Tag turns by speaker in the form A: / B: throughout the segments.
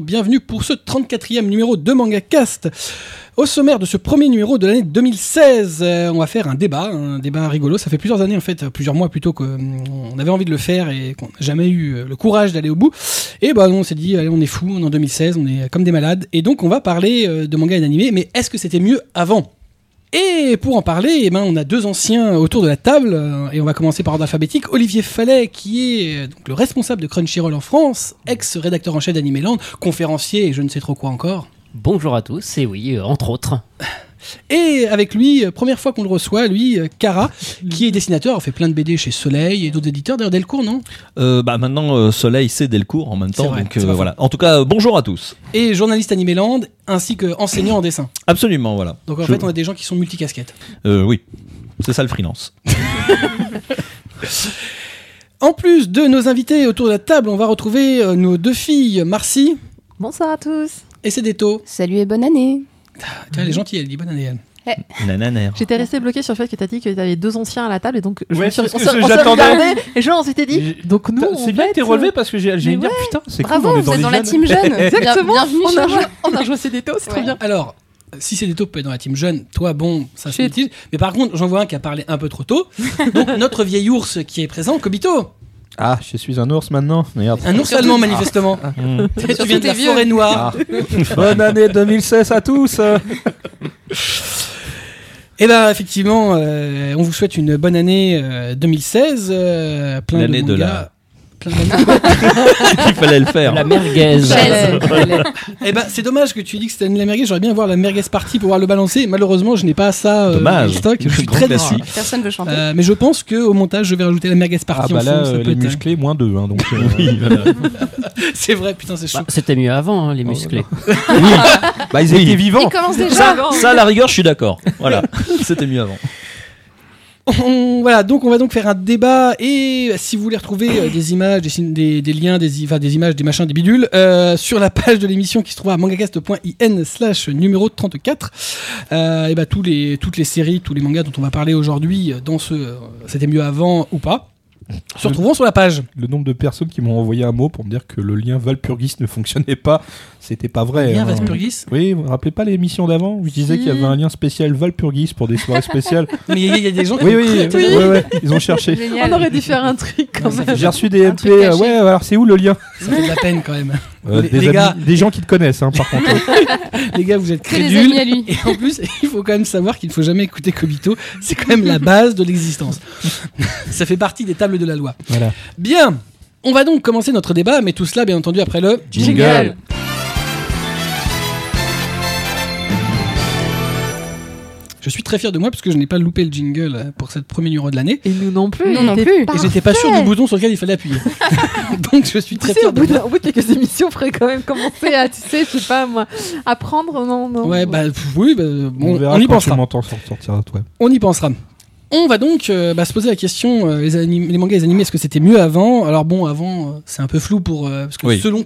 A: bienvenue pour ce 34e numéro de Manga Cast. Au sommaire de ce premier numéro de l'année 2016, euh, on va faire un débat, un débat rigolo. Ça fait plusieurs années en fait, plusieurs mois plutôt qu'on avait envie de le faire et qu'on n'a jamais eu euh, le courage d'aller au bout. Et bah on s'est dit, allez, on est fou, on est en 2016, on est comme des malades. Et donc on va parler euh, de manga et d'animé, mais est-ce que c'était mieux avant? Et pour en parler, eh ben, on a deux anciens autour de la table, euh, et on va commencer par ordre alphabétique. Olivier Fallet, qui est euh, donc, le responsable de Crunchyroll en France, ex-rédacteur en chef d'Animeland, conférencier et je ne sais trop quoi encore.
B: Bonjour à tous, et oui, euh, entre autres.
A: Et avec lui, euh, première fois qu'on le reçoit, lui, euh, Cara, qui est dessinateur, fait plein de BD chez Soleil et d'autres éditeurs, d'ailleurs Delcourt, non?
C: Euh, bah maintenant euh, Soleil c'est Delcourt en même temps
A: vrai,
C: donc euh, voilà. En tout cas euh, bonjour à tous.
A: Et journaliste Animeland, ainsi qu'enseignant en dessin.
C: Absolument voilà.
A: Donc en
C: Je-
A: fait, on a des gens qui sont multicasquettes.
C: Euh, oui. C'est ça le freelance.
A: En plus de nos invités autour de la table, on va retrouver nos deux filles, Marcy
D: Bonsoir à tous.
A: et Cédéto.
D: Salut et bonne année.
A: Tiens, elle est gentille, elle dit bonne année, elle.
C: Nananère.
E: J'étais resté bloqué sur le fait que t'as dit que t'avais deux anciens à la table et donc je
F: Ouais,
E: me suis, on on regardé et je on s'était dit donc nous on
F: C'est bien que t'es relevé parce que j'ai- dire putain, c'est cool,
D: Bravo,
F: on est
D: vous
F: dans
D: êtes dans la team jeune.
E: Exactement.
D: Bien- Bienvenue
E: on a, joué, on a joué CDTO, c'est trop
D: Ouais.
E: bien.
A: Alors, si Cédéto peut être dans la team jeune, toi, bon, ça se. Mais par contre, j'en vois un qui a parlé un peu trop tôt. Donc, notre vieil ours qui est présent, Kobito.
F: Ah, je suis un ours maintenant. Merde.
A: Un ours allemand, manifestement.
F: Mm.
A: tu viens de
D: t'es
A: la
D: vieux.
A: forêt noire.
F: Ah. Bonne année 2016 à tous.
A: Et ben effectivement, euh, on vous souhaite une bonne année euh, 2016. euh, plein
C: L'année
A: de
C: de
A: mangas.
C: la-
A: Plein.
C: Il fallait le faire.
B: La merguez.
A: Eh ben c'est dommage que tu dis que c'était une la merguez. J'aurais bien voir la merguez partie pour pouvoir le balancer. Malheureusement, je n'ai pas ça. euh,
C: Dommage.
A: en stock. Je suis très déçu.
D: Personne veut chanter.
A: Euh, mais je pense que au montage, je vais rajouter la merguez
F: Ah
A: partie
F: bah
A: en
F: là,
A: fond, ça
F: euh,
A: peut
F: les
A: être-
F: musclés moins 2 hein, donc. euh,
C: Oui, voilà.
A: C'est vrai, putain, c'est chaud.
B: Bah, C'était mieux avant, hein, les musclés.
F: Bah ils
C: Oui.
F: étaient vivants.
D: Il commence déjà.
C: Ça, ça, à la rigueur, je suis d'accord. Voilà, c'était mieux avant.
A: Voilà, donc on va donc faire un débat et si vous voulez retrouver euh, des images, des, liens, des, images, des machins, des bidules, euh, sur la page de l'émission qui se trouve à mangacast.in slash numéro 34, euh, et bah, tous les, toutes les séries, tous les mangas dont on va parler aujourd'hui euh, dans ce C'était mieux avant ou pas, se retrouveront sur la page.
F: Le nombre de personnes qui m'ont envoyé un mot pour me dire que le lien Valpurgis ne fonctionnait pas, c'était pas vrai.
A: Lien
F: hein.
A: Valpurgis
F: Oui, vous vous rappelez pas l'émission d'avant où je disais
E: Si.
F: qu'il y avait un lien spécial Valpurgis pour des soirées spéciales
A: Mais il y, a- il y a des gens qui
F: Oui, oui, oui, ouais, ouais, ils ont cherché.
E: On
D: Génial.
E: aurait dû faire un truc quand
A: ça
E: même.
F: J'ai reçu des MP. euh, ouais, alors c'est où le lien?
A: Ça fait de la peine quand même.
F: Euh,
A: Les-
F: des,
A: les
F: amis-
A: gars.
F: des gens qui te connaissent, hein, par contre.
A: Les gars, vous êtes crédules.
D: amis à lui.
A: Et en plus, il faut quand même savoir qu'il ne faut jamais écouter Kobito. C'est quand même la base de l'existence. Ça fait partie des tables de la loi.
F: voilà.
A: Bien. On va donc commencer notre débat, mais tout cela, bien entendu, après le
E: Jingle.
A: Je suis très fier de moi parce que je n'ai pas loupé le jingle pour cette premier numéro de l'année.
E: Et nous non plus.
D: Nous non plus.
A: Et j'étais pas sûr du bouton sur lequel il fallait appuyer. donc je suis
E: Tu
A: très
E: sais,
A: fier
E: au bout, de,
A: moi.
E: au bout de quelques émissions, on ferait quand même commencer à, tu sais, je sais pas moi, apprendre, non, non.
A: Ouais, bah oui, bah, bon,
F: on verra
A: on y
F: quand
A: pensera.
F: tu m'entends sortir toi.
A: On y pensera. On va donc euh, bah, se poser la question euh, les, mangas et les animés, est-ce que c'était mieux avant? Alors bon, avant, euh, c'est un peu flou pour euh, parce que
C: Oui.
A: Selon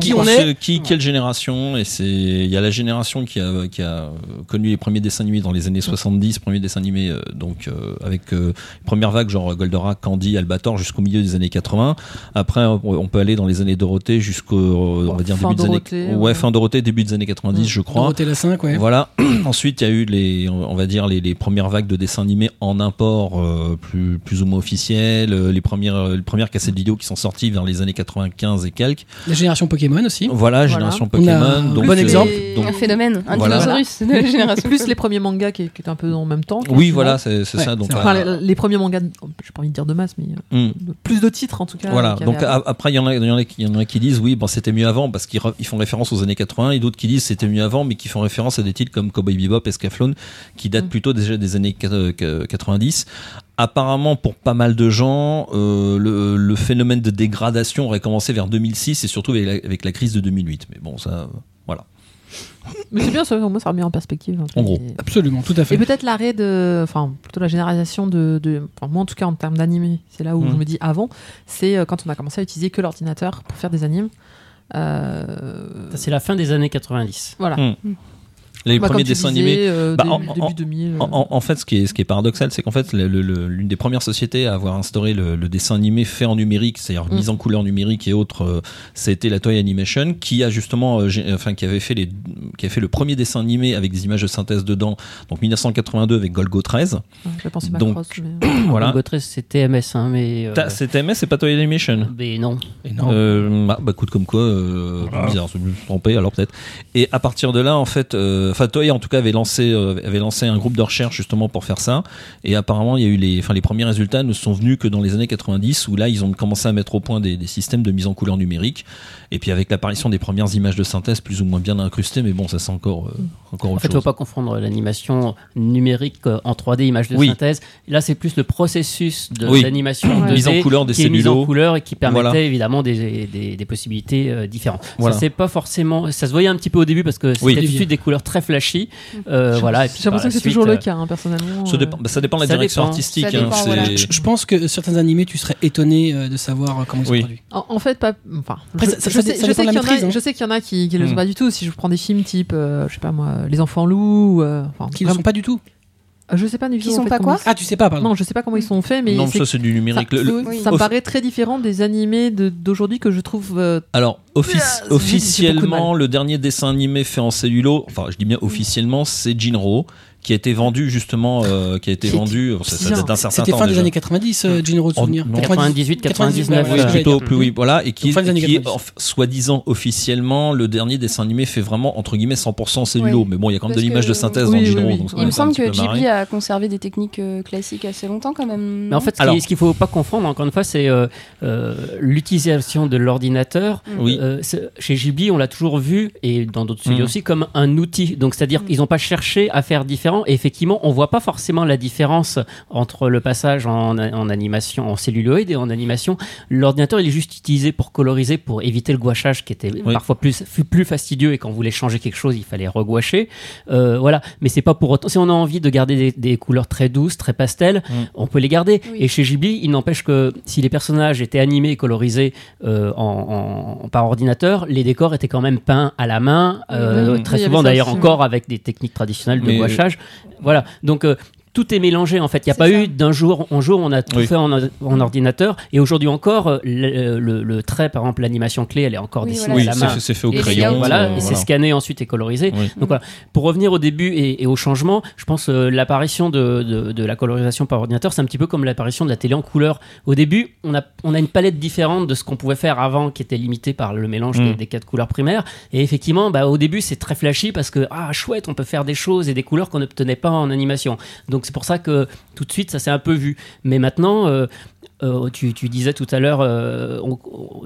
A: qui on est
C: Qui, quelle génération Et c'est, il y a la génération qui a, qui a connu les premiers dessins animés dans les années 70, premiers dessins animés euh, donc euh, avec euh, première vague genre Goldorak, Candy, Albator jusqu'au milieu des années 80. Après, on peut aller dans les années Dorothée jusqu'au, euh, on va dire
E: Fin
C: début des années,
E: Dorothée,
C: ouais,
E: ouais.
C: fin Dorothée, début des années 90, je crois.
A: Dorothée la 5, ouais.
C: Voilà. Ensuite, il y a eu les, on va dire les, les premières vagues de dessins animés en import, euh, plus plus ou moins officiels, euh, les premières les premières cassettes vidéo qui sont sorties vers les années 95 et quelques.
A: La génération Pokémon aussi.
C: Voilà, génération Pokémon. Donc,
A: bon
C: euh,
A: exemple.
C: donc-
D: Un phénomène, un
C: Voilà.
D: dinosaurus de la génération.
E: Plus les premiers mangas qui, qui étaient un peu en même temps.
C: oui, voilà, c'est ça. Donc,
A: c'est
E: Enfin,
C: euh,
E: les, les premiers mangas, de- j'ai pas envie de dire de masse, mais euh,
C: hmm.
E: plus de titres en tout cas.
C: Voilà.
E: avait
C: Donc après, il y en a, il y en a, qui- il y en a qui disent oui, bon, c'était mieux avant parce qu'ils font référence aux années 80, et d'autres qui disent c'était mieux avant, mais qui font référence à des titres comme Cowboy Bebop, Escaflowne, qui datent
E: Mm.
C: plutôt déjà des années quat- euh, 90. Apparemment, pour pas mal de gens, euh, le, le phénomène de dégradation aurait commencé vers 2006 et surtout avec la, avec la crise de 2008. Mais bon, ça, euh, voilà.
E: Mais c'est bien, ça, au moins ça remet en perspective.
C: En gros.
E: Et-
A: Absolument, tout à
E: Et
A: fait.
E: peut-être l'arrêt de. Enfin, plutôt la généralisation de. de enfin, moi, en tout cas, en termes d'animé, c'est là où
C: Mm.
E: je me dis avant, c'est euh, quand on a commencé à utiliser que l'ordinateur pour faire des animes. Euh,
B: C'est la fin des années 90.
E: Voilà.
C: Mm. Les
E: Bah,
C: premiers dessins
E: disais,
C: animés.
E: euh,
C: Bah, en-
E: début
C: en-
E: 2000.
C: En, en- en fait, ce qui est, ce qui est paradoxal, c'est qu'en fait, le- le- le- l'une des premières sociétés à avoir instauré le, le dessin animé fait en numérique, c'est-à-dire
E: Mm.
C: mise en couleur numérique et autres, euh, c'était la Toy Animation, qui a justement, euh, enfin, qui avait fait les, qui avait fait le premier dessin animé avec des images de synthèse dedans, donc 1982 avec Golgo 13.
E: Ouais, J'ai pensé
C: donc-
E: Macross, mais...
C: Voilà.
B: Golgo 13, c'était MS, hein, mais. euh,
C: C'est TMS, c'est pas Toy Animation.
B: mais non.
A: Et non.
C: Euh, bah, bah, écoute, comme quoi, euh, bizarre, je me suis trompé, alors peut-être. Et à partir de là, en fait, euh, enfin, Toei en tout cas avait lancé, euh, avait lancé un groupe de recherche justement pour faire ça. Et apparemment, il y a eu les, enfin, les premiers résultats ne sont venus que dans les années 90, où là, ils ont commencé à mettre au point des, des systèmes de mise en couleur numérique. Et puis avec l'apparition des premières images de synthèse plus ou moins bien incrustées, mais bon, ça c'est encore, euh, encore
B: En
C: autre
B: fait, il ne faut
C: chose.
B: pas confondre l'animation numérique euh, en 3D, image de
C: Oui.
B: synthèse. Là, c'est plus le processus de
C: Oui.
B: l'animation. 2D
C: Mise en couleur des
B: qui est mise en couleur et qui permettait
C: Voilà.
B: évidemment des, des, des possibilités euh, différentes.
C: Voilà.
B: Ça c'est pas forcément, ça se voyait un petit peu au début parce que c'était
C: Oui.
B: de des couleurs très flashy. Euh, voilà.
E: J'ai l'impression que c'est toujours
B: euh,
E: le cas, hein, personnellement.
C: Ça
E: euh.
C: dépend, bah, ça dépend de la
B: Ça
C: direction
B: dépend.
C: artistique. Hein,
D: dépend,
C: c'est-
D: voilà.
A: Je, je pense que certains animés, tu serais étonné euh, de savoir euh, comment ils sont
C: Oui.
A: produits.
E: En, en fait, pas. Enfin,
A: Après,
E: je,
A: ça- ça-
E: je
A: ça
E: sais, je qu'il y en a-
A: maîtrise, hein.
E: je sais qu'il y en a qui, qui le sont
C: Mm.
E: pas du tout. Si je prends des films type, euh, je sais pas moi, Les Enfants Loups, euh,
A: Qui ne
E: vraiment-
A: sont pas du tout.
E: Je sais pas du
D: Qui
E: tout. en
D: sont
E: fait,
D: pas quoi
E: ils-
A: Ah, tu sais pas, pardon.
E: Non, je sais pas comment ils sont faits, mais
C: non, ça c'est du numérique.
E: ça,
C: Le- le-
D: Oui.
E: ça me
C: Off-
E: paraît très différent des animés de- d'aujourd'hui que je trouve. euh,
C: Alors,
E: Ah,
C: officiellement, le dernier dessin animé fait en cellulo, enfin, je dis bien officiellement, c'est Jinro, qui a été vendu justement, euh, qui a été vendu, ça, date d'un certain
A: C'était
C: temps
A: fin des années 90, euh, souvenir.
C: non.
B: 98, 99,
A: ouais,
C: Oui,
A: ouais,
B: euh,
A: ouais,
C: plutôt
A: ouais.
C: plus, oui, voilà, et qui,
A: Donc, fin des années
C: qui est,
A: 90.
C: en- soi-disant officiellement le dernier dessin animé fait vraiment entre guillemets 100% en cellulo,
D: Oui.
C: mais bon, il y a quand même de l'image de synthèse
E: Oui,
C: dans
E: oui,
C: Jinro,
E: oui.
D: Il me semble que. Ghibli a conservé des techniques euh, classiques assez longtemps quand même.
B: Mais en fait, ce qu'il faut pas confondre, encore une fois, c'est euh, euh, l'utilisation de l'ordinateur.
C: Oui.
B: Euh, c'est- chez Ghibli, on l'a toujours vu, et dans d'autres studios
C: Mm.
B: aussi, comme un outil. Donc, c'est-à-dire
D: Mm.
B: qu'ils n'ont pas cherché à faire différent. Et effectivement, on voit pas forcément la différence entre le passage en, en animation, en celluloïde et en animation. L'ordinateur, il est juste utilisé pour coloriser, pour éviter le gouachage qui était
C: Oui.
B: parfois plus, plus fastidieux. Et quand on voulait changer quelque chose, il fallait regouacher. Euh, voilà. Mais c'est pas pour autant. Si on a envie de garder des, des couleurs très douces, très pastel,
C: Mm.
B: on peut les garder.
D: Oui.
B: Et chez Ghibli, il n'empêche que si les personnages étaient animés et colorisés euh, en, en- par ordinateur, les décors étaient quand même peints à la main, euh,
E: Oui,
B: très souvent d'ailleurs encore avec des techniques traditionnelles de
C: Mais-
B: gouachage. Voilà. Donc euh, tout est mélangé en fait. Il n'y a pas
D: ça.
B: eu d'un jour en jour on a tout
C: Oui.
B: fait en, en ordinateur et aujourd'hui encore euh, le, le- le trait par exemple l'animation clé elle est encore
D: Oui,
B: dessinée
D: voilà,
C: Oui,
B: à la
C: c'est
B: main.
C: fait, c'est fait au
D: Et
C: crayon.
B: Voilà,
C: euh,
B: et c'est scanné ensuite et colorisé.
C: Oui.
B: Donc voilà. Pour revenir au début et, et au changement, je pense euh, l'apparition de, de- de la colorisation par ordinateur, c'est un petit peu comme l'apparition de la télé en couleur. Au début, on a, on a une palette différente de ce qu'on pouvait faire avant, qui était limitée par le mélange
C: Mm.
B: des, des quatre couleurs primaires. Et effectivement, bah, au début, c'est très flashy parce que ah chouette, on peut faire des choses et des couleurs qu'on n'obtenait pas en animation. Donc c'est pour ça que tout de suite, ça s'est un peu vu. Mais maintenant. Euh, euh, tu, tu disais tout à l'heure, euh,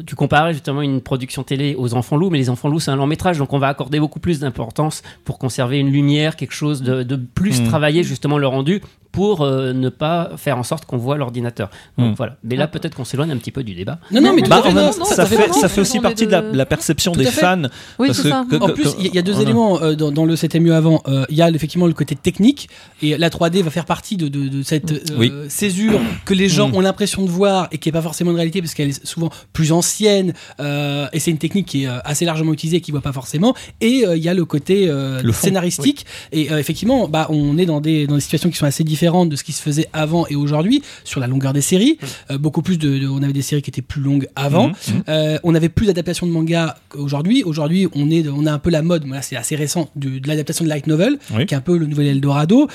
B: tu comparais justement une production télé aux enfants loups, mais les enfants loups c'est un long métrage, donc on va accorder beaucoup plus d'importance pour conserver une lumière, quelque chose de, de plus
C: Mm.
B: travailler justement le rendu pour euh, ne pas faire en sorte qu'on voit l'ordinateur. Donc
C: Mm.
B: voilà. Mais là peut-être qu'on s'éloigne un petit peu du débat.
A: Non, non, mais tout
C: Bah,
A: fait, non,
E: non,
C: ça,
E: ça
C: fait,
E: fait
C: ça fait aussi partie de la,
E: de-
C: la perception
A: Tout
C: des fans.
E: Oui,
C: Parce que-
E: ça.
C: que-
A: En plus, il y, a- il y a deux éléments euh, dans, dans le 7 mieux avant. Euh, Il y a effectivement le côté technique et la 3D va faire partie de, de- de cette euh,
C: Oui.
A: césure que les gens
C: Mm.
A: ont l'impression de voir et qui est pas forcément une réalité parce qu'elle est souvent plus ancienne euh, et c'est une technique qui est euh, assez largement utilisée et qui voit pas forcément. Et euh, il y a le côté
C: Le fond,
A: scénaristique et effectivement, bah on est dans des dans des situations qui sont assez différentes de ce qui se faisait avant et aujourd'hui sur la longueur des séries. Euh, beaucoup plus de, de- on avait des séries qui étaient plus longues avant.
C: Mhm.
A: Euh, on avait plus d'adaptation de manga qu'aujourd'hui. Aujourd'hui, on est, on a un peu la mode, là c'est assez récent, de, de l'adaptation de light novel,
C: Oui.
A: qui est un peu le nouvel Eldorado.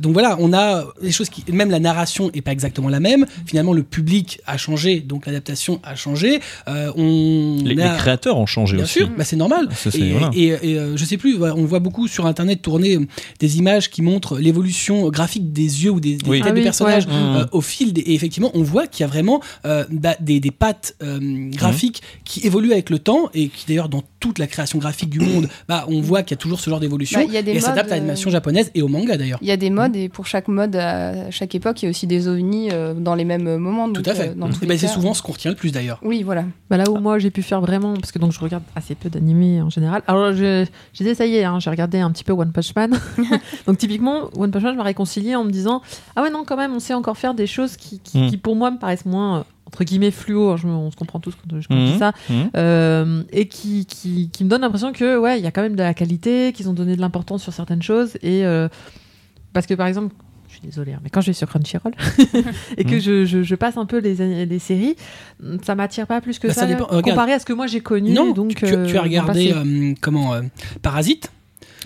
A: Donc voilà, on a des choses qui, même la narration est pas exactement la même. Finalement, le public a changé, donc l'adaptation a changé. Euh, on
C: Les,
A: a-
C: les créateurs ont changé
A: Bien
C: aussi.
A: sûr, bah c'est normal.
C: Ça,
A: Et,
C: voilà.
A: et- et, euh, je sais plus, on voit beaucoup sur internet tourner euh, des images qui montrent l'évolution graphique des yeux ou des, des
C: Oui.
A: têtes
E: Ah
A: personnages
C: ouais.
A: euh,
C: Mhm.
A: au fil. Des, et effectivement, on voit qu'il y a vraiment euh, bah, des, des pattes euh, graphiques qui évoluent avec le temps et qui d'ailleurs dans toute la création graphique du monde, bah, on voit qu'il y a toujours ce genre d'évolution.
D: Bah, il y a des
A: et elle s'adapte à l'animation japonaise et au manga d'ailleurs.
D: Il y a des modes et pour chaque mode, à chaque époque, il y a aussi des ovnis euh, dans les mêmes moments.
A: Tout à fait.
D: euh,
A: bah, c'est souvent ce qu'on retient le plus d'ailleurs.
D: Oui, voilà.
E: Bah là où moi j'ai pu faire vraiment, parce que donc je regarde assez peu d'animés en général. Alors je- j'ai dit ça y est, hein, j'ai regardé un petit peu One Punch Man. donc typiquement One Punch Man m'a réconcilié en me disant ah ouais non quand même on sait encore faire des choses qui, qui,
C: Mm.
E: qui, pour moi me paraissent moins euh, entre guillemets fluo, je me- on se comprend tous quand je je dis
C: Mhm.
E: ça, euh, et qui, qui, qui me donne l'impression que ouais, il y a quand même de la qualité, qu'ils ont donné de l'importance sur certaines choses, et euh, parce que par exemple, je suis désolée, hein, mais quand je vais sur Crunchyroll et que
C: Mhm.
E: je, je, je passe un peu les, les séries, ça m'attire pas plus que
A: Bah,
E: ça,
A: ça dépend, regarde.
E: comparé à ce que moi j'ai connu.
A: Non,
E: donc
A: tu, tu- tu
E: euh,
A: as regardé euh, comment euh, Parasite?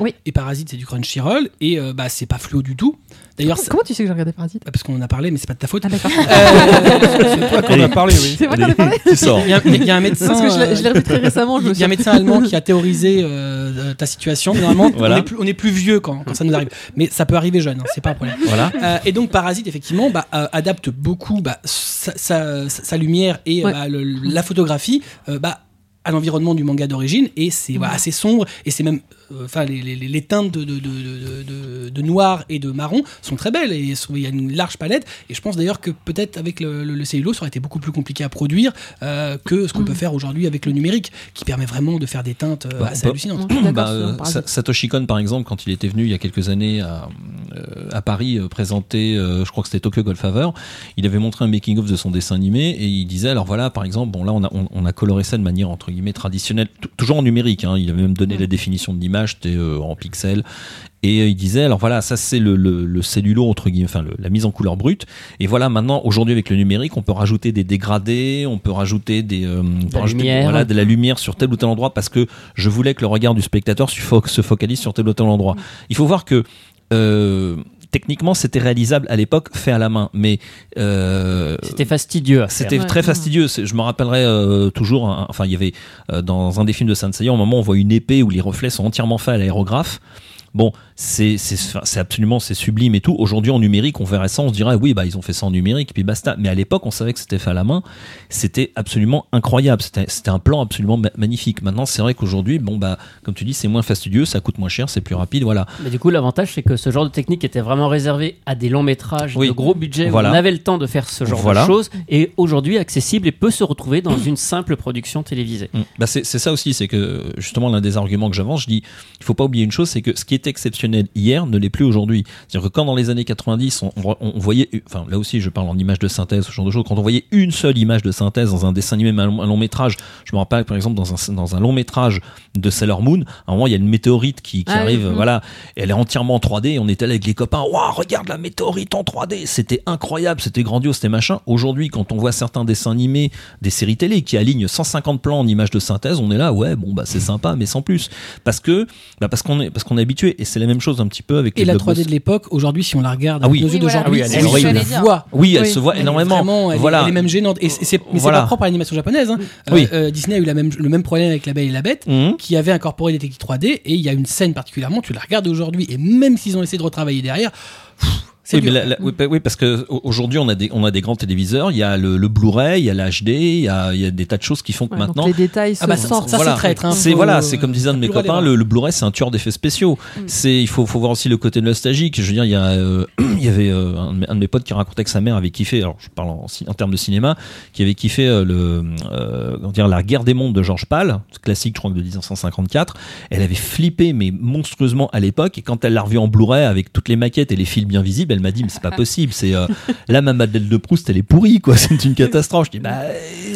E: Oui.
A: Et Parasite, c'est du Crunchyroll et euh, bah c'est pas fluo du tout. D'ailleurs,
E: Comment, tu sais que j'ai regardé Parasite
A: parce qu'on en a parlé, mais c'est pas de ta faute.
E: Ah.
A: Euh,
F: C'est toi qu'on a parlé, oui.
E: C'est vrai qu'on a parlé
C: Tu sors.
A: Il y, a- il y a un médecin.
E: Parce que je l'ai-
A: euh,
E: je l'ai revu très récemment. Je me
A: Il y a un
E: suis
A: médecin allemand qui a théorisé euh, ta situation. mais Normalement,
C: Voilà.
A: on, est plus, on est plus vieux quand, quand ça nous arrive. Mais ça peut arriver jeune, hein, c'est pas un problème.
C: Voilà.
A: Euh, et donc Parasite, effectivement, bah, euh, adapte beaucoup bah, sa, sa- sa- sa lumière et
E: Ouais.
A: bah, le- la photographie euh, bah, à l'environnement du manga d'origine. Et c'est voilà, assez sombre. Et c'est même. Euh, Enfin, les, les- les teintes de, de, de, de- de- de noir et de marron sont très belles. Et il y a une large palette. Et je pense d'ailleurs que peut-être avec le, le, le cellulo, ça aurait été beaucoup plus compliqué à produire euh, que ce qu'on peut faire aujourd'hui avec le numérique, qui permet vraiment de faire des teintes euh,
C: Bah,
A: assez hallucinantes.
E: D'accord
C: Bah, euh, Satoshi Kon, par exemple, quand il était venu il y a quelques années à, euh, à Paris euh, présenter, euh, je crois que c'était Tokyo Goldfever, il avait montré un making-of de son dessin animé et il disait, alors voilà, par exemple, bon là on a, on, on a coloré ça de manière entre guillemets traditionnelle, toujours en numérique, hein, il avait même donné
E: Mm.
C: la définition de l'image, c'était euh, en pixels. Et euh, il disait, alors voilà, ça c'est le, le, le cellulo, entre guillemets, enfin le- la mise en couleur brute. Et voilà, maintenant, aujourd'hui avec le numérique, on peut rajouter des dégradés, on peut rajouter des, euh, on peut
B: la
C: rajouter,
B: lumière.
C: voilà, de la lumière sur tel ou tel endroit parce que je voulais que le regard du spectateur se fo- se focalise sur tel ou tel endroit. Il faut voir que euh, techniquement c'était réalisable à l'époque fait à la main, mais euh,
B: C'était fastidieux à faire.
C: c'était
E: Ouais.
C: très fastidieux. C'est- Je me rappellerai euh, toujours. enfin, il y avait euh, dans un des films de Saint Seiya, au moment où on voit une épée où les reflets sont entièrement faits à l'aérographe. Bon, c'est absolument c'est sublime et tout. Aujourd'hui en numérique, on verrait ça, on se dirait oui bah ils ont fait ça en numérique puis basta. Mais à l'époque, on savait que c'était fait à la main. C'était absolument incroyable. C'était un plan absolument ma- magnifique. Maintenant, c'est vrai qu'aujourd'hui, bon bah comme tu dis, c'est moins fastidieux, ça coûte moins cher, c'est plus rapide, voilà.
B: Mais du coup, l'avantage, c'est que ce genre de technique était vraiment réservé à des longs métrages
C: Oui.
B: de gros budget
C: Voilà.
B: où on avait le temps de faire ce genre
C: Voilà.
B: de choses et aujourd'hui accessible et peut se retrouver dans une simple production télévisée.
C: Mm. Bah c'est ça aussi, c'est que justement l'un des arguments que j'avance, je dis, il faut pas oublier une chose, c'est que ce qui était exceptionnel hier ne l'est plus aujourd'hui. C'est-à-dire que quand dans les années 90, on, on- on voyait, enfin là aussi je parle en image de synthèse, ce genre de choses, quand on voyait une seule image de synthèse dans un dessin animé, un long, un long métrage, je me rappelle par exemple dans un, dans un long métrage de Sailor Moon, à un moment il y a une météorite qui, qui
E: Ah
C: arrive,
E: mm.
C: voilà, elle est entièrement en 3D, et on était là avec les copains, waouh, regarde la météorite en 3D, c'était incroyable, c'était grandiose, c'était machin. Aujourd'hui, quand on voit certains dessins animés, des séries télé qui alignent 150 plans en images de synthèse, on est là, ouais, bon bah c'est sympa, mais sans plus, parce que, bah parce qu'on est, parce qu'on est habitué, et c'est la même chose un petit peu avec
A: Et
C: les
A: la
C: blockbusters.
A: 3D de l'époque, aujourd'hui, si on la regarde
C: Ah oui.
A: nos yeux
D: Oui, voilà.
A: d'aujourd'hui,
C: Ah elle
A: la voit.
C: Oui, elle
E: Oui.
C: se voit
A: Elle est
C: énormément.
A: Vraiment, elle, est-
C: voilà.
A: elle est même gênante. Et c'est, c'est- mais
C: Voilà.
A: c'est pas propre à l'animation japonaise. hein. Euh,
C: Oui.
A: euh, Disney a eu la même, le même problème avec La Belle et la Bête,
C: Mhm.
A: qui avait incorporé des techniques 3D. Et il y a une scène particulièrement, tu la regardes aujourd'hui, et même s'ils ont essayé de retravailler derrière, pff,
C: Oui, mais
A: dur.
C: la- la- oui, pa- oui, parce que au- aujourd'hui on a des on a des grands téléviseurs, il y a le, le Blu-ray, il y a l'HD, il y a, il y a des tas de choses qui font que
E: Ouais, donc
C: maintenant
E: les détails se
A: Ah bah, ça-
E: sortent.
A: ça,
C: voilà.
A: c'est traître, hein.
C: C'est
A: Faut-
C: voilà, c'est comme disait un de mes copains, le, le Blu-ray c'est un tueur d'effets spéciaux.
E: Mm.
C: C'est il faut faut voir aussi le côté nostalgique. Je veux dire, il y a euh, il y avait euh, un, de mes- un de mes potes qui racontait que sa mère avait kiffé. Alors je parle en, en termes de cinéma, qui avait kiffé euh, le euh, comment dire la guerre des mondes de Georges Pal, classique je crois de 1954. Elle avait flippé mais monstrueusement à l'époque et quand elle l'a revu en Blu-ray avec toutes les maquettes et les fils bien visibles, elle m'a dit mais c'est pas possible. C'est euh, là ma Madeleine de Proust elle est pourrie quoi. C'est une catastrophe. Je dis bah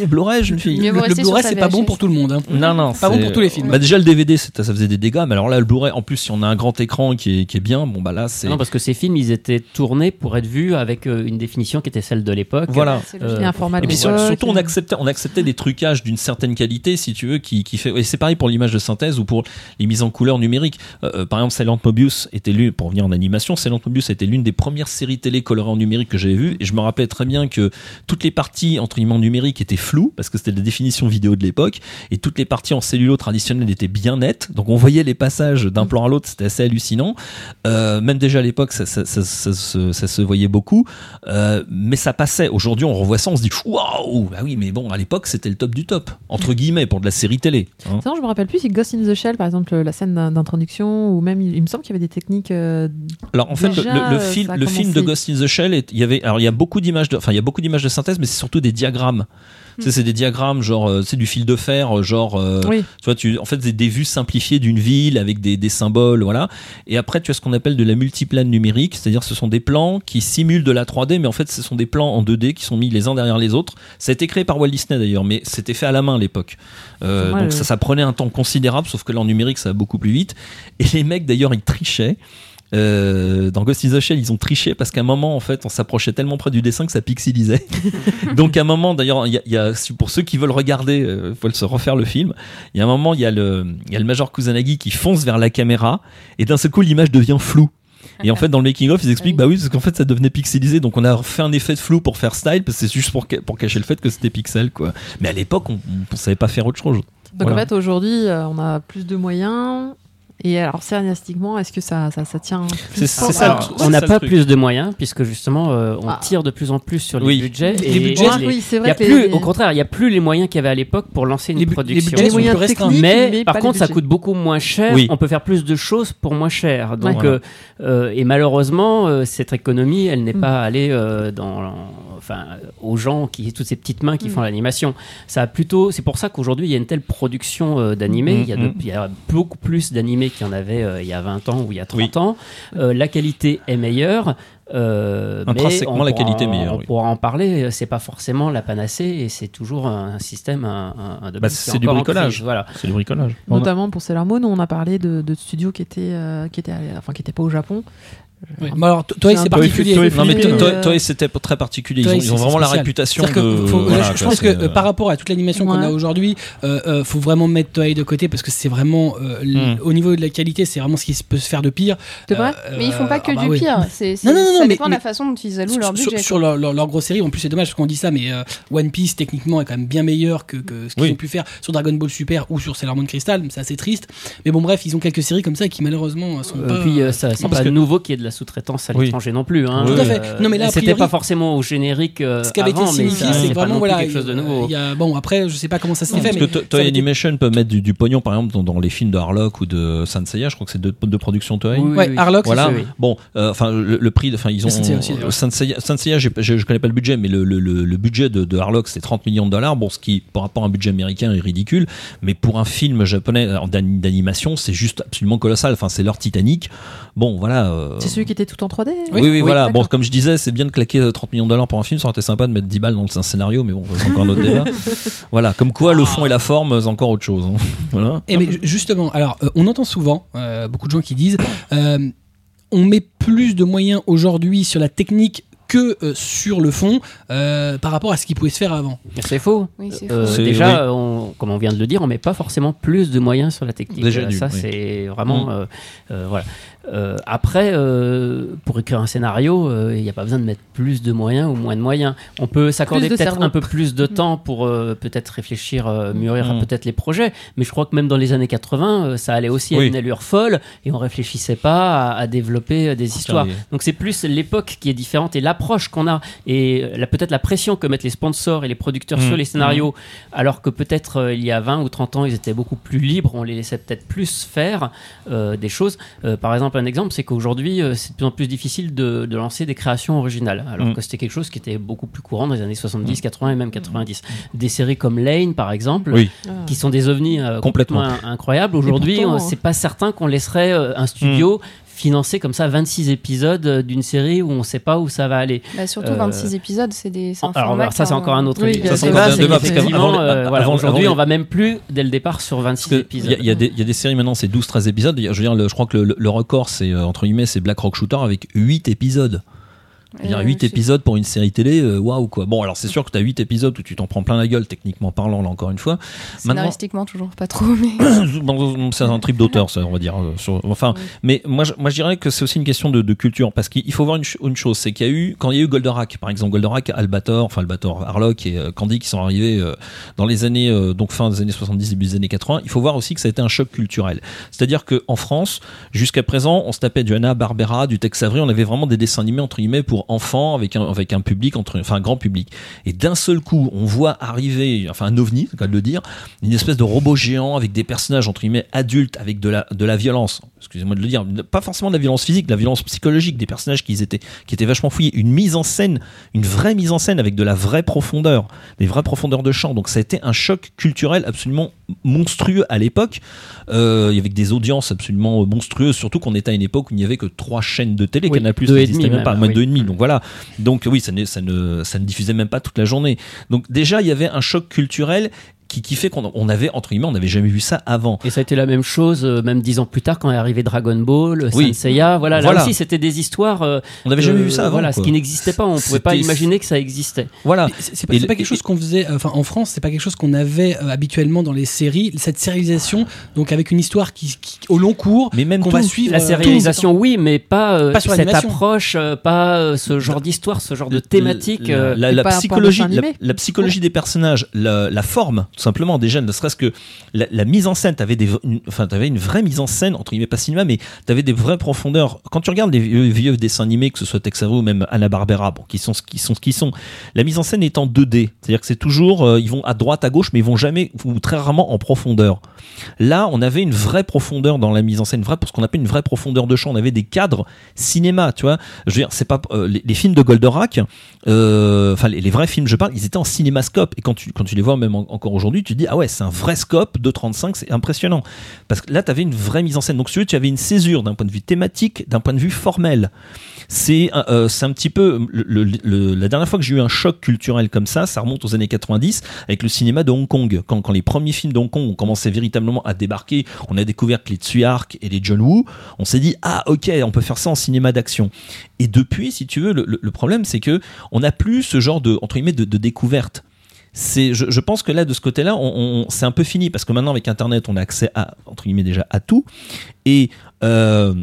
C: Blu-ray jeune fille.
A: Le, le Blu-ray, c'est pas bon pour tout le monde. hein.
C: Non, non,
A: Pas bon pour tous les films.
C: Bah déjà le DVD, ça faisait des dégâts, mais alors là le Blu-ray, en plus si on a un grand écran qui est, qui est bien, bon bah là c'est
B: Non, parce que ces films, ils étaient tournés pour être vus avec euh, une définition qui était celle de l'époque.
C: voilà.
B: Euh,
C: Et puis surtout on acceptait, on acceptait des trucages d'une certaine qualité, si tu veux, qui, qui fait. Et c'est pareil pour l'image de synthèse ou pour les mises en couleur numériques. Euh, euh, par exemple, Silent Mobius était l'une, pour revenir en animation, Silent Mobius était l'une des premières séries télé colorées en numérique que j'avais vues. Et je me rappelais très bien que toutes les parties entre guillemets en numérique étaient floues parce que c'était la définition vidéo de l'époque, et toutes les parties en cellulo traditionnelles étaient bien nettes. Donc on voyait les passages d'un plan à l'autre, c'était assez hallucinant. Euh, même déjà à l'époque, ça, ça, ça, ça se- ça voyait beaucoup, Euh, mais ça passait. Aujourd'hui, on revoit ça, on se dit waouh, bah oui, mais bon, à l'époque, c'était le top du top, entre guillemets, pour de la série télé. hein.
E: Sinon, je me rappelle plus si Ghost in the Shell, par exemple, la scène d'in- d'introduction, ou même, il, me semble qu'il y avait des techniques. euh,
C: Alors en fait,
E: Déjà,
C: le, le
E: euh,
C: film,
E: ça
C: le film de. Ghost in the Shell, il y avait, alors il y a beaucoup d'images de, enfin il y a beaucoup d'images de synthèse, mais c'est surtout des diagrammes. Sais, c'est des diagrammes genre, euh, c'est du fil de fer, euh, genre, euh,
E: Oui.
C: tu vois, tu, en fait, c'est des vues simplifiées d'une ville avec des, des symboles, voilà. Et après, tu as ce qu'on appelle de la multiplane numérique, c'est-à-dire ce sont des plans qui simulent de la 3D, mais en fait, ce sont des plans en 2D qui sont mis les uns derrière les autres. Ça a été créé par Walt Disney d'ailleurs, mais c'était fait à la main à l'époque. Euh, donc
E: le-
C: ça, ça prenait un temps considérable, sauf que là en numérique, ça va beaucoup plus vite. Et les mecs d'ailleurs, ils trichaient. Euh, dans Ghost in the Shell, ils ont triché parce qu'à un moment, en fait, on s'approchait tellement près du dessin que ça pixelisait. Donc, à un moment, d'ailleurs, il y a, il y a- pour ceux qui veulent regarder, euh, faut se refaire le film. Il y a un moment, il y a le, il y a le Major Kusanagi qui fonce vers la caméra et d'un seul coup, l'image devient floue. Et en fait, dans le making of, ils expliquent, bah oui, parce qu'en fait, ça devenait pixelisé, donc on a fait un effet de flou pour faire style, parce que c'est juste pour, ca- pour cacher le fait que c'était pixel, quoi. Mais à l'époque, on, on savait pas faire autre chose.
E: Donc
C: Voilà.
E: en fait, aujourd'hui, euh, on a plus de moyens. Et alors, scénaristiquement, est-ce que ça, ça, ça tient
C: C'est- ça,
E: Alors,
B: on n'a pas
C: truc.
B: plus de moyens puisque justement euh, on
E: Ah.
B: tire de plus en plus sur les
C: Oui.
B: budgets.
A: Les
B: et
A: budgets,
B: les-
E: oui, c'est
B: il y
E: vrai
B: a
E: que
B: plus,
E: les-
B: au contraire, il n'y a plus les moyens qu'il y avait à l'époque pour lancer une
A: Les bu- les
B: production.
A: budgets
E: les
A: sont
E: moyens
A: plus
E: techniques,
B: mais,
E: mais
B: par
E: les
B: contre, ça coûte beaucoup moins cher.
C: Oui.
B: On peut faire plus de choses pour moins cher. Donc,
C: Ouais.
B: euh, euh, et malheureusement, euh, cette économie, elle n'est
E: Mm.
B: pas allée euh, dans, enfin, aux gens qui, toutes ces petites mains qui
E: Mm.
B: font l'animation. Ça a plutôt, c'est pour ça qu'aujourd'hui, il y a une telle production euh, d'animés.
C: Mm,
B: il, y a de-
C: mm.
B: il y a beaucoup plus d'animés qu'il y en avait euh, il y a 20 ans ou il y a 30
C: Oui.
B: ans. Euh, la qualité est meilleure. Euh, mais
C: Intrinsèquement,
B: on
C: la
B: pourra
C: qualité meilleure,
B: On
C: oui.
B: pourra en parler. C'est pas forcément la panacée et c'est toujours un, système, un, un- un domaine
C: Bah, c'est du bricolage.
B: Voilà.
C: C'est du bricolage.
E: Notamment pour Sailor Moon, on a parlé de, de studios qui étaient, euh, qui étaient, enfin, qui étaient pas au Japon.
A: Oui. Mais alors, toi,
E: C'est
A: particulier.
F: Toei-
C: Non mais
E: Philippines,
C: toi,
E: euh,
C: toi, c'était très particulier. Ils
A: Toei,
C: ont, ils ont
A: c'est
C: vraiment la réputation
A: que
C: de.
A: faut-
C: voilà,
A: je pense que
C: euh,
A: par rapport à toute l'animation qu'on a aujourd'hui, euh, euh, faut vraiment mettre Toei de côté parce que c'est vraiment euh, l-
C: Mm.
A: au niveau de la qualité, c'est vraiment ce qui peut se faire de pire.
E: Vrai
A: Euh,
D: Mais ils font pas que
A: ah bah
D: du
A: oui.
D: pire. C'est,
A: Non, non, non,
D: ça
A: mais-
D: dépend de la façon dont ils allouent leur
A: sur,
D: budget.
A: sur leur, leur, leur grosse série, en plus c'est dommage parce qu'on dit ça, mais euh, One Piece techniquement est quand même bien meilleur que, que ce qu'ils
C: Oui.
A: ont pu faire sur Dragon Ball Super ou sur Sailor Moon Crystal. C'est assez triste. Mais bon, bref, ils ont quelques séries comme ça qui malheureusement sont pas.
B: puis euh, ça, c'est pas
C: que-
B: nouveau qu'il y ait de la sous-traitance à
C: Oui.
B: l'étranger non plus. Hein.
C: Tout à
A: fait. Non, mais là,
B: c'était pas forcément au générique euh,
A: ce qui avait
B: avant,
A: été signifié, c'est vraiment voilà.
B: quelque chose de nouveau.
A: il y a, bon, après, je sais pas comment ça s'est fait,
C: Parce
A: mais
C: que To-
A: ça
C: Toei
A: avait été-
C: Animation peut mettre du, du pognon, par exemple, dans, dans les films de Harlock ou de Sanseiya. Je crois que c'est deux, productions Toei.
B: Oui, oui,
A: Ouais,
B: oui.
A: Harlock,
C: Voilà. Bon, euh, enfin le, le prix, enfin ils ont
A: Sanseiya
C: je connais pas le budget, mais le, le, le, le budget de, de Harlock c'est 30 millions de dollars. Bon, ce qui par rapport à un budget américain est ridicule, mais pour un film japonais d'an- d'animation, c'est juste absolument colossal. Enfin, c'est leur Titanic. Bon, voilà. euh,
E: C'est celui qui était tout en 3D
C: Oui, oui, voilà. Bon, comme je disais, c'est bien de claquer euh, 30 millions de dollars pour un film. Ça aurait été sympa de mettre 10 balles dans un scénario, mais bon, c'est encore un autre débat. Voilà. Comme quoi, le fond et la forme, c'est encore autre chose. hein. Voilà.
A: Et mais ju- justement, alors euh, on entend souvent euh, beaucoup de gens qui disent euh, on met plus de moyens aujourd'hui sur la technique que euh, sur le fond euh, par rapport à ce qui pouvait se faire avant.
B: C'est faux.
D: Oui,
B: Euh, déjà, on- comme on vient de le dire, on met pas forcément plus de moyens sur la technique.
C: Déjà
B: Euh,
C: dû,
B: ça,
C: oui.
B: c'est vraiment
C: Mm.
B: euh, euh, voilà. Euh, après, euh, pour écrire un scénario, euh, il n'y a pas besoin de mettre plus de moyens ou moins de moyens. On peut s'accorder peut-être
E: cerveau.
B: un peu plus de temps pour euh, peut-être réfléchir, euh, mûrir
C: Mm.
B: peut-être les projets. Mais je crois que même dans les années 80, euh, ça allait aussi à
C: Oui.
B: une allure folle et on réfléchissait pas à, à développer euh, des histoires.
C: oui.
B: Donc c'est plus l'époque qui est différente et l'approche qu'on a et la- peut-être la pression que mettent les sponsors et les producteurs
C: Mm.
B: sur les scénarios, alors que peut-être euh, il y a 20 ou 30 ans ils étaient beaucoup plus libres, on les laissait peut-être plus faire euh, des choses. Euh, par exemple, un exemple, c'est qu'aujourd'hui euh, c'est de plus en plus difficile de, de lancer des créations originales, alors
C: Mm.
B: que c'était quelque chose qui était beaucoup plus courant dans les années 70, 80 et même 90. Des séries comme Lane par exemple,
C: Oui.
E: Ah.
B: qui sont des ovnis euh,
C: Complètement.
B: complètement in- incroyables. Aujourd'hui, on-
E: hein.
B: c'est pas certain qu'on laisserait euh, un studio financer comme ça 26 épisodes euh, d'une série où on sait pas où ça va aller.
D: Bah, surtout
B: euh,
D: 26 épisodes, c'est des. c'est un
B: Alors
D: format
B: ça c'est
D: a
B: encore un autre
E: Oui,
B: euh, voilà, aujourd'hui on va même plus dès le départ sur 26
C: Parce que
B: épisodes.
C: Il y, a- y des- il y a des séries maintenant, c'est 12-13 épisodes. Je veux dire, le- je crois que le, le record, c'est euh, entre guillemets, c'est Black Rock Shooter avec 8 épisodes. Veux dire,
D: Euh,
C: 8
D: c'est-
C: épisodes pour une série télé, euh, waouh quoi. Bon, alors c'est sûr que tu as 8 épisodes où tu t'en prends plein la gueule, techniquement parlant, là encore une fois.
D: Scénaristiquement, toujours pas trop, mais.
C: C'est un trip d'auteur, ça, on va dire. euh, enfin,
D: Oui.
C: mais moi, je, moi, je dirais que c'est aussi une question de, de culture, parce qu'il faut voir une, une chose, c'est qu'il y a eu, quand il y a eu Goldorak, par exemple, Goldorak, Albator, enfin Albator, Harlock et euh, Candy qui sont arrivés dans les années, donc fin des années 70, début des années 80, il faut voir aussi que ça a été un choc culturel. C'est-à-dire qu'en France, jusqu'à présent, on se tapait du Hanna Barbera, du Tex Avery, on avait vraiment des dessins animés entre guillemets pour enfants avec un, avec un public entre, enfin un grand public. Et d'un seul coup, on voit arriver, enfin un ovni, c'est le cas de le dire, une espèce de robot géant avec des personnages entre guillemets adultes avec de la, de la violence. excusez-moi de le dire, pas forcément de la violence physique, de la violence psychologique, des personnages qui étaient, qui étaient vachement fouillés, une mise en scène, une vraie mise en scène avec de la vraie profondeur, des vraies profondeurs de champ. Donc ça a été un choc culturel absolument monstrueux à l'époque, euh, avec des audiences absolument monstrueuses, surtout qu'on était à une époque où il n'y avait que trois chaînes de télé,
B: Oui,
C: Canal Plus n'existait même pas, moins de deux et demi. Donc voilà. Donc oui, ça, n'est- ça ne, ça ne diffusait même pas toute la journée. Donc déjà, il y avait un choc culturel qui, qui fait qu'on on avait, entre guillemets, on n'avait jamais vu ça avant.
B: Et ça a été la même chose, euh, même dix ans plus tard, quand est arrivé Dragon Ball,
C: Oui.
B: Saint Seiya. Voilà,
C: Voilà.
B: là aussi, c'était des histoires. euh,
C: On n'avait jamais
B: euh,
C: vu ça avant.
B: Voilà, ce qui n'existait pas. On ne pouvait pas imaginer que ça existait.
C: Voilà.
A: C'est pas, pas quelque chose qu'on faisait, euh, enfin en France, c'est pas quelque chose qu'on avait euh, habituellement dans les séries, cette sérialisation, donc avec une histoire qui, qui- au long cours,
C: Mais même
A: qu'on va suivre.
B: La
A: euh,
B: sérialisation, oui, mais pas, euh,
A: Pas sur
B: cette approche, euh, pas euh, ce genre d'histoire, ce genre de thématique.
C: La,
B: euh,
C: psychologie, la, psychologie des personnages, la, la forme, tout simplement, déjà, ne serait-ce que la, mise en scène, t'avais des, enfin, t'avais une vraie mise en scène, entre guillemets, pas cinéma, mais t'avais des vraies profondeurs. Quand tu regardes les vieux, dessins animés, que ce soit Texaro ou même Anna Barbera, bon, qui sont ce qui sont ce qu'ils sont, la mise en scène est en 2D. C'est-à-dire que c'est toujours, euh, ils vont à droite, à gauche, mais ils vont jamais, ou très rarement en profondeur. Là, on avait une vraie profondeur dans la mise en scène, vraie, pour ce qu'on appelle une vraie profondeur de champ. On avait des cadres cinéma, tu vois. Je veux dire, c'est pas euh, les, films de Goldorak, euh, enfin les, vrais films, je parle, ils étaient en cinémascope. Et quand tu quand tu les vois même en- encore aujourd'hui, tu te dis ah ouais, c'est un vrai scope de 35, c'est impressionnant. Parce que là, tu avais une vraie mise en scène. Donc si tu veux, tu avais une césure d'un point de vue thématique, d'un point de vue formel. C'est euh, c'est un petit peu le- la dernière fois que j'ai eu un choc culturel comme ça, ça remonte aux années 90 avec le cinéma de Hong Kong. Quand, quand les premiers films de Hong Kong ont commencé véritablement à débarquer, on a découvert que les Tsui Hark et les John Woo, on s'est dit ah ok, on peut faire ça en cinéma d'action. Et depuis, si tu veux, le problème c'est que on n'a plus ce genre de entre guillemets de, de découverte. C'est, je, pense que là, de ce côté-là, on, on- c'est un peu fini parce que maintenant, avec Internet, on a accès à entre guillemets déjà à tout. Et euh,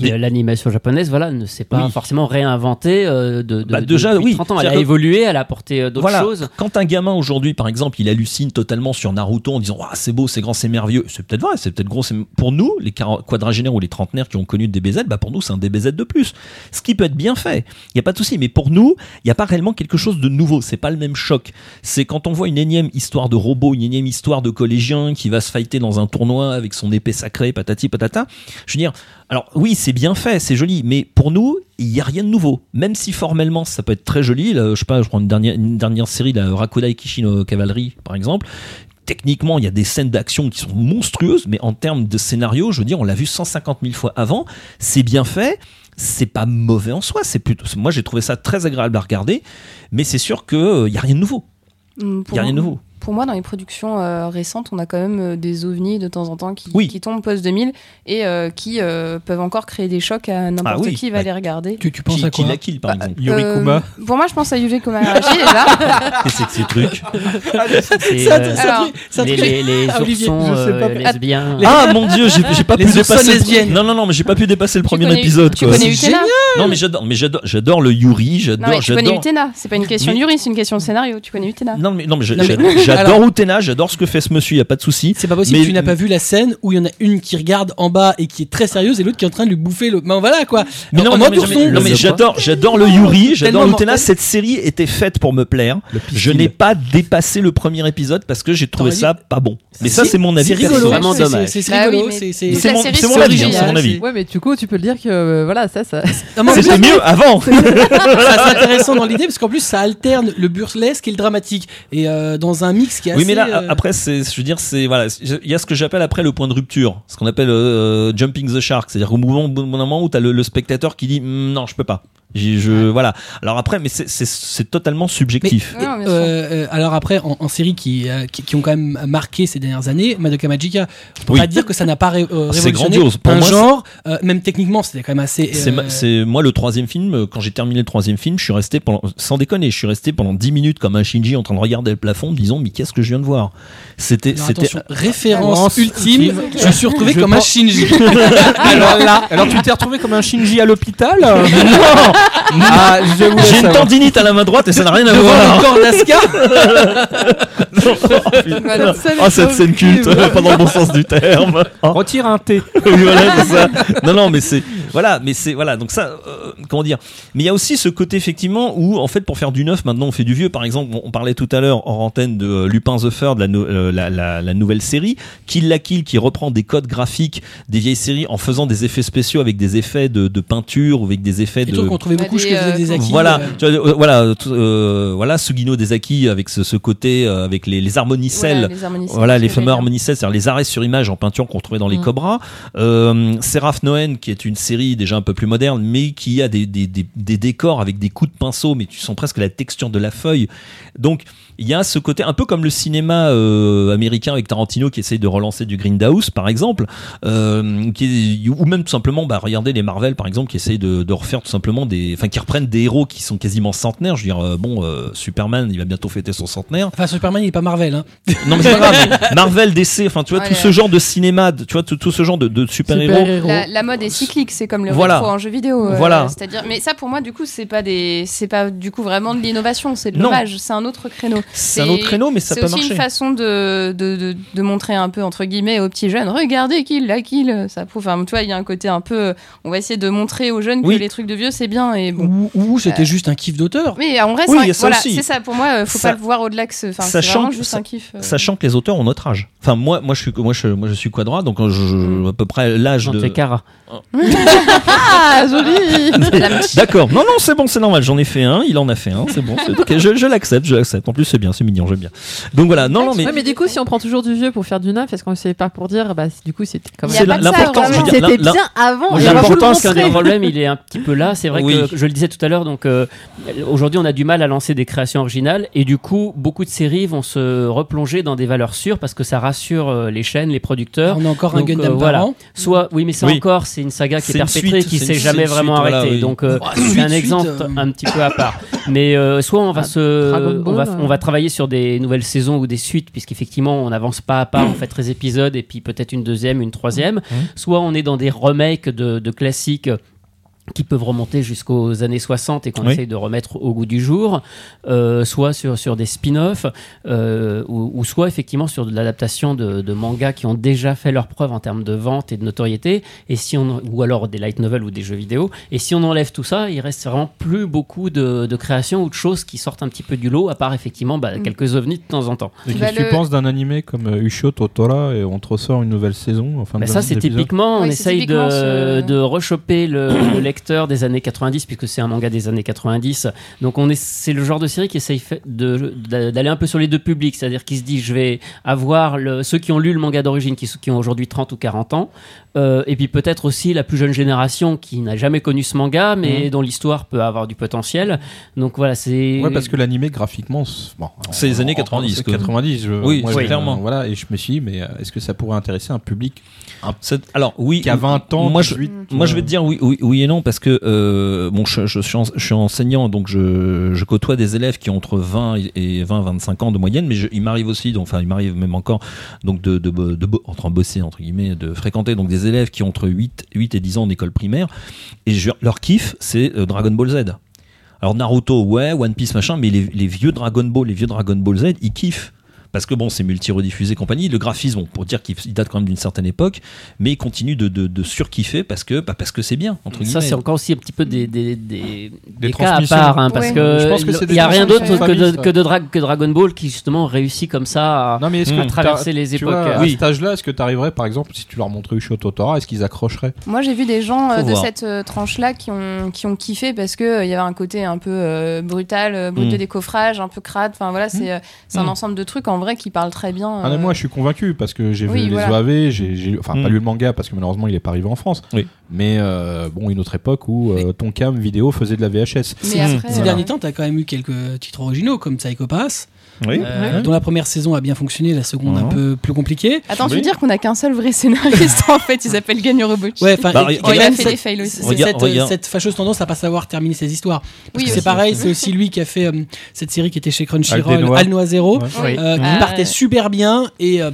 B: Puis
C: Des-
B: euh, l'animation japonaise, voilà, ne s'est pas
C: Oui.
B: forcément réinventée euh, de, de,
C: Bah,
B: de-
C: déjà,
B: depuis
C: oui.
B: 30 ans. Elle a
C: que-
B: évolué, elle a apporté euh, d'autres
C: Voilà.
B: choses.
C: Quand un gamin aujourd'hui, par exemple, il hallucine totalement sur Naruto en disant Ah, c'est beau, c'est grand, c'est merveilleux, c'est peut-être vrai, c'est peut-être gros. Pour nous, les quadragénaires ou les trentenaires qui ont connu des DBZ, bah pour nous, c'est un DBZ de plus. Ce qui peut être bien fait, il n'y a pas de souci. Mais pour nous, il n'y a pas réellement quelque chose de nouveau. C'est pas le même choc. C'est quand on voit une énième histoire de robot, une énième histoire de collégien qui va se fighter dans un tournoi avec son épée sacrée, patati patata. Je veux dire, alors oui, c'est bien fait, c'est joli, mais pour nous, il n'y a rien de nouveau. Même si formellement, ça peut être très joli. Là, je sais pas, je prends une dernière, une dernière série, la Rakuda Kishino Cavalry, par exemple. Techniquement, il y a des scènes d'action qui sont monstrueuses, mais en termes de scénario, je veux dire, on l'a vu 150 000 fois avant. C'est bien fait. C'est pas mauvais en soi. C'est plutôt, moi, j'ai trouvé ça très agréable à regarder, mais c'est sûr qu'il n'y a rien de nouveau.
D: Mm,
C: Il n'y
D: Pour,
C: a rien de nouveau.
D: Pour moi, dans les productions euh, récentes, on a quand même euh, des ovnis de temps en temps qui,
C: Oui.
D: qui tombent post-2000 et euh, qui euh, peuvent encore créer des chocs à n'importe
C: Ah oui,
D: qui va les regarder.
A: Tu, tu penses
C: Qui,
A: à
C: qui
A: quoi
C: la kill, par
D: Bah,
C: exemple
F: Yuri
D: Euh,
F: Kuma.
D: Pour moi, je pense à Yuji Komarashi déjà.
C: Qu'est-ce que c'est que ces trucs
A: ça-
B: les, les,
A: Ah,
B: oursons
A: je sais pas.
B: lesbiens.
C: Ah mon dieu, j'ai pas pu dépasser. Non non non, mais j'ai pas pu dépasser le premier épisode.
D: Tu connais Utena
C: Non mais j'adore, mais j'adore, j'adore le Yuri, j'adore,
D: Non, mais tu connais. Utena. C'est pas une question de Yuri, c'est une question de scénario. Tu connais Utena
C: Non mais non mais je-
A: Non, mais-
C: j'adore, j'adore
A: Alors-
C: Utena, j'adore ce que fait ce monsieur, y a pas de souci.
A: C'est pas possible,
C: Mais-
A: tu n'as pas vu la scène où il y en a une qui regarde en bas et qui est très sérieuse et l'autre qui est en train de lui bouffer le. Ben voilà quoi.
C: Mais non, non, non, mais j'adore, j'adore le Yuri, j'adore
A: Tellement
C: Utena.
A: mortel.
C: Cette série était faite pour me plaire. Je n'ai pas dépassé le premier épisode parce que j'ai trouvé ça pas bon. Mais ça
A: C'est-
C: mon avis.
A: C'est rigolo.
B: vraiment dommage.
A: C'est
D: Bah
A: rigolo. c'est-
C: mon- avis, hein, c'est mon avis.
E: Ouais, mais du coup, tu peux le dire que euh, voilà, ça, ça.
A: Plus,
C: C'était mieux avant.
A: c'est intéressant dans l'idée parce qu'en plus ça alterne le burlesque et le dramatique et euh, dans un mix qui est
C: Oui, mais là,
A: euh,
C: après, c'est, je veux dire, c'est voilà, il y a ce que j'appelle après le point de rupture, ce qu'on appelle euh, jumping the shark, c'est-à-dire au moment, au moment où t'as le, le spectateur qui dit Hum, non, je peux pas. Je, voilà. Alors après, mais c'est, c'est, c'est totalement subjectif.
D: Non.
A: Euh, euh, alors après, en, en série qui, euh, qui, qui ont quand même marqué ces dernières années, Madoka Magica, on peut
C: Oui.
A: pas dire que ça n'a pas ré- euh,
C: C'est
A: révolutionné
C: grandiose. Pour
A: un
C: moi,
A: genre, euh, même techniquement, c'était quand même assez.
C: C'est,
A: euh,
C: moi le troisième film. Quand j'ai terminé le troisième film, je suis resté pendant, sans déconner, je suis resté pendant 10 minutes comme un Shinji en train de regarder le plafond, me disant mais qu'est-ce que je viens de voir? C'était,
A: alors
C: c'était.
A: référence ultime, je me suis retrouvé
F: Je
A: comme un Shinji.
F: alors là, alors tu t'es retrouvé comme un Shinji à l'hôpital? Ah, je voulais
C: J'ai une
F: savoir.
C: tendinite à la main droite et ça n'a rien à
A: Devant
C: voir.
A: le corps d'Asuka.
D: Voilà.
C: Ah cette scène culte, pas dans le bon sens du terme. Ah.
F: Retire un thé.
C: Oui, voilà, c'est ça. Non, non, mais c'est voilà, mais c'est voilà, donc ça, euh, comment dire Mais il y a aussi ce côté effectivement où en fait pour faire du neuf, maintenant on fait du vieux. Par exemple, on, on parlait tout à l'heure en antenne de euh, Lupin the Third, la, no- euh, la, la, la nouvelle série, Kill la Kill, qui reprend des codes graphiques des vieilles séries en faisant des effets spéciaux avec des effets de, de peinture ou avec des effets
A: Des
C: de
A: qu'on trouvait beaucoup
D: des,
A: chez
D: euh,
A: des acquis.
C: voilà,
A: euh,
C: tu vois, euh, voilà, euh, voilà, Sugino Desaki avec ce, ce côté euh, avec les, les harmonicelles.
D: Voilà, les harmonicelles,
C: Voilà les fameux harmonicelles, c'est-à-dire les arrêts sur image en peinture qu'on trouvait dans les
E: Mm.
C: Cobras. Euh, Seraph Noen, qui est une série déjà un peu plus moderne, mais qui a des, des, décors avec des coups de pinceau, mais tu sens presque la texture de la feuille. Donc il y a ce côté un peu comme le cinéma euh, américain avec Tarantino qui essaye de relancer du Grindhouse par exemple, euh, qui est- ou même tout simplement, bah, regardez les Marvel par exemple qui essayent de, de refaire tout simplement des, enfin qui reprennent des héros qui sont quasiment centenaires. Je veux dire, euh, bon, euh, Superman, il va bientôt fêter son centenaire.
A: Enfin, Superman, il est pas Marvel. Hein.
C: Non mais c'est pas grave. Marvel, DC, enfin tu vois
D: Ouais,
C: tout
D: ouais.
C: ce genre de cinéma, tu vois tout, tout ce genre de, de super héros.
E: Super-héros.
D: La, la mode est cyclique, c'est comme le
C: Voilà.
D: rétro en jeu vidéo. euh,
C: Voilà.
D: C'est-à-dire, mais ça pour moi, du coup, c'est pas des, c'est pas du coup vraiment de l'innovation, c'est de l'hommage, c'est un autre créneau.
C: C'est un autre créneau, mais ça
D: C'est
C: peut
D: aussi
C: marcher.
D: une façon de, de, de, de montrer un peu entre guillemets aux petits jeunes, regardez kill la kill, ça prouve. Enfin, tu vois, il y a un côté un peu, on va essayer de montrer aux jeunes
C: Oui.
D: que les trucs de vieux c'est bien et bon.
A: Ou, ou c'était juste un kiff d'auteur.
D: Mais en vrai,
C: Oui,
D: c'est un- voilà,
C: aussi.
D: c'est ça. Pour moi, euh, faut
C: Ça-
D: pas le voir au-delà que ce. C'est
C: Sachant
D: juste un kiff. euh.
C: Sachant que les auteurs ont notre âge. Enfin moi, moi je suis, moi je, moi je suis quadra, donc euh, je, je- à peu près l'âge de.
B: Cara.
E: Ah, joli
C: D'accord. Non non c'est bon, c'est normal. J'en ai fait un, il en a fait un, c'est bon. c'est- ok, je, je l'accepte, je l'accepte. En plus c'est bien, c'est mignon, j'aime bien. Donc voilà. Non non mais.
E: Ouais, mais du coup, si on prend toujours du vieux pour faire du neuf, est-ce qu'on ne sait pas pour dire, bah, du coup, c'était
C: C'est
D: de ça,
C: l'importance,
E: C'était bien avant.
B: L'importance qu'un problèmes, il est un petit peu là. C'est vrai
C: Oui.
B: que je le disais tout à l'heure, donc euh, aujourd'hui on a du mal à lancer des créations originales et du coup beaucoup de séries vont se replonger dans des valeurs sûres parce que ça rassure euh, les chaînes, les producteurs.
A: On a encore un Gundam
B: euh,
A: par
B: voilà.
A: an.
B: Soit, oui, mais
C: Oui.
B: encore, c'est une saga qui est
C: C'est une
B: perpétrée,
C: suite,
B: qui
C: c'est
B: s'est jamais
C: c'est
B: vraiment
C: suite, voilà,
B: arrêtée.
C: oui.
B: Donc euh,
A: Bah,
B: c'est un exemple un petit peu à part. Mais soit on va
E: Ah,
B: se,
E: Dragon
B: on va,
E: Ball,
B: on va. Travailler sur des nouvelles saisons ou des suites, puisqu'effectivement on avance pas à pas, on fait 13 épisodes et puis peut-être une deuxième, une troisième. Soit on est dans des remakes de, de classiques qui peuvent remonter jusqu'aux années 60 et qu'on
C: Oui.
B: essaye de remettre au goût du jour, euh, soit sur, sur des spin-offs, euh, ou, ou soit effectivement sur de l'adaptation de, de mangas qui ont déjà fait leur preuve en termes de vente et de notoriété, et si on, ou alors des light novels ou des jeux vidéo. Et si on enlève tout ça, il reste vraiment plus beaucoup de, de créations ou de choses qui sortent un petit peu du lot, à part effectivement bah,
D: Mm.
B: quelques ovnis de temps en temps.
F: Et qu'est-ce que
D: le-
F: tu penses d'un animé comme euh, Usho Totora et on te ressort une nouvelle saison enfin,
B: Bah ça, c'est typiquement, on
D: Oui,
B: essaye
D: typiquement
B: de,
D: ce-
B: de rechoper le, le lecteur des années 90, puisque c'est un manga des années 90. Donc, on est, c'est le genre de série qui essaye de, d'aller un peu sur les deux publics, c'est-à-dire qui se dit, je vais avoir le, ceux qui ont lu le manga d'origine, qui, sont- qui ont aujourd'hui 30 ou 40 ans, euh, et puis peut-être aussi la plus jeune génération qui n'a jamais connu ce manga, mais
F: Mhm.
B: dont l'histoire peut avoir du potentiel. Donc voilà, c'est.
F: Ouais, parce que l'animé graphiquement, c'est- bon,
C: C'est les années
F: en-
C: 90,
F: c'est
C: quoi.
F: 90, je,
C: Oui,
F: moi,
C: oui, clairement.
F: Voilà, et je me suis dit, mais euh, est-ce que ça pourrait intéresser un public
C: Alors oui,
F: qui a 20 ans,
C: Moi je,
F: 18,
C: moi je vais te dire oui, oui, oui et non parce que euh, bon, je, je suis en- je suis enseignant donc je, je côtoie des élèves qui ont entre 20 et 20 25 ans de moyenne, mais je- il m'arrive aussi, donc, enfin il m'arrive même encore donc de, de, de, de bo- entre bosser entre guillemets, de fréquenter donc des élèves qui ont entre 8, 8 et 10 ans en école primaire et leur kiff c'est euh, Dragon Ball Z. Alors Naruto ouais, One Piece machin, mais les, les vieux Dragon Ball, les vieux Dragon Ball Z, ils kiffent. Parce que bon, c'est multi-rediffusé et compagnie. Le graphisme, bon, pour dire qu'il il date quand même d'une certaine époque, mais il continue de, de, de surkiffer parce que, bah, parce que c'est bien, entre
B: Ça, c'est encore aussi un petit peu des, des, des, des cas à part, hein, parce
D: Ouais.
B: que il n'y a rien d'autre que de, que, de Dra- que Dragon Ball qui justement réussit comme ça à,
F: Non, mais est-ce que
B: à traverser les époques.
F: vois, à
B: Oui.
F: cet âge-là, est-ce que tu arriverais, par exemple, si tu leur montrais Usho Totora, est-ce qu'ils accrocheraient?
D: Moi, j'ai vu des gens euh, de
C: voir.
D: cette euh, tranche-là qui ont, qui ont kiffé parce qu'il il y avait un côté un peu euh, brutal, euh, brut
C: Mm.
D: de décoffrage, un peu crade. Enfin, voilà, c'est euh, c'est un
C: Mm.
D: ensemble de trucs en vrai qui parlent très bien.
F: Ah, mais
D: euh,
F: moi, je suis convaincu parce que j'ai
D: Oui,
F: vu les
D: voilà.
F: OAV, j'ai, enfin, pas
C: Mm.
F: lu le manga parce que malheureusement, il est pas arrivé en France.
C: Oui.
F: Mais euh, bon, une autre époque où euh, ton cam vidéo faisait de la VHS.
D: Mais après,
A: Ces
D: euh,
A: derniers temps, tu as quand même eu quelques titres originaux comme Psycho Pass,
C: Oui.
A: euh, dont la première saison a bien fonctionné, la seconde un
C: Mhm.
A: peu plus compliquée.
D: Attends, tu veux dire qu'on a qu'un seul vrai scénariste en fait, il s'appelle Gagne Robucci.
A: Ouais, enfin,
C: Bah,
D: il a fait
A: cette-
D: des fails aussi.
C: Regarde,
A: cette,
C: regarde.
A: cette fâcheuse tendance à pas savoir terminer ses histoires. Parce
D: Oui,
A: que c'est pareil, c'est aussi lui qui a fait euh, cette série qui était chez Crunchyroll,
F: Alpenois.
A: Al Noir Zero,
F: Ouais.
B: Oui.
A: euh, qui
D: Ah,
A: partait
D: ouais.
A: super bien et euh,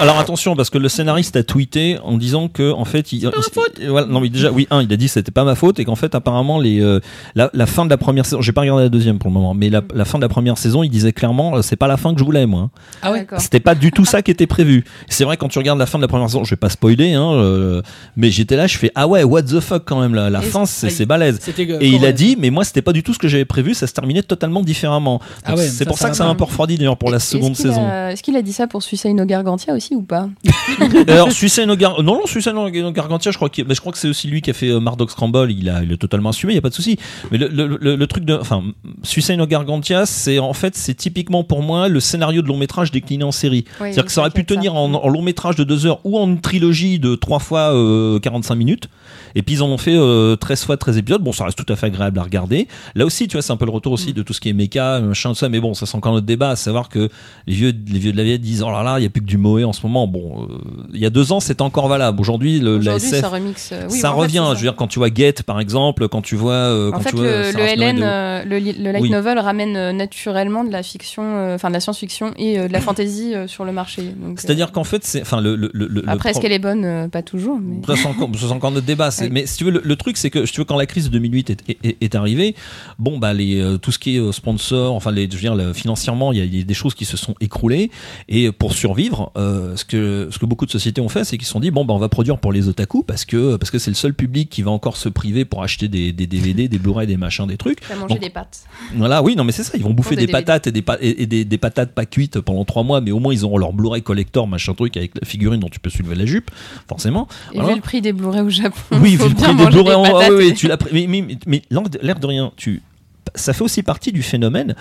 C: alors attention parce que le scénariste a tweeté en disant que en fait, il, il- voilà, non mais déjà oui un, il a dit que c'était pas ma faute et qu'en fait apparemment les euh, la, la fin de la première saison, j'ai pas regardé la deuxième pour le moment, mais la, la fin de la première saison, il disait clairement euh, c'est pas la fin que je voulais moi. hein.
A: Ah ouais.
D: D'accord.
C: C'était pas du tout ça qui était prévu. C'est vrai quand tu regardes la fin de la première saison, je vais pas spoiler, hein, euh, mais j'étais là, je fais ah ouais what the fuck quand même la, la fin c'est balèze. Et il a dit, mais moi c'était pas du tout ce que j'avais prévu, ça se terminait totalement différemment.
A: Ah ouais,
C: c'est
A: ça,
C: pour
A: ça
C: que ça m'a un peu refroidi d'ailleurs pour la seconde saison.
D: Est-ce qu'il a dit ça pour Suicide No Gargantia aussi ou pas
C: Alors Suicide no Gar- non non Suicide no Gargantia, je crois que mais je crois que c'est aussi lui qui a fait euh, Murdoch Scramble, il a il a totalement assumé, il y a pas de souci. Mais le, le, le, le truc de enfin Suicide no Gargantia, c'est en fait c'est typiquement pour moi le scénario de long métrage décliné en série.
D: Oui,
C: C'est-à-dire que ça aurait pu tenir en, en long métrage de 2 heures ou en trilogie de 3 fois euh, 45 minutes. Et puis ils en ont fait euh, 13 fois 13 épisodes. Bon, ça reste tout à fait agréable à regarder. Là aussi, tu vois, c'est un peu le retour aussi de tout ce qui est méca, machin, tout ça. Mais bon, ça c'est encore notre débat, à savoir que les vieux, les vieux de la vieille disent, oh là là, il y a plus que du Moé en ce moment. Bon, euh, il y a deux ans, c'était encore valable. Aujourd'hui, le, la
D: Aujourd'hui,
C: SF,
D: ça remix. euh, oui,
C: ça
D: en fait,
C: revient.
D: ça.
C: je veux dire, quand tu vois Get, par exemple, quand tu vois, euh,
D: En
C: quand
D: fait,
C: tu vois
D: le, LN, le, li- le light
C: Oui.
D: novel ramène naturellement de la fiction, enfin de la science-fiction et de la fantasy sur le marché.
C: C'est-à-dire qu'en fait, c'est, enfin, le, le,
D: après, est-ce
C: pro-
D: qu'elle est bonne? Pas toujours. Mais...
C: C'est encore, notre débat.
D: Oui.
C: Mais si tu veux, le, truc, c'est que si tu veux, quand la crise de 2008 est, est, est- est arrivée, bon, bah, les, tout ce qui est sponsor, enfin, les, je veux dire, financièrement, il y, a- il y a des choses qui se sont écroulées. Et pour survivre, euh, ce, que, ce que beaucoup de sociétés ont fait, c'est qu'ils se sont dit, bon, bah, on va produire pour les otaku parce que parce que c'est le seul public qui va encore se priver pour acheter des, des DVD, des Blu-ray, des machins, des trucs.
D: Mangé
C: Donc,
D: des pâtes.
C: Voilà, oui, non, mais c'est ça. Ils vont bouffer
D: des DVD.
C: patates et des, pa- et, des, des patates pas cuites pendant trois mois, mais au moins ils auront leur Blu-ray collector, machin truc avec la figurine dont tu peux soulever la jupe, forcément.
D: Et
C: Voilà.
D: vu le prix des Blu-ray au Japon,
C: Oui,
D: faut
C: vu le prix des
D: manger
C: Blu-ray, ah oui,
D: et-
C: oui, tu l'as pris- mais, mais, mais l'air de rien, tu ça fait aussi partie du phénomène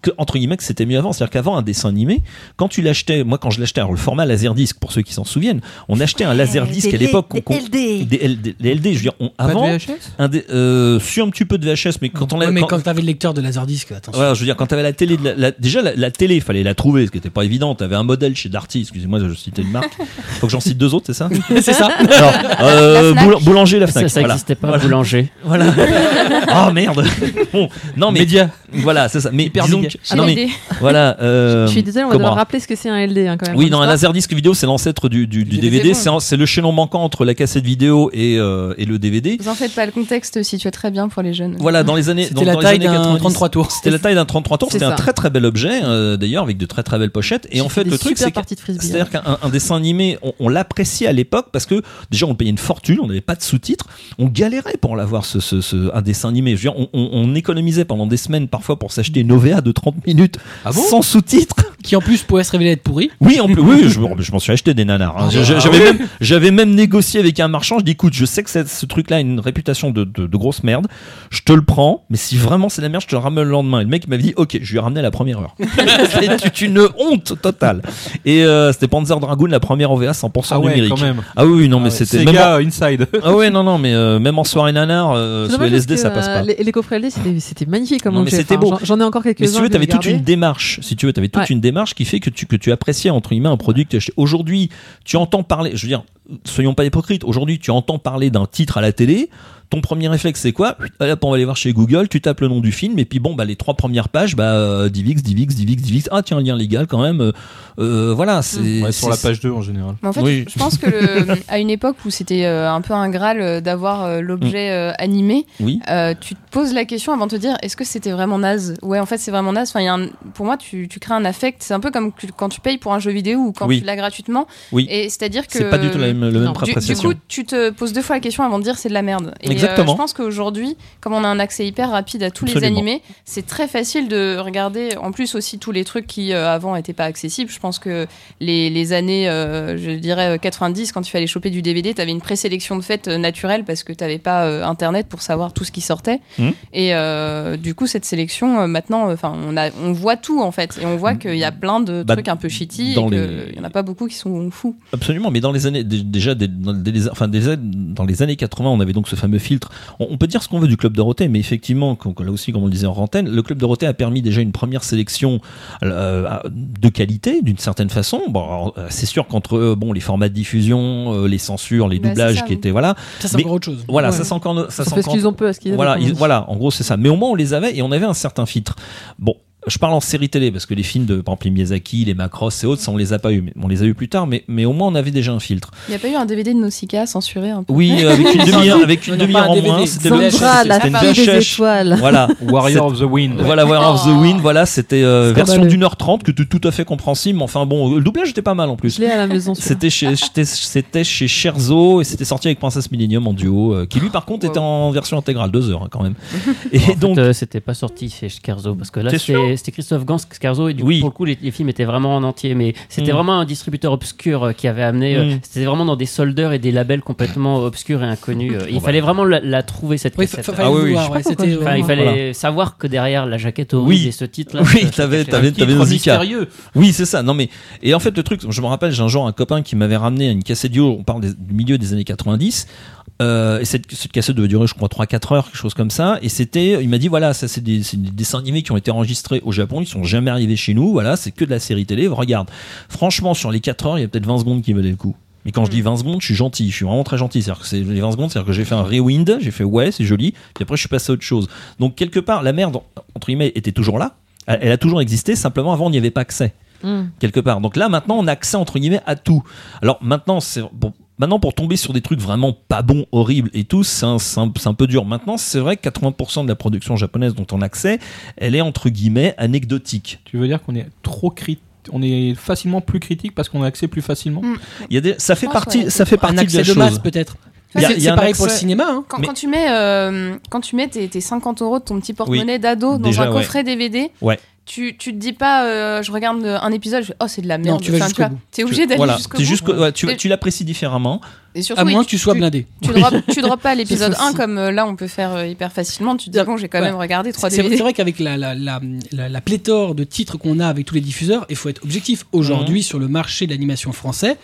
C: que entre guillemets que c'était mieux avant, c'est-à-dire qu'avant un dessin animé, quand tu l'achetais, moi quand je l'achetais, alors le format laserdisc pour ceux qui s'en souviennent, on achetait un laserdisc à l'époque, qu'on-
E: LD.
C: des LD, les LD, je veux dire, on,
F: Pas de
C: avant,
F: VHS
C: un des, euh, sur un petit peu de VHS, mais quand on
A: Ouais,
C: a,
A: mais
C: quand-
A: quand t'avais le lecteur de Laserdisc, attention.
C: voilà, je veux dire, quand t'avais la télé, de la, la- déjà la, la télé, il fallait la trouver, ce qui était pas évident. T'avais un modèle chez Darty, excusez-moi, je citais une marque. Faut que j'en cite deux autres, c'est ça
A: c'est ça.
C: Alors, euh, boulanger, la Fnac.
B: ça
C: voilà.
B: n'existait pas, boulanger.
C: Voilà. oh merde. Bon, non mais
F: Média.
C: voilà, c'est ça. Mais
F: Hyper
C: disons
F: méga.
C: que-
D: Chez
C: non, mais
D: LD.
C: voilà. euh,
E: Je suis désolée, on va devoir rappeler ce que c'est un LD hein, quand même.
C: Oui,
E: comme
C: non, un laserdisc vidéo, c'est l'ancêtre du, du, du
A: Du
C: DVD.
A: DVD,
C: C'est un- c'est le chaînon manquant entre la cassette vidéo et, euh, et le DVD.
D: Vous en faites pas le contexte, situé très bien pour les jeunes.
C: Voilà, dans les années.
A: C'était la
C: dans les
A: taille
C: années
A: d'un
C: 90.
A: 33 tours.
C: C'était la taille d'un 33 tours.
E: C'est
C: C'était un
E: ça.
C: très très bel objet, euh, d'ailleurs, avec de très très belles pochettes. Et en fait, le truc, c'est que
E: de frisbee.
C: C'est-à-dire qu'un un dessin animé, on, on l'appréciait à l'époque parce que déjà on payait une fortune, on n'avait pas de sous-titres, on galérait pour l'avoir ce, ce, ce- un dessin animé. Je veux dire, on, on- on économisait pendant des semaines parfois pour s'acheter une OVA de 30 minutes
A: Ah bon
C: sans sous-titres.
A: Qui en plus pourrait se révéler être pourri.
C: Oui, en plus, oui, je, m'en- je m'en suis acheté des nanars. hein.
A: Ah, bah,
C: J'avais
A: oui.
C: même, j'avais même négocié avec un marchand. Je dis, écoute, je sais que ce truc-là a une réputation de, de, de grosse merde. Je te le prends, mais si vraiment c'est de la merde, je te le ramène le lendemain. Et le mec m'avait dit, ok, je lui ai ramené à la première heure. c'est une honte totale. Et euh, c'était Panzer Dragoon, la première OVA 100%
F: Ah ouais,
C: numérique.
F: quand même.
C: Ah oui, non,
F: Ah
C: mais
F: ouais.
C: c'était même.
F: Sega Inside.
C: en- Ah ouais, non, non, mais euh, même en soirée nanar, euh,
E: dommage
C: LSD, ça passe
E: euh,
C: pas.
E: Les, les coffrets LD, c'était- c'était magnifique comme
C: Non, mais
E: objet.
C: c'était beau.
E: j'en- ai encore
C: Mais
E: quelques-uns.
C: si tu veux, t'avais toute une démarche. Si tu veux, t'avais toute
E: Ouais.
C: une démarche qui fait que tu, que tu appréciais entre guillemets un produit que tu achetais. Aujourd'hui, tu entends parler, je veux dire, soyons pas hypocrites. Aujourd'hui, tu entends parler d'un titre à la télé. Ton premier réflexe, c'est quoi Allez, hop, on va aller voir chez Google, tu tapes le nom du film, et puis bon, bah, les trois premières pages, bah, euh, DivX, DivX, DivX, DivX. Ah, tiens, un lien légal quand même. euh, euh, voilà, c'est.
F: Ouais, sur la
C: c'est-
F: page 2 en général.
D: Mais en fait,
C: Oui.
D: je pense que le- à une époque où c'était un peu un graal d'avoir l'objet
C: Mm.
D: animé,
C: Oui.
D: euh, tu te poses la question avant de te dire est-ce que c'était vraiment naze? Ouais, en fait, c'est vraiment naze. Enfin, il y a un- pour moi, tu, tu crées un affect. C'est un peu comme quand tu payes pour un jeu vidéo ou quand
C: Oui.
D: tu l'as gratuitement.
C: Oui.
D: Et c'est-à-dire que
C: C'est pas du tout la même, le même
D: du, du coup, tu te poses deux fois la question avant de dire c'est de la merde. Et euh, je pense qu'aujourd'hui, comme on a un accès hyper rapide à tous les animés, c'est très facile de regarder. En plus aussi tous les trucs qui euh, avant n'étaient pas accessibles. Je pense que les, les années, euh, je dirais euh, 90, quand il fallait choper du DVD, tu avais une présélection de fait euh, naturelle parce que tu n'avais pas Internet pour savoir tout ce qui sortait.
C: Mhm.
D: Et du coup, cette sélection, maintenant, enfin, on, a, on voit tout en fait, et on voit qu'il y a plein de
C: Bah,
D: trucs un peu shitty, et
C: les-
D: qu'il n'y en a pas beaucoup qui sont fous.
C: Absolument, mais dans les années dé- déjà dé- dans, les- enfin, des- dans les années 80, on avait donc ce fameux filtre. On, on peut dire ce qu'on veut du club Dorothée, mais effectivement, comme- là aussi, comme on le disait en antenne, le club Dorothée a permis déjà une première sélection euh, de qualité, d'une certaine façon. Bon, euh, c'est sûr qu'entre euh, bon les formats de diffusion, euh, les censures, les
D: Bah,
C: doublages
D: ça,
C: qui étaient voilà,
A: Ça, c'est encore autre chose.
C: voilà,
E: Ouais.
C: ça c'est encore, ça
E: Ça
C: c'est
E: fait ce
C: encore-
E: qu'ils ont peu à ce qu'ils avaient,
C: voilà, ils- voilà, en gros c'est ça. Mais au moins on les avait et on avait un certain filtre. Bon, je parle en série télé parce que les films de par exemple les Miyazaki, les Macross et autres, ça on les a pas eu, mais on les a eu plus tard, mais, mais au moins on avait déjà un filtre.
D: Il n'y a pas eu un DVD de Nausicaa censuré un peu
C: Oui, avec une demi-heure, avec une demi-heure en
A: DVD.
C: moins, c'était une
E: des étoiles.
C: Voilà,
F: Warrior of the Wind.
C: Voilà, Warrior of the Wind, voilà, c'était euh, version d'une heure trente que tu tout à fait compréhensible, mais enfin bon, le doublage était pas mal en plus.
E: Je l'ai à la maison.
C: C'était chez, c'était- chez Scherzo et c'était sorti avec Princesse Millennium en duo, euh, qui lui par contre était en version intégrale, deux heures hein, quand même. Et donc,
B: euh, c'était pas sorti chez Scarzo parce que là
C: T'es
B: c'était c'était Christophe Gans Scarzo et du coup
C: Oui.
B: pour le coup les, les films étaient vraiment en entier mais c'était
C: Mm.
B: vraiment un distributeur obscur euh, qui avait amené euh,
C: Mm.
B: c'était vraiment dans des soldeurs et des labels complètement obscurs et inconnus euh, il fallait
C: bah.
B: vraiment la, la trouver cette
A: Oui,
B: cassette
C: Ah oui,
A: voir, ouais, c'était
B: Enfin, il fallait savoir que derrière la jaquette horrible
C: Oui.
B: et ce titre là
C: Oui, t'avais-
F: mystérieux.
C: Oui, c'est ça. Non mais et en fait le truc, je me rappelle, j'ai un jour un copain qui m'avait ramené une cassette audio. On parle des- du milieu des années 90. Euh, et cette, cette cassette devait durer, je crois, 3-4 heures, quelque chose comme ça. Et c'était, il m'a dit, voilà, ça c'est des, des dessins animés qui ont été enregistrés au Japon, ils sont jamais arrivés chez nous. Voilà, c'est que de la série télé. Regarde, franchement, sur les 4 heures, il y a peut-être 20 secondes qui valaient le coup. Mais quand je dis 20 secondes, je suis gentil, je suis vraiment très gentil. C'est-à-dire que c'est les 20 secondes, c'est-à-dire que j'ai fait un rewind, j'ai fait ouais, c'est joli, puis après je suis passé à autre chose. Donc quelque part, la merde, entre guillemets, était toujours là. Elle elle a toujours existé, simplement avant on n'y avait pas accès
E: Mm.
C: quelque part. Donc là, maintenant, on a accès entre guillemets à tout. Alors maintenant, c'est bon, maintenant pour tomber sur des trucs vraiment pas bons, horribles et tout, c'est un, peu dur. Maintenant, c'est vrai que 80% de la production japonaise dont on a accès, elle est entre guillemets anecdotique.
F: Tu veux dire qu'on est trop critique on est facilement plus critique parce qu'on a accès plus facilement.
D: Mm.
C: Il y a des, ça fait partie,
D: ouais.
C: ça fait
A: un
C: partie de la
A: de
C: chose.
A: masse peut-être.
C: Il y a-
A: C'est pareil pour le cinéma. hein.
D: Quand,
C: Mais-
D: quand tu mets, euh, quand tu mets tes, tes 50 euros de ton petit porte-monnaie d'ado dans
C: Déjà,
D: un
C: ouais.
D: coffret DVD,
C: Ouais.
D: Tu, tu te dis pas, euh, je regarde un épisode, je fais, oh c'est de la merde.
A: tu vas
D: Enfin,
A: jusqu'au bout.
D: T'es obligé d'aller
C: Voilà,
D: jusqu'au bout.
C: ouais, tu, l'apprécies différemment.
D: Et surtout,
A: À
D: oui,
A: moins que tu sois blindé.
D: Tu droppes, tu pas l'épisode
A: C'est
D: 1
A: aussi.
D: comme euh, là on peut faire euh, hyper facilement. Tu te dis bon, j'ai quand même regardé 3
A: C'est c'est
D: DVD.
A: vrai qu'avec la, la, la, la- la pléthore de titres qu'on a avec tous les diffuseurs, il faut être objectif. Aujourd'hui,
C: Mhm.
A: sur le marché de l'animation français,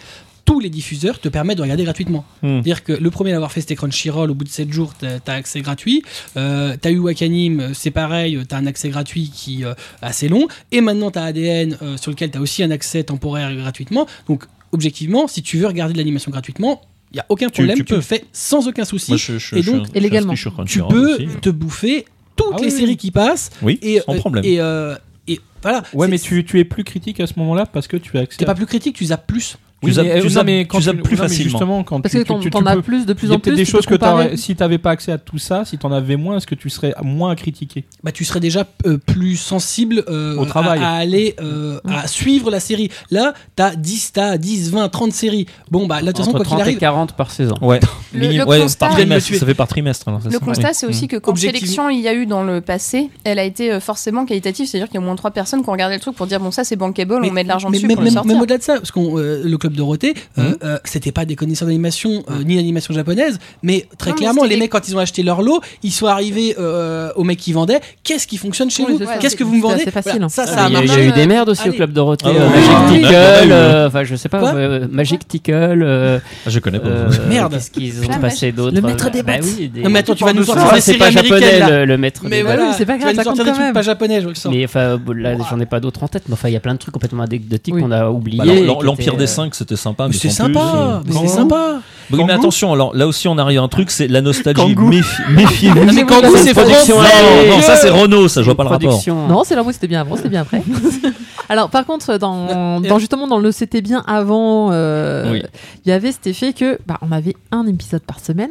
A: tous les diffuseurs te permettent de regarder gratuitement.
C: Mhm.
A: C'est-à-dire que le premier à l'avoir fait, c'était Crunchyroll. Au bout de 7 jours, t'as as accès gratuit. Euh, t'as eu Wakanim, euh, c'est pareil, t'as un accès gratuit qui euh, est assez long. Et maintenant, t'as ADN, euh, sur lequel t'as aussi un accès temporaire gratuitement. Donc, objectivement, si tu veux regarder de l'animation gratuitement, il n'y a aucun problème, tu,
C: tu peux.
A: le fais sans aucun souci.
C: Moi, je, je-
A: et donc,
C: je
E: et légalement.
A: tu peux
C: aussi.
A: te bouffer toutes
F: Ah
A: les
F: oui,
A: séries
F: oui.
A: qui passent.
C: Oui,
A: Et,
C: sans
A: euh,
C: problème.
A: Et, euh, et voilà.
F: Ouais, mais tu, tu es plus critique à ce moment-là parce que tu as accès.
A: T'es
F: à-
A: pas plus critique, tu zappes plus.
F: Oui,
C: Tu zappes-
F: mais, euh,
C: zappes-
F: mais quand
C: tu zappes plus
F: non,
C: facilement.
F: Justement, quand
E: Parce
F: tu,
E: que
F: tu-
E: t'en as plus de plus
F: y a
E: en
F: peut-être
E: plus.
F: des choses que t'aurais- si t'avais pas accès à tout ça, si t'en avais moins, est-ce que tu serais moins à critiquer
A: Bah, tu serais déjà euh, plus sensible euh,
F: Au travail.
A: À, à aller euh, à suivre la série. Là, t'as 10, t'as 10, 20, 30 séries. Bon, bah, là, de toute façon, quoi qu'il
B: 30 et
A: arrive,
B: 40 par saison
C: Ouais,
D: Le- le
C: ouais,
D: constat-
C: par trimestre, ça fait par trimestre. alors, ça,
D: Le constat, c'est aussi
C: Mm.
D: que quand sélection il y a eu dans le passé, elle a été euh, forcément qualitative. C'est-à-dire qu'il y a au moins trois personnes qui ont regardé le truc pour dire bon ça c'est bankable, on met de l'argent dessus
A: même,
D: pour le
A: même-
D: sortir.
A: même au-delà de ça, parce que le club Dorothée, euh,
C: Mhm.
A: euh, c'était pas des connaisseurs d'animation euh, ni d'animation japonaise, mais très
D: Non, mais
A: clairement, les mecs quand ils ont acheté leur lot, ils sont arrivés euh, aux mecs qui vendaient. Qu'est-ce qui fonctionne chez
E: Oui,
A: vous. Qu'est-ce que vous me vendez
E: facile.
A: Voilà, Ça,
B: Ah,
A: ça a
B: mais il y a-
A: marché.
B: il y a eu des merdes aussi
A: Allez.
B: au club Dorothée,
C: Ah ouais.
B: Magic
C: Ah,
B: Tickle, enfin je sais pas, Magic Tickle,
C: Ah, je connais pas.
A: Merde.
B: Qu'est-ce qu'ils ont passé d'autre
E: Le maître des
B: Bah des-
A: Non, mais attends, tu vas nous
B: Ah,
A: sortir des
B: c'est
A: séries
B: pas
A: américaines
B: japonais
A: là.
B: le, maître
A: Mais
B: des
A: voilà,
E: oui, c'est pas
A: tu
E: grave,
A: vas nous
E: ça compte quand même.
A: pas japonais, je le sens.
B: Mais enfin, là, j'en ai pas d'autres en tête, mais enfin, il y a plein de trucs complètement anecdotiques qu'on a oubliés.
C: Bah,
B: qui
C: L'Empire des
B: euh,
C: Cinq, c'était sympa,
A: Mais
C: mais
A: c'est
C: plus,
A: sympa, mais c'est sympa.
C: Oui, mais attention, alors là aussi on arrive à un truc, c'est la nostalgie. Méfi- Méfiez-vous.
A: Non, mais Kangoo,
B: c'est production
C: Non, non, ça c'est Renault, ça je vois pas le rapport.
E: Non, c'est là, moi c'était bien avant, c'était bien après. Alors, par contre, dans, dans justement dans le c'était bien avant, euh,
C: Oui.
E: il y avait cet effet que bah, on avait un épisode par semaine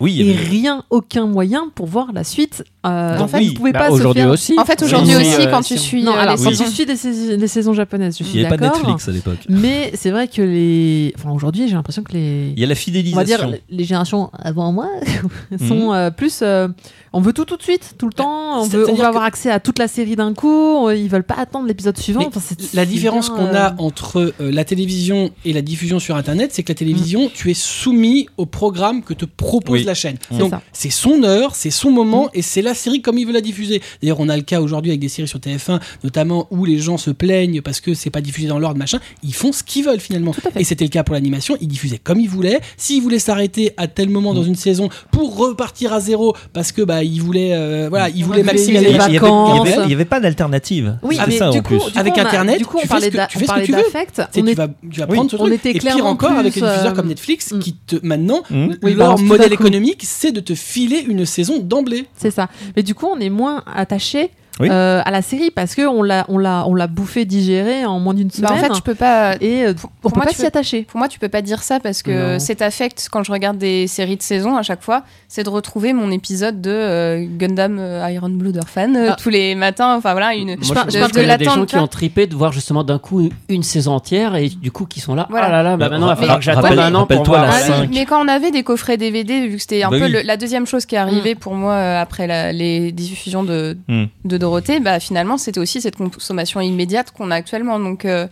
C: Oui, il
E: et rien, aucun moyen pour voir la suite. Euh, en fait,
C: oui.
E: vous pouvez
B: Bah,
E: pas se
B: aujourd'hui
E: faire.
B: aussi.
D: En fait aujourd'hui
B: Oui,
D: aussi
B: euh,
D: quand
B: si
D: tu
B: on-
D: suis
E: Non, alors quand
C: oui.
E: tu suis des, sais- des saisons japonaises, je
C: il
E: suis
C: n'y avait pas
E: d'accord.
C: Netflix à l'époque.
E: Mais c'est vrai que les, enfin aujourd'hui, j'ai l'impression que les,
C: Il y a la
E: on va
C: fidélisation.
E: dire les générations avant moi
C: Mhm.
E: sont euh, plus euh, on veut tout tout de suite tout le temps on
A: C'est-
E: veut, on
A: c'est-à-dire
E: veut avoir
A: que-
E: accès à toute la série d'un coup ils veulent pas attendre l'épisode suivant
A: Mais
E: Enfin, c'est-
A: La
E: c'est
A: différence
E: bien,
A: qu'on
E: euh,
A: a entre euh, la télévision et la diffusion sur Internet, c'est que la télévision, tu es soumis au programme que te propose
C: Oui.
A: la chaîne. Donc c'est son heure, c'est son moment et c'est la série comme il veut la diffuser. D'ailleurs, on a le cas aujourd'hui avec des séries sur TF1, notamment où les gens se plaignent parce que c'est pas diffusé dans l'ordre, machin. Ils font ce qu'ils veulent finalement. Et c'était le cas pour l'animation. Ils diffusaient comme ils voulaient. S'ils voulaient s'arrêter à tel moment dans une saison pour repartir à zéro parce que bah ils voulaient, euh, voilà, ils voulaient maximiser
E: les vacances.
C: il y avait- il y avait pas d'alternative.
E: oui mais
C: ça
E: du
C: en
E: coup,
C: plus.
E: du coup,
A: Avec Internet,
E: du coup
A: tu
E: on
A: fais ce que- tu
E: on
A: fais ce que
E: parlait
A: tu veux.
E: d'affect
A: Tu sais, tu
E: est
A: vas, tu vas
C: Oui.
A: prendre ce
E: on
A: truc.
E: était
A: et pire
E: en
A: encore avec les diffuseurs
E: euh,
A: comme Netflix
E: mm.
A: qui te maintenant
C: Mm.
E: Oui,
A: leur modèle
E: coup.
A: C'est de te filer une saison d'emblée.
E: c'est ça mais du coup on est moins attaché
C: Oui.
E: euh, à la série parce que on l'a, on l'a, on l'a bouffé, digéré en moins d'une
D: Bah,
E: semaine.
D: en fait, tu peux pas.
E: et euh,
D: pour
E: on peut
D: moi,
E: pas s'y
D: peux-
E: attacher.
D: Pour moi, tu peux pas dire ça parce que
F: Non.
D: cet affect, quand je regarde des séries de saison à chaque fois, c'est de retrouver mon épisode de euh, Gundam euh, Iron Blood euh,
E: Ah.
D: tous les matins. Enfin voilà, une.
B: Moi,
E: Je
B: je,
E: par-
B: je pense
E: parle
B: qu'il y
D: de
B: a des gens qui ont tripé de voir justement d'un coup une saison entière et du coup qui sont là.
D: Voilà.
B: Ah là là, bah
C: Bah,
B: maintenant il va falloir que j'attende
C: rappelle-
B: un an pour
C: rappelle-toi
B: voir.
C: la
D: Ah oui,
C: cinq.
D: mais quand on avait des coffrets DVD, vu que c'était un
C: Bah
D: peu
C: oui.
D: le- la deuxième chose qui est arrivée pour moi après la- les diffusions de,
C: Mm.
D: de Bah finalement c'était aussi cette consommation immédiate qu'on a actuellement. Donc euh,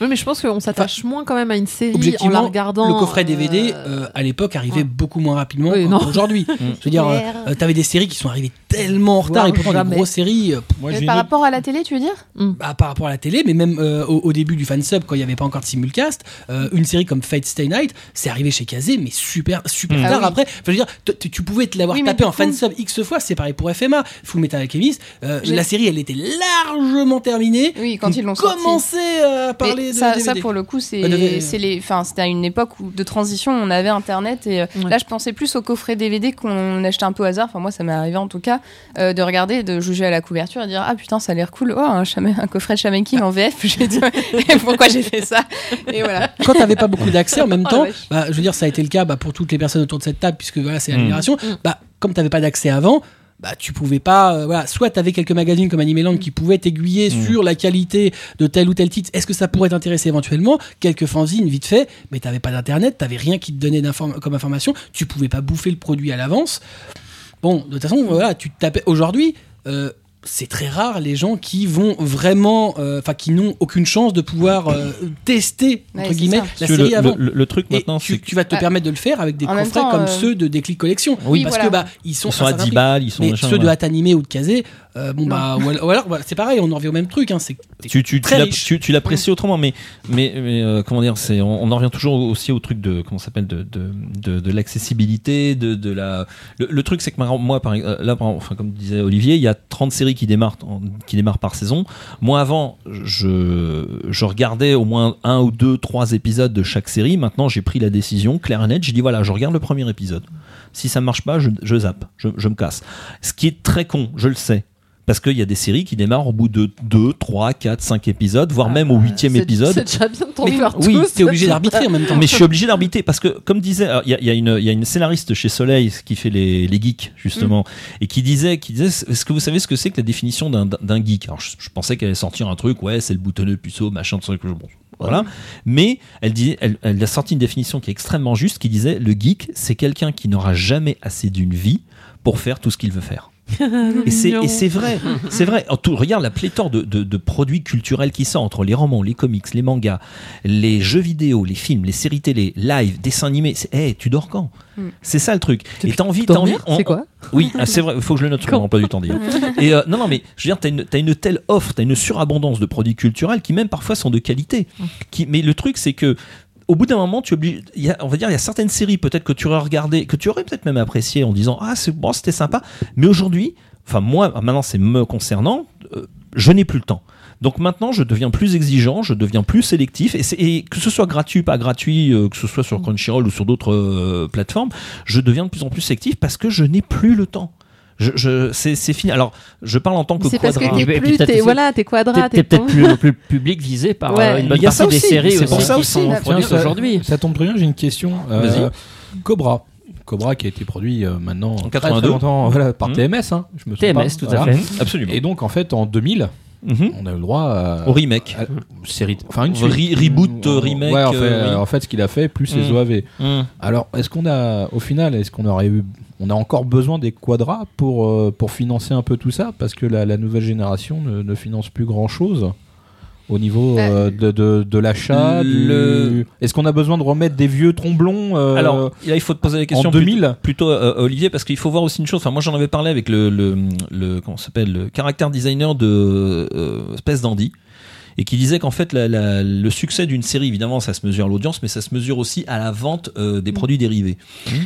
E: Oui, mais je pense qu'on s'attache moins quand même à une série en la regardant.
A: le coffret DVD
E: euh,
A: euh, à l'époque arrivait
E: ouais.
A: beaucoup moins rapidement
E: Oui,
A: qu'aujourd'hui. Je veux dire, euh, t'avais des séries qui sont arrivées tellement en retard et pourtant
E: jamais.
A: des grosses séries
F: Moi,
D: par
F: une-
D: rapport à la télé, tu veux dire
A: bah, par rapport à la télé, mais même euh, au, au début du fansub quand il n'y avait pas encore de simulcast, euh, une série comme Fate Stay Night, c'est arrivé chez Kazé, mais super super
C: Mm.
A: tard
D: Ah oui.
A: après. Enfin, je veux dire, t- t- tu pouvais te l'avoir
D: Oui,
A: tapé en
D: coup-
A: fansub X fois, c'est pareil pour FMA, Full Metal Alchemist. euh, la série, elle était largement terminée.
D: Oui, quand ils l'ont sorti.
A: commencé à parler
D: Ça,
A: DVD.
D: ça, pour le coup, c'est
A: Euh,
D: les. Enfin, c'était à une époque où, de transition, on avait Internet et euh,
E: Ouais.
D: là, je pensais plus au coffret DVD qu'on achetait un peu au hasard. Enfin, moi, ça m'est arrivé en tout cas euh, de regarder, de juger à la couverture et dire ah putain, ça a l'air cool. Oh, un, coffret de Shaman King en VF. J'ai dit, pourquoi j'ai fait ça? Et voilà.
A: quand t'avais pas beaucoup d'accès en même
E: Oh
A: temps, bah, je veux dire, ça a été le cas bah, pour toutes les personnes autour de cette table, puisque voilà, c'est la
C: Mm.
A: génération. Bah, comme t'avais pas d'accès avant, bah, tu pouvais pas, euh, voilà, soit t'avais quelques magazines comme Animeland qui pouvaient t'aiguiller
C: Mm.
A: sur la qualité de tel ou tel titre. Est-ce que ça pourrait t'intéresser éventuellement? Quelques fanzines vite fait, mais t'avais pas d'internet, t'avais rien qui te donnait d'inform- comme information. Tu pouvais pas bouffer le produit à l'avance. Bon, de toute façon, voilà, tu te tapais aujourd'hui. euh, c'est très rare les gens qui vont vraiment, euh, enfin qui n'ont aucune chance de pouvoir euh, tester entre
D: Ouais,
A: guillemets la série
C: le,
A: avant.
C: le- le truc maintenant,
A: tu,
C: c'est
A: tu vas te
D: Ah.
A: permettre de le faire avec des
D: En
A: coffrets
D: temps,
A: comme
D: euh,
A: ceux de Déclic Collection.
D: Oui,
A: parce
D: voilà.
A: que bah ils sont,
C: ils sont à
A: certain
C: 10
A: prix.
C: balles, ils sont
A: Mais
C: machin,
A: ceux de
C: voilà.
A: Atanimé ou de Kazé, euh, bon bah ou, al- ou alors voilà, c'est pareil, on en revient au même truc. Hein, c'est
C: tu, tu, tu, tu, l'apprécies autrement, mais, mais, mais, euh, comment dire, c'est, on, on en revient toujours aussi au truc de, comment ça s'appelle, de, de, de, de l'accessibilité, de, de la. Le, le truc, c'est que moi, par, euh, là, par- enfin, comme disait Olivier, il y a 30 séries qui démarrent, en- qui démarrent par saison. Moi, avant, je, je regardais au moins un ou deux, trois épisodes de chaque série. Maintenant, j'ai pris la décision, claire et nette. J'ai dit voilà, je regarde le premier épisode. Si ça marche pas, je, je zappe, je, je me casse. Ce qui est très con, je le sais. Parce qu'il y a des séries qui démarrent au bout de 2, 3, 4, 5 épisodes, voire même au huitième
E: C'est-
C: épisode.
E: C'est déjà bien de t'en faire
C: oui,
A: t'es obligé d'arbitrer en même temps.
C: Mais je suis obligé d'arbitrer parce que, comme disait, il y a, il y, a une- il y a une scénariste chez Soleil qui fait les, les geeks justement, et qui disait, qui disait, est-ce que vous savez ce que c'est que la définition d'un geek? Alors, je, je pensais qu'elle allait sortir un truc, ouais, c'est le boutonneux puceau, machin, truc, bon, voilà. Mais elle dit, elle, elle a sorti une définition qui est extrêmement juste, qui disait, le geek, c'est quelqu'un qui n'aura jamais assez d'une vie pour faire tout ce qu'il veut faire. Et c'est vrai, c'est vrai. En tout, regarde la pléthore de, de- de produits culturels qui sortent entre les romans, les comics, les mangas, les jeux vidéo, les films, les séries télé, live, dessins animés. Hey, tu dors quand?
D: Mm.
C: C'est ça le truc. Et t'as envie, t'as envie. On-
E: c'est quoi?
C: Oui, ah, c'est vrai. Il faut que je le note mon emploi du temps d'ailleurs. Et euh, non, non, mais je veux dire, t'as une, une telle offre, t'as une surabondance de produits culturels qui même parfois sont de qualité. Qui, mais le truc, c'est que au bout d'un moment, tu obliges, il y a, on va dire, il y a certaines séries peut-être que tu aurais regardé, que tu aurais peut-être même apprécié en disant ah c'est bon, c'était sympa. Mais aujourd'hui, enfin moi, maintenant c'est me concernant, euh, je n'ai plus le temps. Donc maintenant, je deviens plus exigeant, je deviens plus sélectif, et, que ce soit gratuit, pas gratuit, euh, que ce soit sur Crunchyroll ou sur d'autres euh, plateformes, je deviens de plus en plus sélectif parce que je n'ai plus le temps. Je, je, c'est, fini. Alors, je parle en tant que
E: C'est parce que
C: quadra.
E: t'es plus, voilà, t'es quadrat,
B: T'es peut-être plus, le plus public visé par
E: Ouais.
B: euh, une bonne
C: ça
B: partie des
C: aussi,
B: séries
C: c'est pour ça aussi.
B: aujourd'hui.
F: ça tombe très bien, j'ai une question. Euh,
C: Vas-y.
F: Cobra. Cobra qui a été produit euh, maintenant
C: En
F: très,
C: 82.
F: très longtemps voilà, par
C: Mhm.
F: TMS. Hein, je me souviens
B: TMS,
F: pas.
B: tout
F: Voilà.
B: à fait.
C: Absolument.
F: Et donc en fait en 2000,
C: Mhm.
F: on a eu le droit à,
C: Au remake.
F: à- série, enfin une
C: Re-
F: suite.
C: reboot, euh, remake,
F: Ouais, en fait,
C: euh, oui.
F: en fait, ce qu'il a fait plus les
C: Mhm.
F: OAV.
C: Mhm.
F: Alors est-ce qu'on a au final est-ce qu'on aurait eu on a encore besoin des quadras pour, euh, pour financer un peu tout ça parce que la, la nouvelle génération ne, ne finance plus grand chose au niveau euh, de, de, de l'achat.
C: Le-
F: du- Est-ce qu'on a besoin de remettre des vieux tromblons euh,
C: Alors, là, il faut te poser la question
F: en 2000
C: plutôt, plutôt, euh, Olivier, parce qu'il faut voir aussi une chose. Enfin, moi, j'en avais parlé avec le, le, le comment ça s'appelle, le caractère designer de euh, Space Dandy. Et qui disait qu'en fait la- la- le succès d'une série, évidemment, ça se mesure à l'audience, mais ça se mesure aussi à la vente euh, des produits dérivés.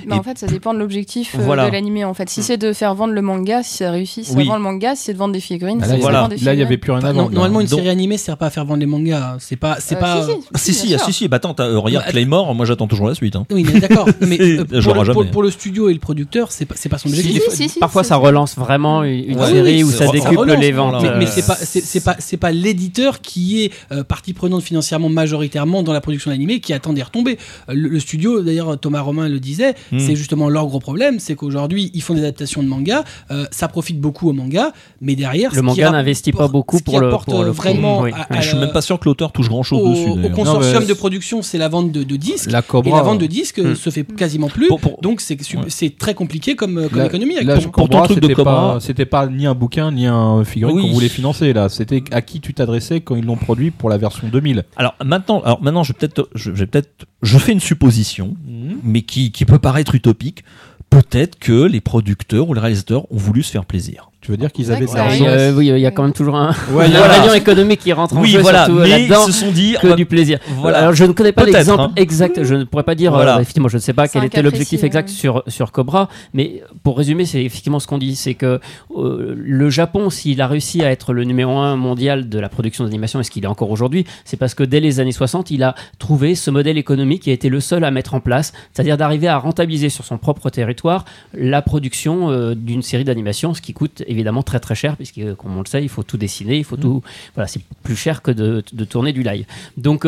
D: Bah, en fait, ça dépend de l'objectif euh,
C: Voilà.
D: de l'animé. En fait, si c'est de faire vendre le manga, si ça réussit, ça
C: Oui.
D: vend le manga. Si c'est de vendre des figurines,
F: Ah,
D: si
F: là,
D: c'est
C: voilà.
D: de vendre des
F: Là, il y avait plus rien à
A: Non,
F: vendre.
A: normalement, une
C: Donc-
A: série animée sert pas à faire vendre les mangas. C'est pas, c'est
D: Euh,
A: pas.
D: si, si,
C: Ah, si, si, si, si, bah attends, t'as- euh, regarde
A: Bah,
C: Claymore, moi j'attends toujours la suite. hein.
A: Oui, mais d'accord. mais pour, le, pour-
C: jamais.
A: pour le studio et le producteur, c'est pas, c'est pas son
D: Si,
A: objectif.
D: si, si,
B: Parfois,
D: si,
B: ça
D: si.
B: relance vraiment une, série où ça
C: ça
B: décuple les ventes.
A: Mais, pas, c'est pas, c'est pas l'éditeur qui est euh, partie prenante financièrement majoritairement dans la production d'animé qui attend des retombées. Euh, Le, le studio, d'ailleurs, Thomas Romain le disait,
C: Hmm.
A: c'est justement leur gros problème, c'est qu'aujourd'hui ils font des adaptations de manga, euh, ça profite beaucoup au manga, mais derrière
B: Le
A: qui
B: manga n'investit pas beaucoup
A: qui
B: pour le- pour le
A: vraiment
B: oui.
A: à-
C: Mais
A: à
C: je suis
A: la-
C: même pas sûr que l'auteur touche grand chose
A: au,
C: dessus.
A: au consortium
F: Non, mais-
A: de production, c'est la vente de, de disques.
F: La
A: Et
F: Cobra.
A: la vente de disques
B: Hmm.
A: se fait quasiment plus.
C: Pour- pour-
A: Donc c'est
C: Ouais.
A: très compliqué comme, comme
F: La-
A: économie.
F: là,
A: actuellement.
C: pour ton truc de
F: c'était
C: Cobra-
F: pas, c'était pas ni un bouquin ni un figurine
C: Oui.
F: qu'on voulait financer là. C'était à qui tu t'adressais quand ils l'ont produit pour la version 2000.
C: Alors maintenant, alors maintenant, je vais peut-être, je, je vais peut-être, je fais une supposition, mais qui, qui peut paraître utopique. Peut-être que les producteurs ou les réalisateurs ont voulu se faire plaisir.
F: Tu veux dire qu'ils avaient de
D: ça
F: l'argent.
B: Euh, oui, il y a quand même toujours un,
F: Ouais,
B: un
C: voilà.
B: économique qui rentre en
C: oui,
B: jeu,
C: voilà.
B: surtout
C: Mais
B: là-dedans.
C: ils se sont dit,
B: que du plaisir.
C: Voilà.
B: Alors je ne connais pas
C: Peut-être,
B: l'exemple
C: hein.
B: exact, je ne pourrais pas dire,
C: Voilà.
B: euh, effectivement, je ne sais pas
D: C'est
B: quel était l'objectif exact
D: ouais.
B: sur, sur Cobra, mais pour résumer, c'est effectivement ce qu'on dit, c'est que euh, le Japon, s'il a réussi à être le numéro un mondial de la production d'animation, et ce qu'il est encore aujourd'hui, c'est parce que dès les années 60, il a trouvé ce modèle économique qui a été le seul à mettre en place, c'est-à-dire d'arriver à rentabiliser sur son propre territoire la production euh, d'une série d'animation, ce qui coûte évidemment très très cher, puisque euh, comme on le sait, il faut tout dessiner, il faut tout... Voilà, c'est plus cher que de, de tourner du live. Donc...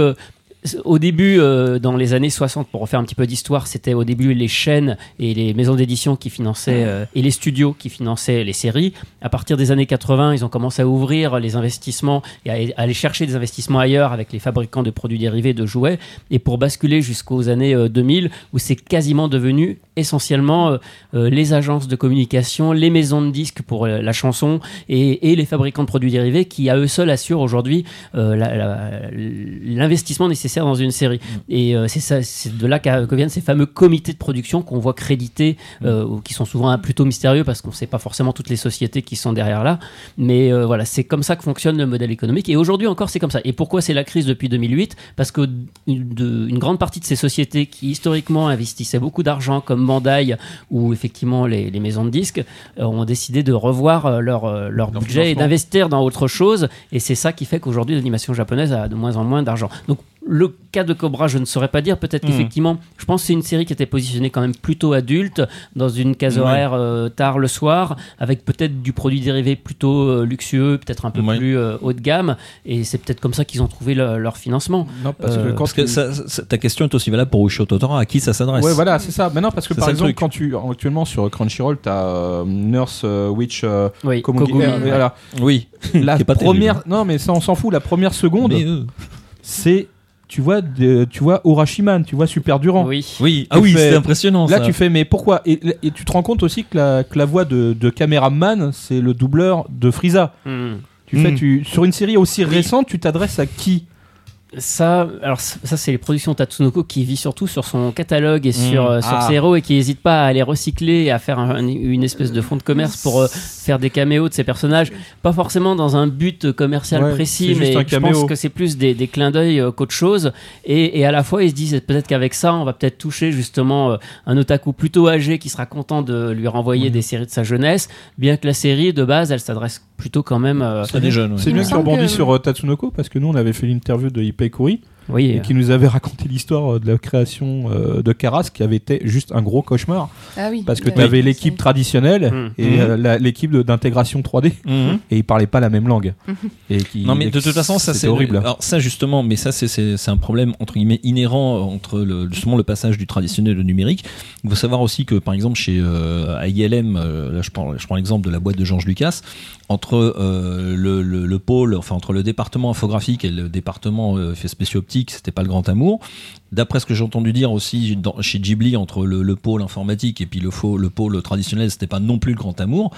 B: au début, euh, dans les années 60, pour refaire un petit peu d'histoire, c'était au début les chaînes et les maisons d'édition qui finançaient euh, et les studios qui finançaient les séries. À partir des années 80, ils ont commencé à ouvrir les investissements et à à aller chercher des investissements ailleurs avec les fabricants de produits dérivés de jouets et pour basculer jusqu'aux années euh, 2000 où c'est quasiment devenu essentiellement euh, les agences de communication, les maisons de disques pour la chanson et, et les fabricants de produits dérivés qui à eux seuls assurent aujourd'hui l'investissement nécessaire dans une série. Et euh, c'est ça, c'est de là que viennent ces fameux comités de production qu'on voit crédités, euh, ou qui sont souvent plutôt mystérieux parce qu'on ne sait pas forcément toutes les sociétés qui sont derrière là. Mais euh, voilà, c'est comme ça que fonctionne le modèle économique. Et aujourd'hui encore, c'est comme ça. Et pourquoi c'est la crise depuis 2008 Parce que une, de- une grande partie de ces sociétés qui historiquement investissaient beaucoup d'argent, comme Bandai ou effectivement les, les maisons de disques, ont décidé de revoir leur, leur
F: Leur
B: budget et d'investir dans autre chose. Et c'est ça qui fait qu'aujourd'hui l'animation japonaise a de moins en moins d'argent. Donc le cas de Cobra, je ne saurais pas dire. Peut-être
C: Mhm.
B: qu'effectivement, je pense que c'est une série qui était positionnée quand même plutôt adulte, dans une case
C: Ouais.
B: horaire euh, tard le soir, avec peut-être du produit dérivé plutôt euh, luxueux, peut-être un peu
C: Ouais.
B: plus euh, haut de gamme. Et c'est peut-être comme ça qu'ils ont trouvé le- leur financement.
F: Non, parce
B: Euh,
F: que quand
C: Parce que
F: tu-
C: ça- ça- ta question est aussi valable pour Ushio Totoro. À qui ça s'adresse
F: Ouais, voilà, c'est ça. Mais non, parce que par exemple, quand tu actuellement sur Crunchyroll, t'as euh, Nurse euh, Witch, euh,
B: Oui, Kogumi,
F: euh, voilà.
C: Oui.
F: La première,
C: terrible.
F: non, mais ça, on s'en fout. La première seconde,
C: euh,
F: c'est, tu vois, de- tu vois Urashiman, tu vois Super Durant.
B: Oui.
C: oui.
F: Tu
C: Ah oui,
F: fais-
C: c'est impressionnant.
F: Là,
C: ça.
F: tu fais, mais pourquoi? Et, et tu te rends compte aussi que la, que la voix de, de caméraman, c'est le doubleur de Frieza.
B: Hmm.
F: Tu fais,
C: Mm.
F: tu, sur une série aussi récente, tu t'adresses à qui?
B: Ça, alors ça c'est les productions Tatsunoko qui vit surtout sur son catalogue et sur, euh, sur
F: Ah.
B: ses héros et qui n'hésite pas à les recycler et à faire un- une espèce de fonds de commerce pour euh, faire des caméos de ces personnages. Pas forcément dans un but commercial
F: Ouais,
B: précis, mais je pense que c'est plus des, des clins d'œil euh, qu'autre chose. Et, et à la fois, ils se disent peut-être qu'avec ça, on va peut-être toucher justement euh, un otaku plutôt âgé qui sera content de lui renvoyer des séries de sa jeunesse, bien que la série de base, elle s'adresse plutôt quand même. euh,
C: C'est des jeunes. ouais.
F: C'est bien que tu rebondis sur euh, Tatsunoko parce que nous on avait fait l'interview de Ippei Kuri
B: oui,
F: et qui nous avait raconté l'histoire euh, de la création euh, de Karas qui avait été juste un gros cauchemar
D: Ah oui.
F: parce que tu avais l'équipe traditionnelle
B: Mhm.
F: et euh, la- l'équipe d'intégration 3D
C: Mhm.
F: et ils parlaient pas la même langue. et qui,
C: Non mais de toute façon ça c'est
F: horrible.
C: Alors ça justement, mais ça c'est- un problème entre guillemets inhérent entre le, justement le passage du traditionnel au numérique. Il faut savoir aussi que par exemple chez euh, à ILM, euh, là je prends je prends l'exemple de la boîte de Georges Lucas, entre euh, le, le, le pôle, enfin entre le département infographique et le département euh, effets spéciaux optiques informatique, c'était pas le grand amour. D'après ce que j'ai entendu dire aussi dans- chez Ghibli, entre le, le pôle informatique et puis le, faux, le pôle traditionnel, c'était pas non plus le grand amour.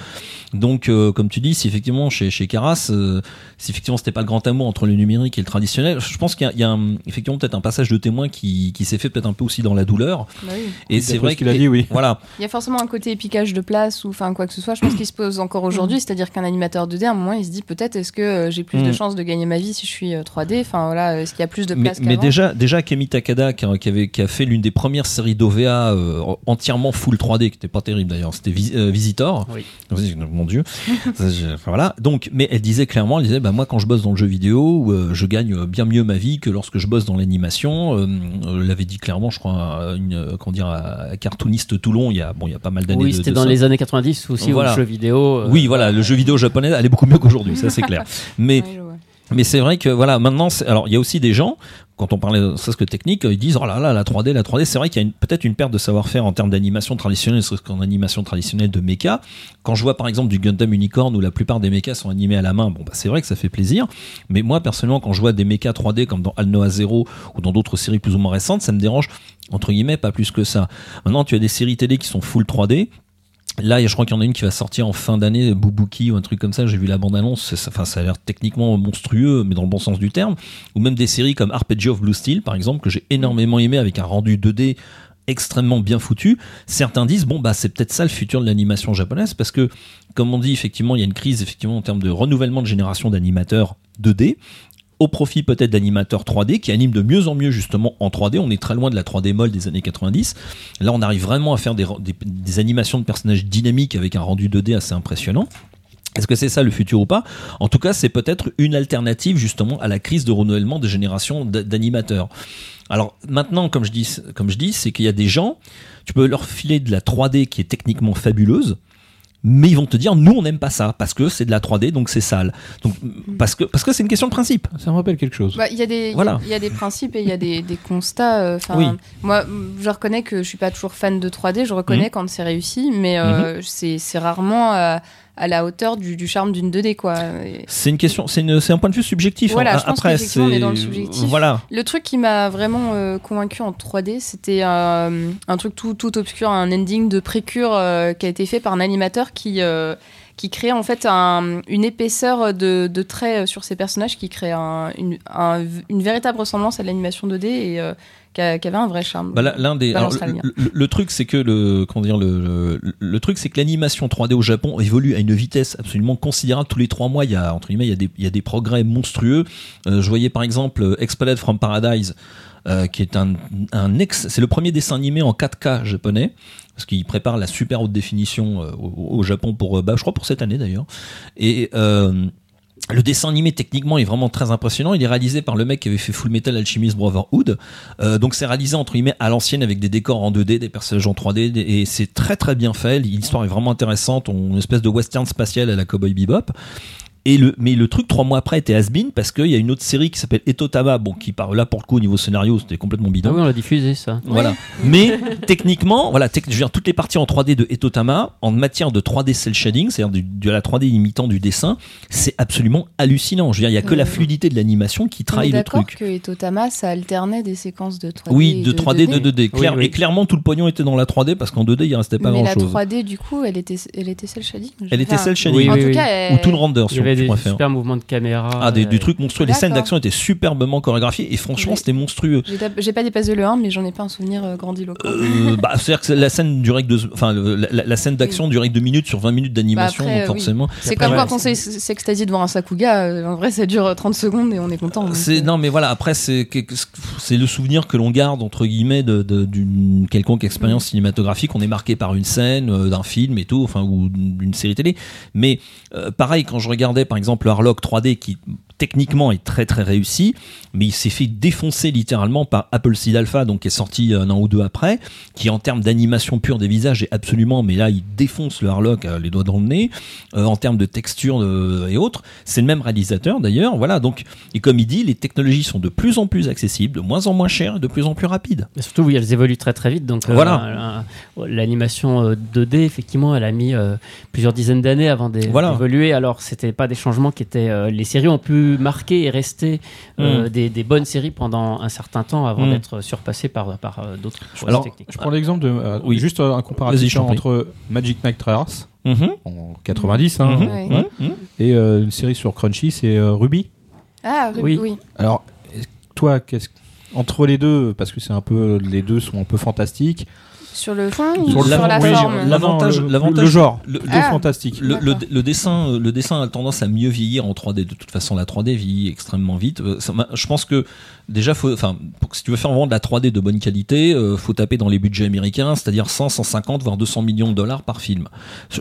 C: Donc, euh, comme tu dis, si effectivement chez, chez Caras, euh, si effectivement c'était pas le grand amour entre le numérique et le traditionnel, je pense qu'il y a, il y a un- effectivement peut-être un passage de témoin qui, qui s'est fait peut-être un peu aussi dans la douleur.
D: Bah oui.
C: Et c'est vrai
F: qu'il a dit, oui.
C: Voilà,
D: Il y a forcément un côté piquage de place ou enfin quoi que ce soit. Je pense qu'il se pose encore aujourd'hui, c'est-à-dire qu'un animateur 2D, à un moment, il se dit peut-être est-ce que euh, j'ai plus de
C: Mm.
D: chances de gagner ma vie si je suis euh, 3D. Enfin voilà, est-ce qu'il y a plus de
C: mais,
D: place
C: mais déjà, déjà Kemi Takada qui, avait, qui a fait l'une des premières séries d'OVA euh, entièrement full 3D, qui était pas terrible d'ailleurs, c'était Vis- euh, Visitor.
B: Oui.
C: Mon Dieu. Ça, j'ai- enfin, voilà. Donc, mais elle disait clairement, elle disait, bah moi quand je bosse dans le jeu vidéo, euh, je gagne bien mieux ma vie que lorsque je bosse dans l'animation. Euh, elle l'avait dit clairement, je crois, à une, comment dire, à cartooniste Toulon. Il y a, bon, il y a pas mal d'années.
B: Oui, c'était dans
C: ça.
B: les années 90 aussi,
C: Voilà.
B: le jeu vidéo. euh,
C: Oui, voilà, le jeu vidéo japonais allait beaucoup mieux qu'aujourd'hui, ça c'est clair. Mais mais c'est vrai que voilà, maintenant, alors il y a aussi des gens, quand on parlait de ce que technique, ils disent oh là là, la 3D, la 3D. C'est vrai qu'il y a peut-être une perte de savoir-faire en termes d'animation traditionnelle, ce qu'en animation traditionnelle de mecha. Quand je vois par exemple du Gundam Unicorn où la plupart des mechas sont animés à la main, bon bah c'est vrai que ça fait plaisir. Mais moi personnellement, quand je vois des mechas 3D comme dans Alnoa Zero ou dans d'autres séries plus ou moins récentes, ça me dérange entre guillemets pas plus que ça. Maintenant, tu as des séries télé qui sont full 3D. Là, je crois qu'il y en a une qui va sortir en fin d'année, Bubuki ou un truc comme ça. J'ai vu la bande-annonce. Enfin, ça a l'air techniquement monstrueux, mais dans le bon sens du terme. Ou même des séries comme Arpeggio of Blue Steel, par exemple, que j'ai énormément aimé avec un rendu 2D extrêmement bien foutu. Certains disent bon bah c'est peut-être ça le futur de l'animation japonaise parce que comme on dit effectivement il y a une crise effectivement en termes de renouvellement de génération d'animateurs 2D au profit peut-être d'animateurs 3D qui animent de mieux en mieux justement en 3D. On est très loin de la 3D molle des années 90. Là, on arrive vraiment à faire des, animations de personnages dynamiques avec un rendu 2D assez impressionnant. Est-ce que c'est ça le futur ou pas? En tout cas, c'est peut-être une alternative justement à la crise de renouvellement des générations d'animateurs. Alors maintenant, comme je dis, comme je dis, c'est qu'il y a des gens, tu peux leur filer de la 3D qui est techniquement fabuleuse, mais ils vont te dire nous on n'aime pas ça parce que c'est de la 3D donc c'est sale. Donc parce que parce que c'est une question de principe.
F: Ça me rappelle quelque chose.
D: Bah, Il y, a des-
C: Voilà.
D: il y a des principes et il y a des, des constats. euh,
C: Oui.
D: Moi, je reconnais que je suis pas toujours fan de 3D. Je reconnais
C: Mhm.
D: quand c'est réussi, mais euh, c'est c'est rarement euh, à la hauteur du, du charme d'une 2D. Quoi.
C: C'est une question, c'est un point de vue subjectif.
D: Voilà,
C: hein.
D: je pense
C: Après,
D: qu'effectivement, on est
C: c'est
D: dans le subjectif.
C: voilà.
D: Le truc qui m'a vraiment euh, convaincu en 3D, c'était euh, un truc tout, tout obscur, un ending de précure euh, qui a été fait par un animateur qui, qui créait en fait un- une épaisseur de, de traits sur ses personnages qui crée un- une, un- une véritable ressemblance à l'animation 2D et euh, qui, a- qui avait un vrai charme.
C: Bah, l'un des alors,
D: le
C: le, le- le truc c'est que le comment dire le, le, truc c'est que l'animation 3D au Japon évolue à une vitesse absolument considérable. Tous les trois mois il y a entre guillemets il y a des il y a des progrès monstrueux. Euh, je voyais par exemple Expelled from Paradise euh, qui est un, un ex c'est le premier dessin animé en 4K japonais parce qu'il prépare la super haute définition euh, au, au Japon pour euh, bah, je crois pour cette année d'ailleurs. Et euh, le dessin animé techniquement est vraiment très impressionnant. Il est réalisé par le mec qui avait fait Full Metal Alchemist Brotherhood. Euh, donc c'est réalisé entre guillemets à l'ancienne avec des décors en 2D, des personnages en 3D et c'est très très bien fait. L'histoire est vraiment intéressante. On, une espèce de western spatial à la Cowboy Bebop. Et le, mais le truc trois mois après était has-been parce qu'il y a une autre série qui s'appelle Etotama, bon qui par là pour le coup au niveau scénario c'était complètement bidon.
B: Ah oui, on l'a diffusé ça.
C: Voilà. Mais techniquement, voilà, tec- je veux dire, toutes les parties en 3D de Etotama, en matière de 3D cel shading, c'est-à-dire du- de la 3D imitant du dessin, c'est absolument hallucinant. Je veux dire, il y a que la fluidité de l'animation qui trahit le
D: d'accord
C: truc.
D: que Etotama, ça alternait des séquences de 3D.
C: Oui,
D: et
C: de 3D, de 2D.
B: Oui,
C: Claire-
B: oui.
C: Et clairement, tout le pognon était dans la 3D parce qu'en 2D, il restait pas
D: Mais la
C: grand-chose.
D: 3D, du coup, elle était, elle était cel shading.
C: Elle était cel shading.
B: Oui,
D: En
B: oui,
D: tout
B: oui.
D: cas, elle-
C: Ou Toon Render,
B: y avait des super mouvements de caméra.
C: Ah, des,
B: euh,
C: des trucs monstrueux. Les scènes d'action étaient superbement chorégraphiées et franchement, c'était monstrueux.
D: J'ai pas dépassé le 1, mais j'en ai pas un souvenir euh, grandiloquent.
C: Euh, bah, c'est-à-dire que la scène durait deux, enfin, le- la, la- la scène d'action durait que deux minutes sur 20 minutes d'animation,
D: Bah euh, oui.
C: forcément.
D: C'est comme
B: ouais,
D: quand on s'est- s'extasie devant un Sakuga. euh, En vrai, ça dure euh, 30 secondes et on est content. euh,
C: non mais voilà après c'est le souvenir que l'on garde entre guillemets d'une quelconque expérience cinématographique on est marqué par une scène euh, d'un film et tout enfin ou d'une série télé mais euh, pareil quand je regardais par exemple le Harlock 3D qui techniquement est très très réussi mais il s'est fait défoncer littéralement par Apple Seed Alpha donc qui est sorti un an ou deux après qui en termes d'animation pure des visages est absolument mais là il défonce le Harlock euh, les doigts dans le nez Euh, en termes de texture euh, et autres c'est le même réalisateur d'ailleurs voilà donc et comme il dit, les technologies sont de plus en plus accessibles, de moins en moins chères et de plus en plus rapides.
B: Mais surtout, oui, elles évoluent très très vite. Donc, euh,
C: Voilà.
B: euh, l'animation euh, 2D, effectivement, elle a mis euh, plusieurs dizaines d'années avant d'é-
C: Voilà.
B: d'évoluer. Alors, c'était pas des changements qui étaient. euh, les séries ont pu marquer et rester euh,
C: Mm.
B: des, des bonnes séries pendant un certain temps avant
C: Mm.
B: d'être surpassées par, par euh, d'autres choses
C: Alors,
B: techniques.
F: Je prends l'exemple de. euh,
C: Oui.
F: Juste euh, un
C: Vas-y,
F: comparatif entre Magic Knight Trials
C: Mhm.
F: en 90 hein,
C: Mhm.
D: Ouais.
C: Mhm. Mhm.
F: et euh, une série sur Crunchy, c'est euh, Ruby.
D: Ah,
B: Oui.
D: oui. oui.
F: Alors, toi, qu'est-ce entre les deux, parce que c'est un peu, les deux sont un peu fantastiques.
D: Sur le fond ou
C: Sur
D: sur,
C: le
D: la
C: oui,
D: forme
C: L'avantage-
F: le, le genre,
C: le-
F: deux
D: Ah.
F: fantastiques.
C: Le, le, le dessin, le dessin a tendance à mieux vieillir en 3D. De toute façon, la 3D vieillit extrêmement vite. Euh, ça je pense que déjà, faut, enfin, si tu veux faire vraiment de la 3D de bonne qualité, euh, faut taper dans les budgets américains, c'est-à-dire 100, 150, voire 200 millions de dollars par film.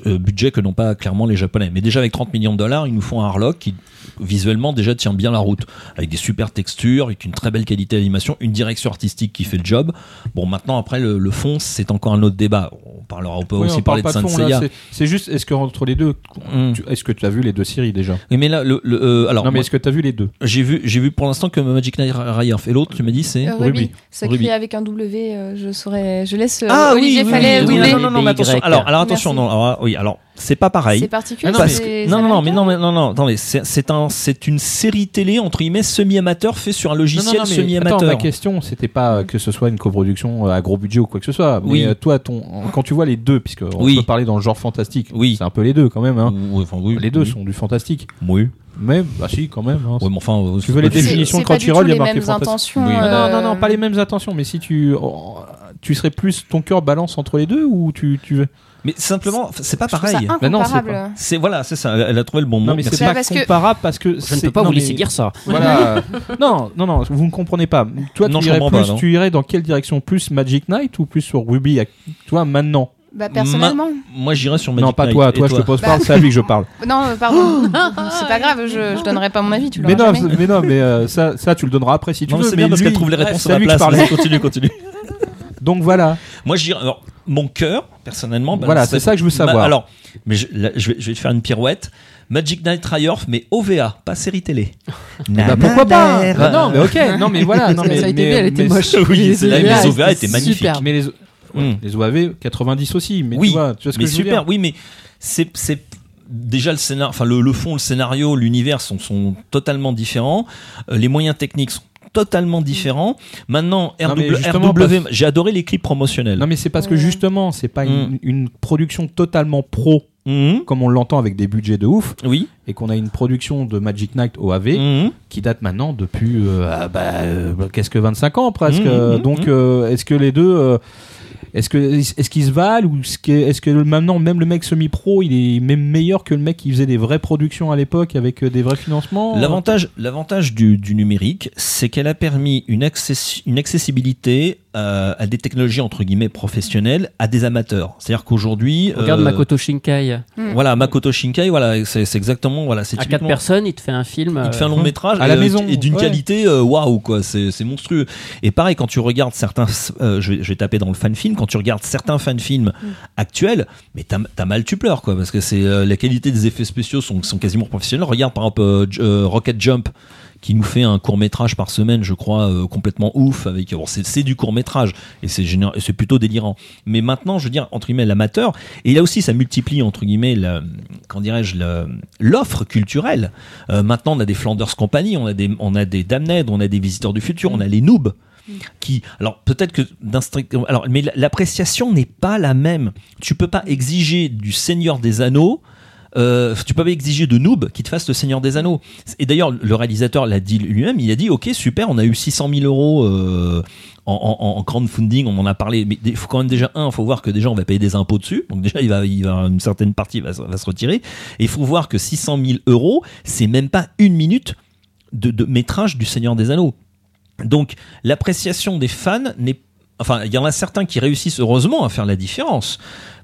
C: Euh, budget que n'ont pas clairement les Japonais. Mais déjà avec 30 millions de dollars, ils nous font un Harlock qui visuellement déjà tient bien la route, avec des super textures, avec une très belle qualité d'animation, une direction artistique qui fait le job. Bon, maintenant après le, le fond, c'est encore un autre débat. On parlera, on peut
F: Oui,
C: aussi
F: on parle
C: parler de Saint Seiya.
F: c'est- juste, est-ce que entre les deux,
C: Mm.
F: tu- est-ce que tu as vu les deux séries déjà?
C: Oui, mais là, le, le, euh, alors,
F: Non, mais est-ce que tu as vu les deux?
C: j'ai vu, j'ai vu pour l'instant que Magic Knight Rayearth et l'autre, tu m'as dit, c'est.
D: Euh,
F: Ruby.
D: Ruby. Ça
C: Ruby.
D: crie avec un W, euh, je saurais. Je laisse euh,
C: Ah
D: Olivier Fallet
C: oui, non, non, non, mais attention. Alors, alors attention,
D: Merci.
C: non, alors, oui, alors c'est pas pareil.
D: C'est particulier.
F: Ah non,
C: Parce que, non, non, non, mais non, mais non, non, attendez, c'est c'est un, c'est une série télé entre guillemets semi-amateur fait sur un logiciel
F: Non, non, non, mais
C: semi-amateur.
F: Attends, ma question, c'était pas euh, que ce soit une coproduction euh, à gros budget ou quoi que ce soit. Mais
C: Oui.
F: euh, toi, ton, quand tu vois les deux, puisque on
C: Oui.
F: peut parler dans le genre fantastique,
C: Oui.
F: c'est un peu les deux quand même. Hein.
C: Oui, enfin, oui,
F: les deux
C: oui.
F: sont du fantastique.
C: Oui.
F: Mais, bah si, quand même. hein.
C: Ouais, mais enfin,
F: Tu veux les définitions de Crunchyroll, il y a
D: les
F: marqué
D: intentions.
C: Oui.
F: Non,
D: euh,
F: non, non, pas les mêmes intentions. Mais si tu, oh, tu serais plus ton cœur balance entre les deux ou tu, tu veux
C: Mais simplement, c'est pas pareil.
F: Mais non, c'est
D: incomparable.
C: C'est voilà, c'est ça. Elle a trouvé le bon mot.
F: Non, mais c'est pas
D: parce que-
F: comparable parce que
B: Je ne peux pas
F: non,
B: vous
F: mais-
B: laisser dire ça.
F: Voilà. non, non, non, vous ne comprenez pas. Toi,
C: Non,
F: tu irais plus,
C: pas,
F: tu irais dans quelle direction? Plus Magic Knight ou plus sur Ruby Toi, maintenant?
D: Bah, personnellement.
C: Moi, j'irais sur Magic
F: Non, pas toi. Toi, je te pose
D: Bah-
F: pas. C'est à lui que je parle.
D: Non, pardon. c'est pas grave, je, je donnerai pas mon avis, tu
F: mais non,
D: jamais.
F: mais non, mais euh, ça, ça, tu le donneras après si tu
C: Non, mais
F: veux.
C: c'est bien parce qu'elle trouve les réponses à la place. Continue, continue.
F: Donc voilà.
C: Moi, je dirais. Alors, mon cœur, personnellement. bah,
F: Voilà, c'est ça que je veux savoir.
C: Bah, alors, mais je, là, je vais, je vais te faire une pirouette. Magic Knight Triumph, mais OVA, pas série télé.
F: Bah, pourquoi pas Bah, Non, mais ok. Non, mais voilà. Non, mais,
E: ça a été
F: mais-
E: vu, elle était
F: mais-
E: moche.
C: Oui, c'est là,
E: Les OVA,
C: étaient magnifiques.
F: Mais les,
C: Mm.
F: les OAV 90 aussi. Mais
C: oui,
F: tu vois, tu vois ce que
C: mais
F: je veux
C: super.
F: dire
C: Oui, mais c'est c'est déjà le scénar, enfin le, le fond, le scénario, l'univers sont, sont totalement différents. Euh, les moyens techniques sont totalement différents. Maintenant, RW, j'ai adoré les clips promotionnels.
F: Non, mais c'est parce que justement, c'est pas une,
C: Mm.
F: une production totalement pro
C: Mhm.
F: comme on l'entend avec des budgets de ouf.
C: Oui.
F: et qu'on a une production de Magic Knight OAV
C: Mhm.
F: qui date maintenant depuis euh, ah bah, euh, qu'est-ce que 25 ans presque donc euh, est-ce que les deux euh, est-ce que est-ce qu'ils se valent ou est-ce que, maintenant même le mec semi pro il est même meilleur que le mec qui faisait des vraies productions à l'époque avec euh, des vrais financements?
C: L'avantage, l'avantage du, numérique, c'est qu'elle a permis une, une accessibilité euh, à des technologies entre guillemets professionnelles à des amateurs. C'est-à-dire qu'aujourd'hui,
B: Regarde
C: euh,
B: Makoto Shinkai.
C: voilà, Makoto Shinkai, voilà, c'est c'est exactement, voilà, c'est
B: À quatre personnes, il te fait un film.
C: Il te fait un
B: euh,
C: long métrage
F: À la
C: et,
F: maison,
C: et d'une
F: ouais.
C: qualité waouh quoi, c'est c'est monstrueux. Et pareil quand tu regardes certains, euh, je, vais, je vais taper dans le fan film, quand tu regardes certains fan films actuels, mais t'as as mal tu pleures quoi, parce que c'est euh, la qualité des effets spéciaux sont, sont quasiment professionnels. Regarde par exemple euh, euh, Rocket Jump qui nous fait un court métrage par semaine, je crois, euh, complètement ouf. Avec bon, c'est du court métrage et c'est c'est plutôt délirant. Mais maintenant, je veux dire entre guillemets l'amateur et là aussi ça multiplie entre guillemets la, comment dirais-je l'offre culturelle. Euh, maintenant, on a des Flanders Company, on a des on a des Damned, on a des Visiteurs du futur, on a les noobs qui alors peut-être que alors mais l'appréciation n'est pas la même. Tu peux pas exiger du Seigneur des Anneaux euh, tu peux exiger de Noob qui te fasse le Seigneur des Anneaux. Et d'ailleurs, le réalisateur l'a dit lui-même. Il a dit, ok, super, on a eu 600 000 euros euh, en, crowdfunding, on en a parlé. Mais il faut quand même déjà un, il faut voir que déjà on va payer des impôts dessus. Donc déjà, il va, il une certaine partie va se retirer. Et il faut voir que 600 000 euros, c'est même pas une minute de, de métrage du Seigneur des Anneaux. Donc l'appréciation des fans n'est Enfin, il y en a certains qui réussissent heureusement à faire la différence.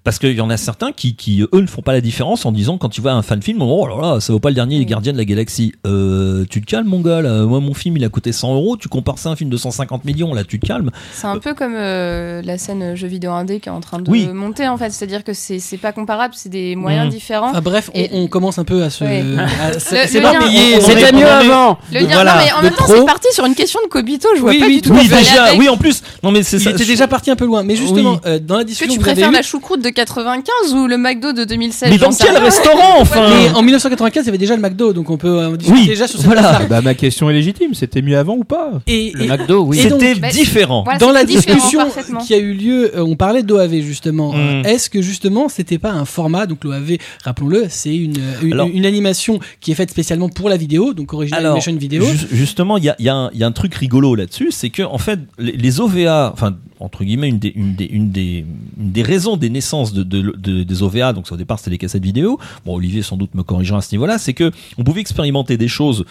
C: Parce qu'il y en a certains qui, qui, eux, ne font pas la différence en disant, quand tu vois un fan film, oh là là, ça vaut pas le dernier Les Gardiens de la Galaxie. Euh, tu te calmes, mon gars, là. Moi, mon film, il a coûté 100 euros. Tu compares ça à un film de 150 millions, là, tu te calmes.
D: C'est un peu comme euh, la scène jeu vidéo indé qui est en train de
C: Oui.
D: monter en fait. C'est-à-dire que c'est c'est pas comparable, c'est des moyens
C: Mhm.
D: différents.
A: Enfin, bref, on,
D: Et-
A: on commence un peu à se.
D: Ouais.
A: C'est pas payé.
B: C'était mieux avant.
D: Le lien,
C: Voilà,
D: non, mais en même temps, c'est parti sur une question de Kobito. Je vois
A: Oui,
D: pas
A: oui,
D: du tout.
C: Oui, déjà, oui, en plus. Non, mais c'est
A: Il
C: ça.
A: était déjà parti un peu loin. Mais justement, euh, dans la
D: Est-ce
A: discussion
D: que tu préfères la choucroute de 95 ou le McDo de 2016
C: Mais dans quel restaurant, enfin
A: Mais en 1995, il y avait déjà le McDo, donc on peut euh, discuter
C: Oui,
A: déjà sur cette
C: voilà.
F: Bah, ma question est légitime, c'était mieux avant ou pas
A: Et,
B: Le
A: et-
B: McDo, oui.
A: Et donc-
C: C'était
D: Bah,
C: différent.
D: Voilà,
A: dans la
D: c'était différent,
A: discussion
D: parfaitement.
A: qui a eu lieu, euh, on parlait d'OAV justement.
C: Mm.
A: Euh, Est-ce que justement c'était pas un format Donc l'OAV, rappelons-le, c'est une, une,
C: Alors-
A: une animation qui est faite spécialement pour la vidéo, donc Original
C: Alors,
A: Animation Vidéo.
C: Ju- justement, il y a, il y a un- il y a un truc rigolo là-dessus, c'est que en fait, les, les OVA, enfin entre guillemets, une des, une des, une des, une des raisons des naissances de, de- de- des OVA, donc au départ c'était les cassettes vidéo. Bon, Olivier sans doute me corrigera à ce niveau-là, c'est que on pouvait expérimenter des choses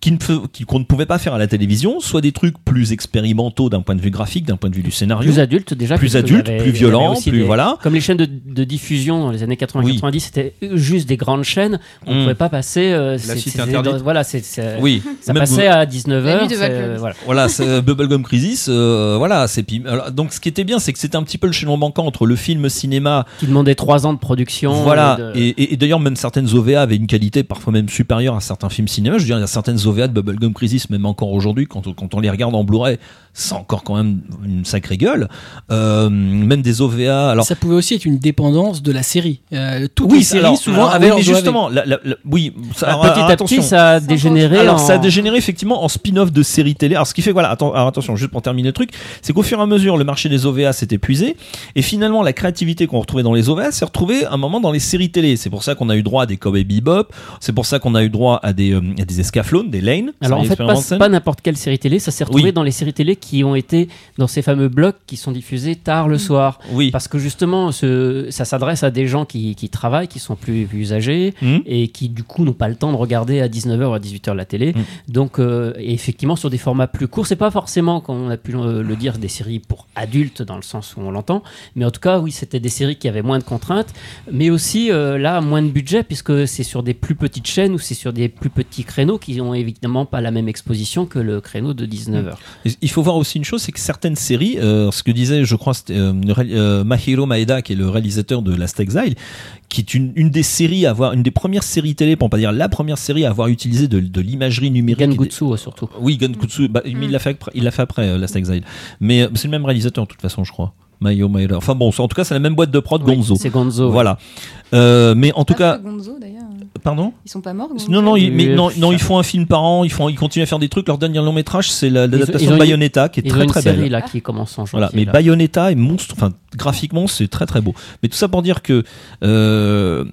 C: qui ne qu'on ne pouvait pas faire à la télévision, soit des trucs plus expérimentaux d'un point de vue graphique, d'un point de vue du scénario.
B: Plus adulte déjà.
C: Plus adulte,
B: avait-
C: plus violent, plus
B: des-
C: voilà.
B: Comme les chaînes de, de diffusion dans les années 80-90, c'était juste des grandes chaînes. On ne
C: Mm.
B: pouvait pas passer. euh,
F: cité
B: c'est-
F: interdite.
B: Voilà, c'est, c'est-
C: Oui,
B: ça
C: même-
B: passait à
D: La
B: 19h.
D: nuit de Val Club.
B: voilà.
C: Euh, Bubblegum Crisis, euh, voilà, c'est puis- alors, donc ce qui était bien, c'est que c'était un petit peu le chaînon manquant entre le film cinéma
B: Qui demandait 3 ans de production.
C: Voilà,
B: et de-
C: et, et- et d'ailleurs même certaines OVA avaient une qualité parfois même supérieure à certains films cinéma. Je veux dire, il y a certaines OVA de Bubblegum Crisis, même encore aujourd'hui, quand, on- quand on les regarde en Blu-ray, c'est encore quand même une sacrée gueule. Euh, même des OVA. Alors
A: ça pouvait aussi être une dépendance de la série. Euh, toutes
C: oui,
A: les séries
C: alors-
A: souvent
C: alors,
A: avaient
C: oui, mais justement, la- la- la- oui, ça- alors,
B: petit à
C: attention.
B: petit, ça a dégénéré.
C: Alors
B: en-
C: ça a dégénéré effectivement en spin-off de séries télé. Alors ce qui fait voilà, attends, attention, juste pour terminer le truc, c'est qu'au fur et à mesure le marché des OVA s'est épuisé et finalement la créativité qu'on retrouvait dans les OVA s'est retrouvée à un moment dans les séries télé. C'est pour ça qu'on a eu droit à des Cowboy Bebop, c'est pour ça qu'on a eu droit à des euh, à des Escaflowne, des Lane.
B: Alors en fait, pas, n'importe quelle série télé, ça s'est retrouvé
C: Oui.
B: dans les séries télé qui ont été dans ces fameux blocs qui sont diffusés tard le soir.
C: oui.
B: Parce que justement, ce- ça s'adresse à des gens qui, qui travaillent, qui sont plus, plus âgés
C: Mhm.
B: et qui du coup n'ont pas le temps de regarder à 19h ou à 18h la télé.
C: Mm.
B: Donc euh, effectivement sur des formats plus courts, c'est pas forcément comme on a pu le, le dire des séries pour adultes dans le sens où on l'entend, mais en tout cas oui c'était des séries qui avaient moins de contraintes, mais aussi euh, là moins de budget puisque c'est sur des plus petites chaînes ou c'est sur des plus petits créneaux qui ont évidemment pas la même exposition que le créneau de 19h.
C: Et Il faut voir aussi une chose, c'est que certaines séries, euh, ce que disait, je crois, c'était, euh, euh, Mahiro Maeda, qui est le réalisateur de Last Exile, qui est une, une des séries à avoir, une des premières séries télé, pour pas dire la première série à avoir utilisé de, de l'imagerie numérique. des-
B: Gangutsu euh, surtout.
C: Oui, Gankutsu, bah, il l'a fait, après- il l'a fait après euh, Last Exile. Mais euh, c'est le même réalisateur de toute façon, je crois. Mahiro Maeda. Enfin bon, en tout cas, c'est la même boîte de prod,
B: Oui,
C: Gonzo.
B: C'est Gonzo. ouais.
C: Voilà. Euh, mais en tout
D: Pas
C: cas,
D: Gonzo d'ailleurs.
C: Pardon.
D: Ils sont pas morts.
C: Non, non, ils, mais non, non,
B: ça-
C: ils font un film par an, ils font, ils continuent à faire des trucs. Leur dernier long métrage, c'est l'adaptation
B: ont
C: de Bayonetta, qui est
B: Ils ont
C: très
B: une
C: très
B: série
C: belle.
B: là qui commence en janvier.
C: Voilà, mais
B: là.
C: Bayonetta est monstre, enfin graphiquement c'est très très beau. Mais tout ça pour dire que euh,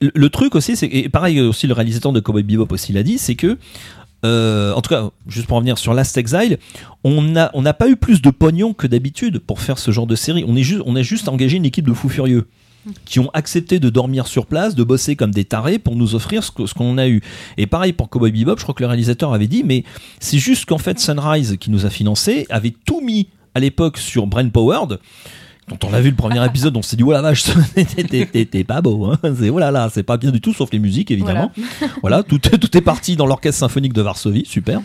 C: le, le truc aussi, c'est et pareil aussi le réalisateur de Cowboy Bebop aussi l'a dit, c'est que euh, en tout cas, juste pour revenir sur Last Exile, on a on n'a pas eu plus de pognon que d'habitude pour faire ce genre de série. On est juste on a juste engagé une équipe de fous furieux qui ont accepté de dormir sur place, de bosser comme des tarés pour nous offrir ce qu'on a eu. Et pareil pour Cowboy Bebop, je crois que le réalisateur avait dit, mais c'est juste qu'en fait Sunrise, qui nous a financé, avait tout mis à l'époque sur Brain Powered. Quand on a vu le premier épisode, on s'est dit, oh la vache, t'es- pas beau, hein. C'est, oh là là, c'est pas bien du tout, sauf les musiques, évidemment. Voilà, tout, est- tout est parti dans l'orchestre symphonique de Varsovie, super.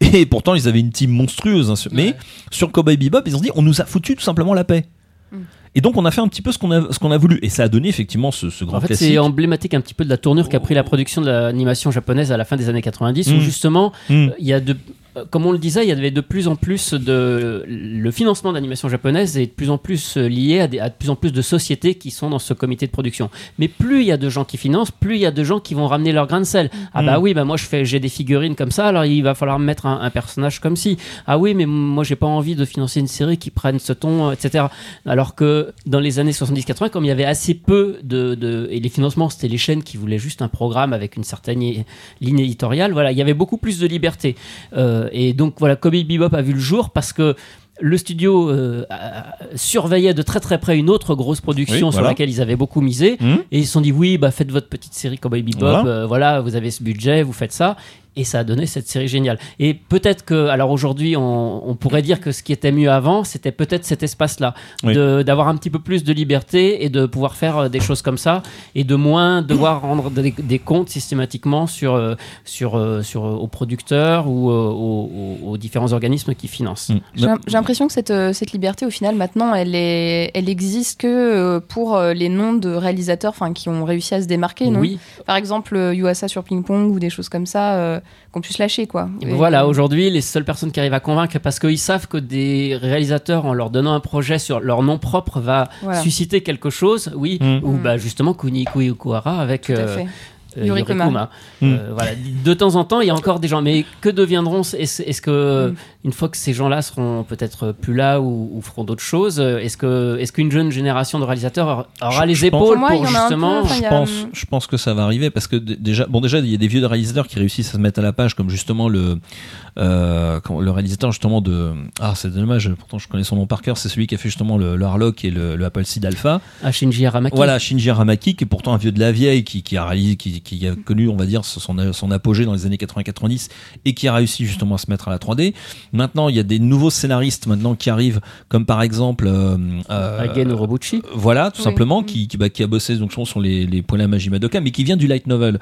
C: Et pourtant, ils avaient une team monstrueuse. hein, Mais sur Cowboy Bebop, ils ont dit, on nous a foutu tout simplement la paix.
D: Mm.
C: Et donc, on a fait un petit peu ce qu'on a, ce qu'on a voulu. Et ça a donné effectivement ce, ce grand
B: En fait,
C: classique.
B: c'est emblématique un petit peu de la tournure qu'a pris la production de l'animation japonaise à la fin des années 90, où
C: Mm.
B: justement,
C: Mm.
B: euh, il y a de, comme on le disait, il y avait de plus en plus de le financement de l'animation japonaise est de plus en plus euh, lié à, des- à de plus en plus de sociétés qui sont dans ce comité de production. Mais plus il y a de gens qui financent, plus il y a de gens qui vont ramener leur grain de sel. Ah bah
C: Mm.
B: oui, bah moi je fais, j'ai des figurines comme ça, alors il va falloir me mettre un, un personnage comme ci. Ah oui, mais moi j'ai pas envie de financer une série qui prenne ce ton, euh, etc. Alors que dans les années 70-80, comme il y avait assez peu de, de- et les financements c'était les chaînes qui voulaient juste un programme avec une certaine ligne éditoriale, voilà, il y avait beaucoup plus de liberté. Euh, et donc voilà, Cowboy Bebop a vu le jour parce que le studio euh, surveillait de très très près une autre grosse production
C: Oui,
B: sur
C: voilà.
B: laquelle ils avaient beaucoup misé.
C: Hmm
B: Et ils se sont dit, oui, bah, faites votre petite série Cowboy Bebop,
C: Voilà.
B: euh, voilà, vous avez ce budget, vous faites ça. Et ça a donné cette série géniale. Et peut-être que, alors aujourd'hui, on, on pourrait dire que ce qui était mieux avant, c'était peut-être cet espace-là,
C: Oui.
B: de- d'avoir un petit peu plus de liberté et de pouvoir faire euh, des choses comme ça, et de moins devoir rendre des, des comptes systématiquement sur, euh, sur, euh, sur, aux producteurs ou aux, aux- aux différents organismes qui financent.
C: Mm.
D: J'ai l'impression que cette, cette liberté, au final, maintenant, elle, est, elle existe que pour les noms de réalisateurs enfin, qui ont réussi à se démarquer, non?
B: Oui,
D: Par exemple, Yuasa sur Ping Pong ou des choses comme ça, euh, qu'on puisse lâcher, quoi. Et-
B: Voilà, aujourd'hui, les seules personnes qui arrivent à convaincre, parce qu'ils savent que des réalisateurs, en leur donnant un projet sur leur nom propre, va
D: Voilà.
B: susciter quelque chose, oui,
C: Mm.
B: ou
D: Mm.
B: bah, justement Okuhara avec
D: Tout à
B: euh,
D: fait.
B: euh,
D: Yurikuma.
B: Yurikuma.
C: Mm.
B: Euh, voilà. De temps en temps, il y a encore des gens, mais que deviendront Est-ce est-ce que,
D: Mm.
B: Une fois que ces gens-là seront peut-être plus là ou, ou feront d'autres choses, euh, est-ce que est-ce qu'une jeune génération de réalisateurs aura
C: Je-
B: les
C: je pense-
B: épaules
D: Pour moi, peu,
B: justement
D: enfin, y
C: Je pense, je pense que ça va arriver parce que déjà, bon déjà il y a des vieux réalisateurs qui réussissent à se mettre à la page comme justement le euh, le réalisateur justement de ah c'est dommage pourtant je connais son nom par cœur c'est celui qui a fait justement le, le Harlock et le, le Apple Seed Alpha.
B: À Shinji Aramaki.
C: Voilà Shinji Aramaki qui est pourtant un vieux de la vieille qui, qui a réalisé qui, qui a connu on va dire son, son apogée dans les années 80-90 et qui a réussi justement à se mettre à la 3D maintenant il y a des nouveaux scénaristes maintenant qui arrivent comme par exemple euh, euh,
B: Agen Urobuchi.
C: voilà, tout
D: Oui.
C: simplement,
D: Mm.
C: qui, qui, bah, qui a bossé donc, sur les, les points à magie Madoka, mais qui vient du light novel,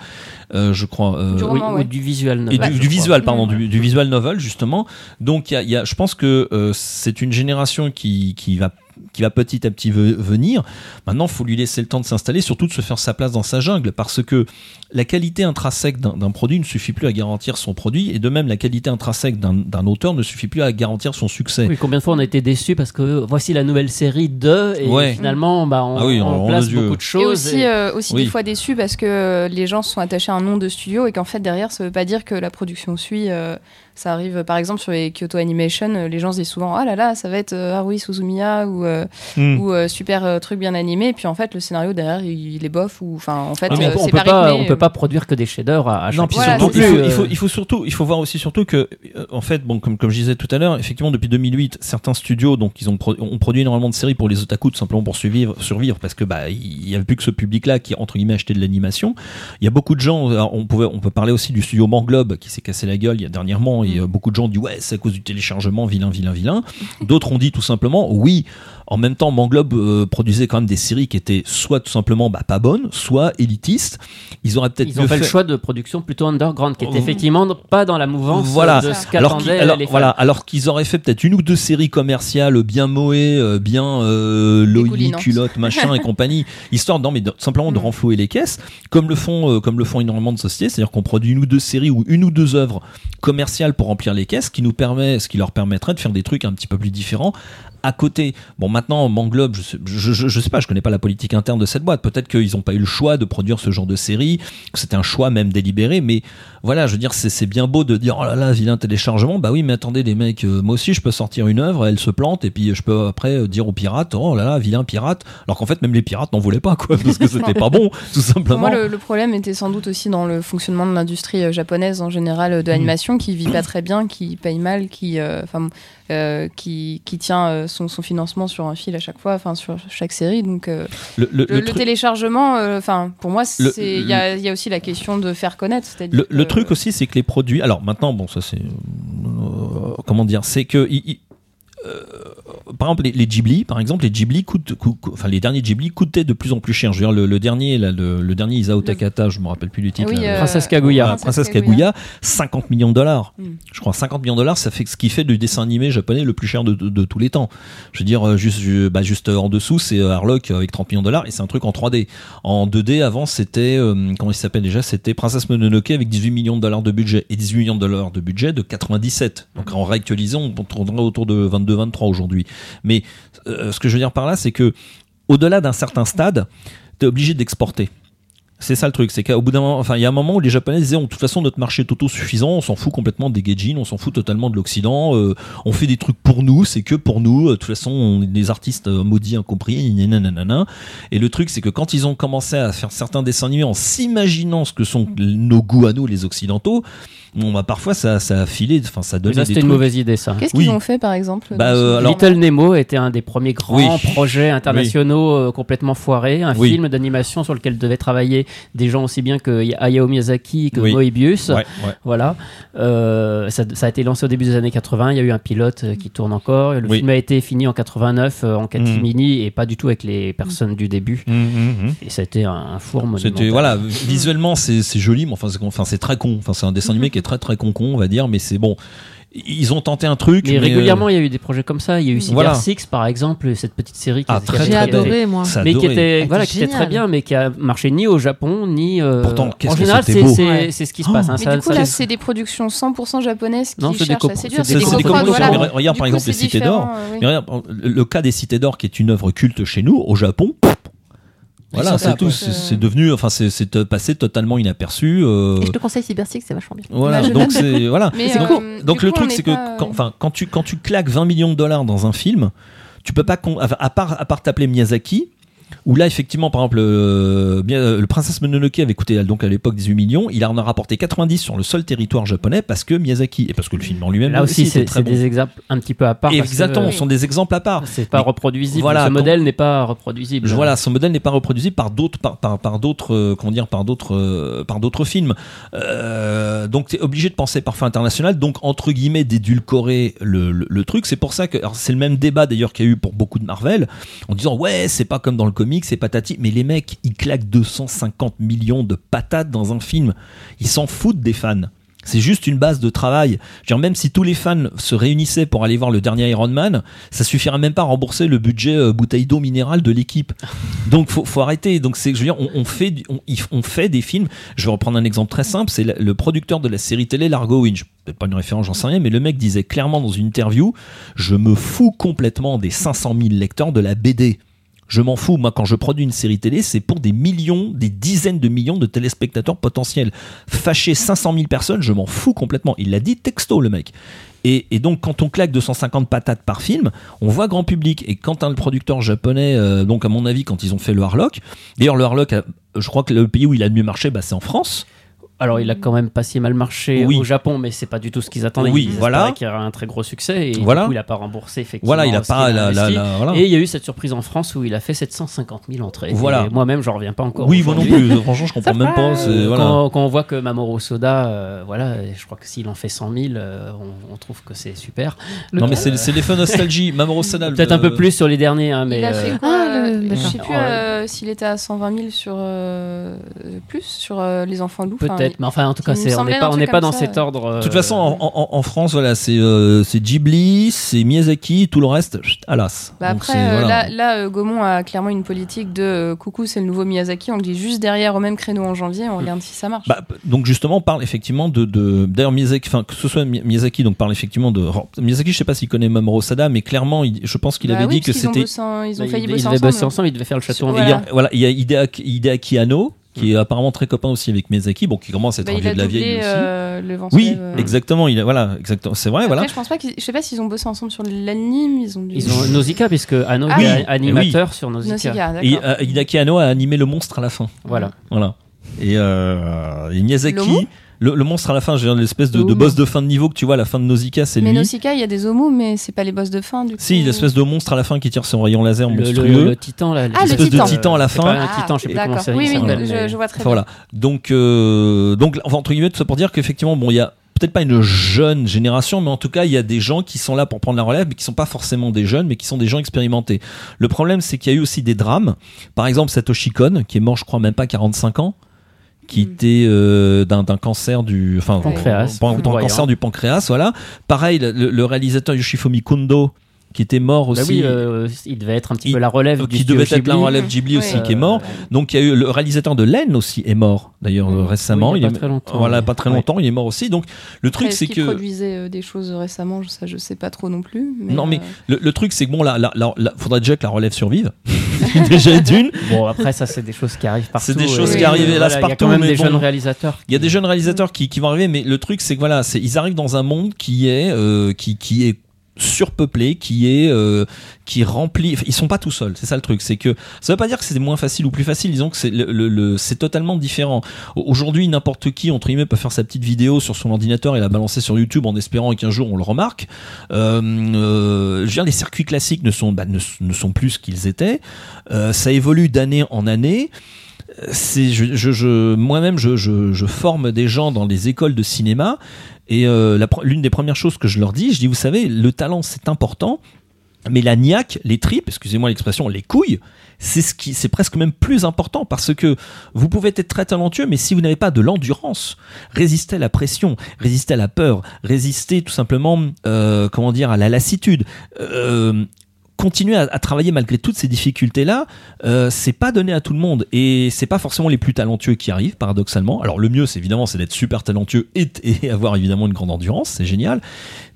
C: euh, je crois. euh,
D: Du
B: Oui, ou du visual
C: et
B: novel,
C: du,
B: je
C: du
B: crois.
C: visual, pardon,
D: Mm.
C: du, du visual novel, justement. Donc, il y a, il y a, je pense que euh, c'est une génération qui, qui va qui va petit à petit ve- venir. Maintenant, il faut lui laisser le temps de s'installer, surtout de se faire sa place dans sa jungle, parce que la qualité intrinsèque d'un produit ne suffit plus à garantir son produit, et de même, la qualité intrinsèque d'un auteur ne suffit plus à garantir son succès.
B: Oui, combien de fois on a été déçus parce que voici la nouvelle série de et
C: Ouais.
B: finalement bah, on,
C: Ah oui,
B: on
C: on- on
B: place
C: Dieu.
B: beaucoup de
D: Et
B: choses.
D: aussi,
B: et-
D: euh, aussi
C: Oui.
D: des fois déçus parce que les gens se sont attachés à un nom de studio et qu'en fait derrière ça veut pas dire que la production suit. euh, ça arrive par exemple sur les Kyoto Animation, euh, les gens se disent souvent ah là là ça va être euh, Haruhi Suzumiya ou, euh,
C: Mm.
D: ou euh, super euh, truc bien animé et puis en fait le scénario derrière il, il est bof ou enfin en fait
B: Ah,
D: euh,
B: on, peut- on
D: c'est
B: peut
D: pas
B: on peut pas produire que des chefs-d'œuvre à, à
C: Non,
B: chaque
D: Voilà,
C: surtout, il, faut,
B: plus,
C: il, faut, il faut surtout, il faut voir aussi surtout que, euh, en fait, bon, comme, comme je disais tout à l'heure, effectivement, depuis 2008, certains studios, donc, ils ont, pro- ont produit énormément de séries pour les otaku, tout simplement pour survivre, survivre parce que, bah, il y avait plus que ce public-là qui, entre guillemets, achetait de l'animation. Il y a beaucoup de gens, on pouvait, on peut parler aussi du studio Manglobe qui s'est cassé la gueule il y a dernièrement, et euh, beaucoup de gens ont dit, ouais, c'est à cause du téléchargement, vilain, vilain, vilain. D'autres ont dit tout simplement, oui, en même temps, Manglobe euh, produisait quand même des séries qui étaient soit tout simplement bah, pas bonnes, soit élitistes. Ils auraient peut-être
B: Ils ont
C: mieux
B: fait le choix de production plutôt underground, qui est
C: Oh.
B: effectivement pas dans la mouvance
C: Voilà.
B: de ce
C: alors qu'ils alors,
B: les
C: voilà, alors qu'ils auraient fait peut-être une ou deux séries commerciales bien moé, euh, bien euh, Loïc, culotte, machin et compagnie, histoire non mais de- simplement de
D: Mm.
C: renflouer les caisses, comme le font euh, comme le font énormément de sociétés, c'est-à-dire qu'on produit une ou deux séries ou une ou deux œuvres commerciales pour remplir les caisses, qui nous permet, ce qui leur permettrait de faire des trucs un petit peu plus différents. À côté, bon maintenant Manglobe, je je, je sais pas, je connais pas la politique interne de cette boîte. Peut-être qu'ils n'ont pas eu le choix de produire ce genre de série, que c'était un choix même délibéré, mais voilà, je veux dire, c'est bien beau de dire oh là là, vilain téléchargement. Bah oui, mais attendez, les mecs, euh, moi aussi, je peux sortir une œuvre, elle se plante, et puis je peux après euh, dire aux pirates oh là là, vilain pirate. Alors qu'en fait, même les pirates n'en voulaient pas, quoi, parce que c'était pas bon, tout simplement.
D: moi, le, le problème était sans doute aussi dans le fonctionnement de l'industrie euh, japonaise en général de l'animation, qui vit pas très bien, qui paye mal, qui, enfin, euh, qui, qui tient son, son financement sur un fil à chaque fois, enfin sur chaque série. Donc euh,
C: Le,
D: téléchargement, enfin pour moi, il y, a, il y a aussi la question de faire connaître. c'est-à-dire
C: Le, truc aussi, c'est que les produits. Alors maintenant, bon, ça c'est. euh, comment dire C'est que. il- euh, par exemple, les, les Ghibli, par exemple, les Ghibli coûtent, cou- cou- enfin les derniers Ghibli coûtaient de plus en plus cher. Je veux dire, le, le dernier, là, le, le dernier Isao Takahata, je me rappelle plus du titre.
D: Oui,
C: là,
D: euh,
B: Princesse Kaguya.
C: Princesse Kaguya, 50 millions de dollars.
D: Mm.
C: Je crois 50 millions de dollars, ça fait ce qui fait le dessin animé japonais le plus cher de, de- de tous les temps. Je veux dire, euh, juste, je- bah, juste en dessous, c'est Harlock avec 30 millions de dollars et c'est un truc en 3D. En 2D, avant, c'était, euh, comment il s'appelle déjà C'était Princesse Mononoke avec 18 millions de dollars de budget et 18 millions de dollars de budget de 97. Donc en réactualisant, on tournerait autour de 22-23 aujourd'hui. Mais euh, ce que je veux dire par là, c'est que au-delà d'un certain stade, tu es obligé d'exporter. C'est ça le truc, c'est qu'au bout d'un moment, enfin, il y a un moment où les Japonais disaient, de toute façon, notre marché est autosuffisant, on s'en fout complètement des gaijin, on s'en fout totalement de l'Occident, euh, on fait des trucs pour nous, c'est que pour nous, euh, de toute façon, on est des artistes maudits, incompris, nanana. Et le truc, c'est que quand ils ont commencé à faire certains dessins animés en s'imaginant ce que sont nos goûts à nous, les Occidentaux, bon, bah, parfois ça, ça a filé, enfin ça
B: Mais
C: donnait
B: ça,
C: des
B: c'était une
C: trucs.
B: mauvaise idée, ça.
D: Qu'est-ce
C: Oui.
D: qu'ils ont fait par exemple
C: Bah, euh, alors-
B: Little Nemo était un des premiers grands
C: Oui.
B: projets internationaux euh, complètement foirés, un
C: Oui.
B: film d'animation sur lequel devaient travailler des gens aussi bien que Hayao Miyazaki que
C: Oui.
B: Moebius.
C: Ouais, ouais.
B: Voilà. Euh, ça, ça a été lancé au début des années 80. Il y a eu un pilote qui tourne encore. Le
C: Oui.
B: film a été fini en 89 euh, en catimini et pas du tout avec les personnes du début.
C: Hum, hum.
B: Et ça a été un, un four.
C: C'était voilà, visuellement c'est c'est joli, mais enfin c'est enfin c'est très con. Enfin c'est un dessin animé qui est très très con con, on va dire, mais c'est bon. Ils ont tenté un truc.
B: Mais
C: mais,
B: régulièrement,
C: euh,
B: il y a eu des projets comme ça. Il y a eu Cyber
C: Voilà.
B: Six, par exemple, cette petite série qui,
C: Ah,
E: J'ai adoré, moi.
C: ça
B: mais qui était voilà qui était très bien mais qui a marché ni au Japon ni euh,
C: Pourtant, qu'est-ce
B: en
C: que
B: général c'est
E: Ouais.
B: ce qui se passe hein,
D: Mais
B: ça-
D: du coup,
B: ça-
D: là, c'est des productions 100% japonaises qui
B: Non,
D: cherchent assez dur.
B: c'est des
C: c'est des
B: voilà.
C: Regarde par exemple les Cités d'Or.
D: euh,
C: le cas des Cités d'Or qui est une œuvre culte chez nous, au Japon. Voilà, c'est tout. C'est devenu, enfin, c'est c'est passé totalement inaperçu. euh,
E: Et je te conseille Cyber Six, c'est vachement bien.
C: Voilà, donc c'est voilà.
D: Mais,
C: Donc,
D: euh,
C: donc le
D: coup,
C: truc c'est que quand,
D: euh,
C: enfin, quand tu quand tu claques 20 millions de dollars dans un film, tu peux pas con- à part à part t'appeler Miyazaki. Où là, effectivement, par exemple, euh, bien, euh, le Princesse Mononoke avait coûté donc à l'époque 18 millions. Il en a rapporté 90 sur le seul territoire japonais parce que Miyazaki et parce que le film en lui-même
B: là aussi c'est
C: bon.
B: des exemples un petit peu à part que,
C: exactement,
B: euh,
C: ce sont des exemples à part.
B: c'est pas
C: Mais-
B: reproduisible
C: voilà,
B: ce modèle n'est pas reproduisible
C: Voilà, son modèle n'est pas reproduisible par d'autres, par, par, par d'autres, euh, comment dire, par d'autres, euh, par d'autres films. Euh, donc, tu es obligé de penser parfois international. Donc, entre guillemets, d'édulcorer le, le, le truc. C'est pour ça que, c'est le même débat d'ailleurs qu'il y a eu pour beaucoup de Marvel, en disant ouais, c'est pas comme dans le comic, c'est patati. Mais les mecs, ils claquent 250 millions de patates dans un film. Ils s'en foutent des fans. C'est juste une base de travail. Je même si tous les fans se réunissaient pour aller voir le dernier Iron Man, ça suffirait même pas à rembourser le budget euh, bouteille d'eau minérale de l'équipe. Donc faut, faut arrêter. Donc c'est, je veux dire, on, fait, on, on fait des films. Je vais reprendre un exemple très simple. C'est le producteur de la série télé Largo Winch. Peut-être pas une référence, j'en sais rien, mais le mec disait clairement dans une interview, je me fous complètement des 500 000 lecteurs de la BD. Je m'en fous. Moi, quand je produis une série télé, c'est pour des millions, des dizaines de millions de téléspectateurs potentiels. Fâcher 500 000 personnes, je m'en fous complètement. Il l'a dit texto, le mec. Et, donc, quand on claque 250 patates par film, on voit grand public. Et quand un producteur japonais, euh, donc à mon avis, quand ils ont fait le Harlock, d'ailleurs, le Harlock, je crois que le pays où il a le mieux marché, bah, c'est en France.
B: Alors il a quand même pas si mal marché
C: Oui.
B: au Japon mais c'est pas du tout ce qu'ils attendaient
C: Oui,
B: Ils
C: voilà.
B: qu'il y aurait un très gros succès et
C: Voilà.
B: du coup il a pas remboursé effectivement
C: Voilà, il a pas
B: qu'il
C: la, la,
B: investi.
C: la- voilà.
B: et il y a eu cette surprise en France où il a fait 750 000 entrées
C: Voilà.
B: Moi-même j'en reviens pas encore
C: Oui, moi non plus. Franchement, je comprends même pas. Voilà.
B: Quand, quand on voit que Mamoru Soda, euh, voilà, je crois que s'il en fait 100 000, euh, on, on trouve que c'est super.
C: Non, mais c'est c'est l'effet nostalgie. Mamoru Sada.
B: Peut-être
C: le-
B: un peu plus sur les derniers, hein, mais
D: il a fait quoi
E: Ah, le-
D: euh, Je
E: d'accord.
D: sais plus s'il était à 120 000 sur plus sur les enfants loups. Enfin,
B: peut-être. Mais enfin, en tout cas, c'est on n'est pas, on n'est pas dans
D: ça,
B: cet
D: euh.
B: ordre.
C: De toute façon, en, en- en France, voilà, c'est euh, c'est Ghibli, c'est Miyazaki, tout le reste, chut, alas.
D: Bah après, euh,
C: voilà.
D: là, là euh, Gaumont a clairement une politique de euh, coucou, c'est le nouveau Miyazaki. On le dit juste derrière au même créneau en janvier. On regarde si ça marche.
C: Bah, donc justement, on parle effectivement de, de d'ailleurs Miyazaki, enfin que ce soit Mi- Miyazaki, donc parle effectivement de alors, Miyazaki. Je sais pas s'il connaît Mamoru Sada, mais clairement, il- je pense qu'il
D: Bah
C: avait
D: oui,
C: dit que
D: ont
C: c'était.
D: bossé Ils ont
B: Bah,
D: failli
B: il,
D: bosser
B: il
D: ensemble.
B: bosser ensemble, il devait faire le château. en
C: Et il y
D: Voilà.
C: a, voilà, il y a Hideaki, Hideaki Anno, qui est apparemment très copain aussi avec Miyazaki, bon, qui commence à être
D: Bah,
C: un vieux
D: a
C: de la vieille aussi.
D: euh, le vent
C: oui,
D: euh.
C: exactement. Il a, voilà, exactement. C'est vrai,
D: Après,
C: voilà.
D: je pense pas qu'ils, je sais pas s'ils ont bossé ensemble sur l'anime. Ils ont dû.
B: Ils ont Nausicaa, puisque Anno
D: Ah
B: est
D: oui.
B: animateur sur Nausicaa.
D: Nausicaa,
C: Et euh, Hideaki Anno a animé le monstre à la fin.
B: Voilà.
C: Voilà. Et, euh, et Miyazaki,
D: L'homo
C: le, le monstre à la fin, je veux dire, l'espèce de, de boss de fin de niveau que tu vois à la fin de Nausicaa, c'est
D: Mais
C: lui.
D: Nausicaa, il y a des homos, mais c'est pas les boss de fin du coup.
C: Si, l'espèce de monstre à la fin qui tire son rayon laser
B: Le, le-
C: monstrueux.
B: le titan, là.
D: Ah, le
C: L'espèce de
D: titan.
C: à la fin.
B: pas un
D: Ah,
B: titan, je sais plus comment
D: d'accord.
B: ça
D: Oui, oui, je,
B: mais-
D: je vois très
C: Enfin,
D: bien.
C: voilà. Donc, euh, donc, enfin, entre guillemets, tout ça pour dire qu'effectivement, bon, il y a peut-être pas une jeune génération, mais en tout cas, il y a des gens qui sont là pour prendre la relève, mais qui sont pas forcément des jeunes, mais qui sont des gens expérimentés. Le problème, c'est qu'il y a eu aussi des drames. Par exemple, Satoshi Kon, qui est mort, je crois, même pas 45 ans, qui était euh, d'un cancer du, enfin,
B: Pancréas.
C: pan- cancer du pancréas, voilà. Pareil, le, le réalisateur Yoshifumi Kondo, qui était mort
B: Bah
C: aussi.
B: oui, euh, il devait être un petit
C: il-
B: peu la relève du
C: qui devait être la relève Ghibli aussi,
D: Oui.
C: qui est mort. Donc il y a eu le réalisateur de Len aussi est mort d'ailleurs euh,
D: Oui.
C: récemment.
B: Oui, il y a
C: est
B: pas très longtemps,
C: Voilà, pas très
B: Ouais.
C: longtemps, il est mort aussi. Donc le truc c'est
D: est-ce qu'il
C: que
D: produisait euh, des choses récemment, ça je sais pas trop non plus. Mais
C: Non, mais
D: euh,
C: le, le truc c'est que bon là, là, là, là, faudrait déjà que la relève survive. déjà d'une.
B: Bon, après, ça, c'est des choses qui arrivent partout.
C: C'est des choses
B: et-
D: qui arrivent,
C: hélas,
B: voilà, Il y a
C: partout,
B: quand même des
C: bon.
B: jeunes réalisateurs.
C: Il y a des jeunes réalisateurs qui, qui vont arriver, mais le truc c'est que voilà, c'est ils arrivent dans un monde qui est euh, qui qui est surpeuplé, qui est euh, qui remplit. ils sont pas tout seuls. C'est ça le truc. C'est que ça veut pas dire que c'est moins facile ou plus facile. Disons que c'est le, le- le- c'est totalement différent. Au- Aujourd'hui, n'importe qui entre guillemets peut faire sa petite vidéo sur son ordinateur et la balancer sur YouTube en espérant qu'un jour on le remarque. Euh, euh, je veux les circuits classiques ne sont bah, ne, ne sont plus ce qu'ils étaient. Euh, ça évolue d'année en année. Euh, C'est je, je, je- moi-même je, je, je forme des gens dans les écoles de cinéma et euh, l'une des premières choses que je leur dis, je dis vous savez le talent c'est important, mais la niaque, les tripes, excusez-moi l'expression, les couilles, c'est ce qui, c'est presque même plus important parce que vous pouvez être très talentueux, mais si vous n'avez pas de l'endurance, résister à la pression, résister à la peur, résister tout simplement, euh, comment dire, à la lassitude, euh, continuer à, à travailler malgré toutes ces difficultés là euh, c'est pas donné à tout le monde. Et c'est pas forcément les plus talentueux qui arrivent paradoxalement. Alors le mieux c'est évidemment c'est d'être super talentueux et, et avoir évidemment une grande endurance. C'est génial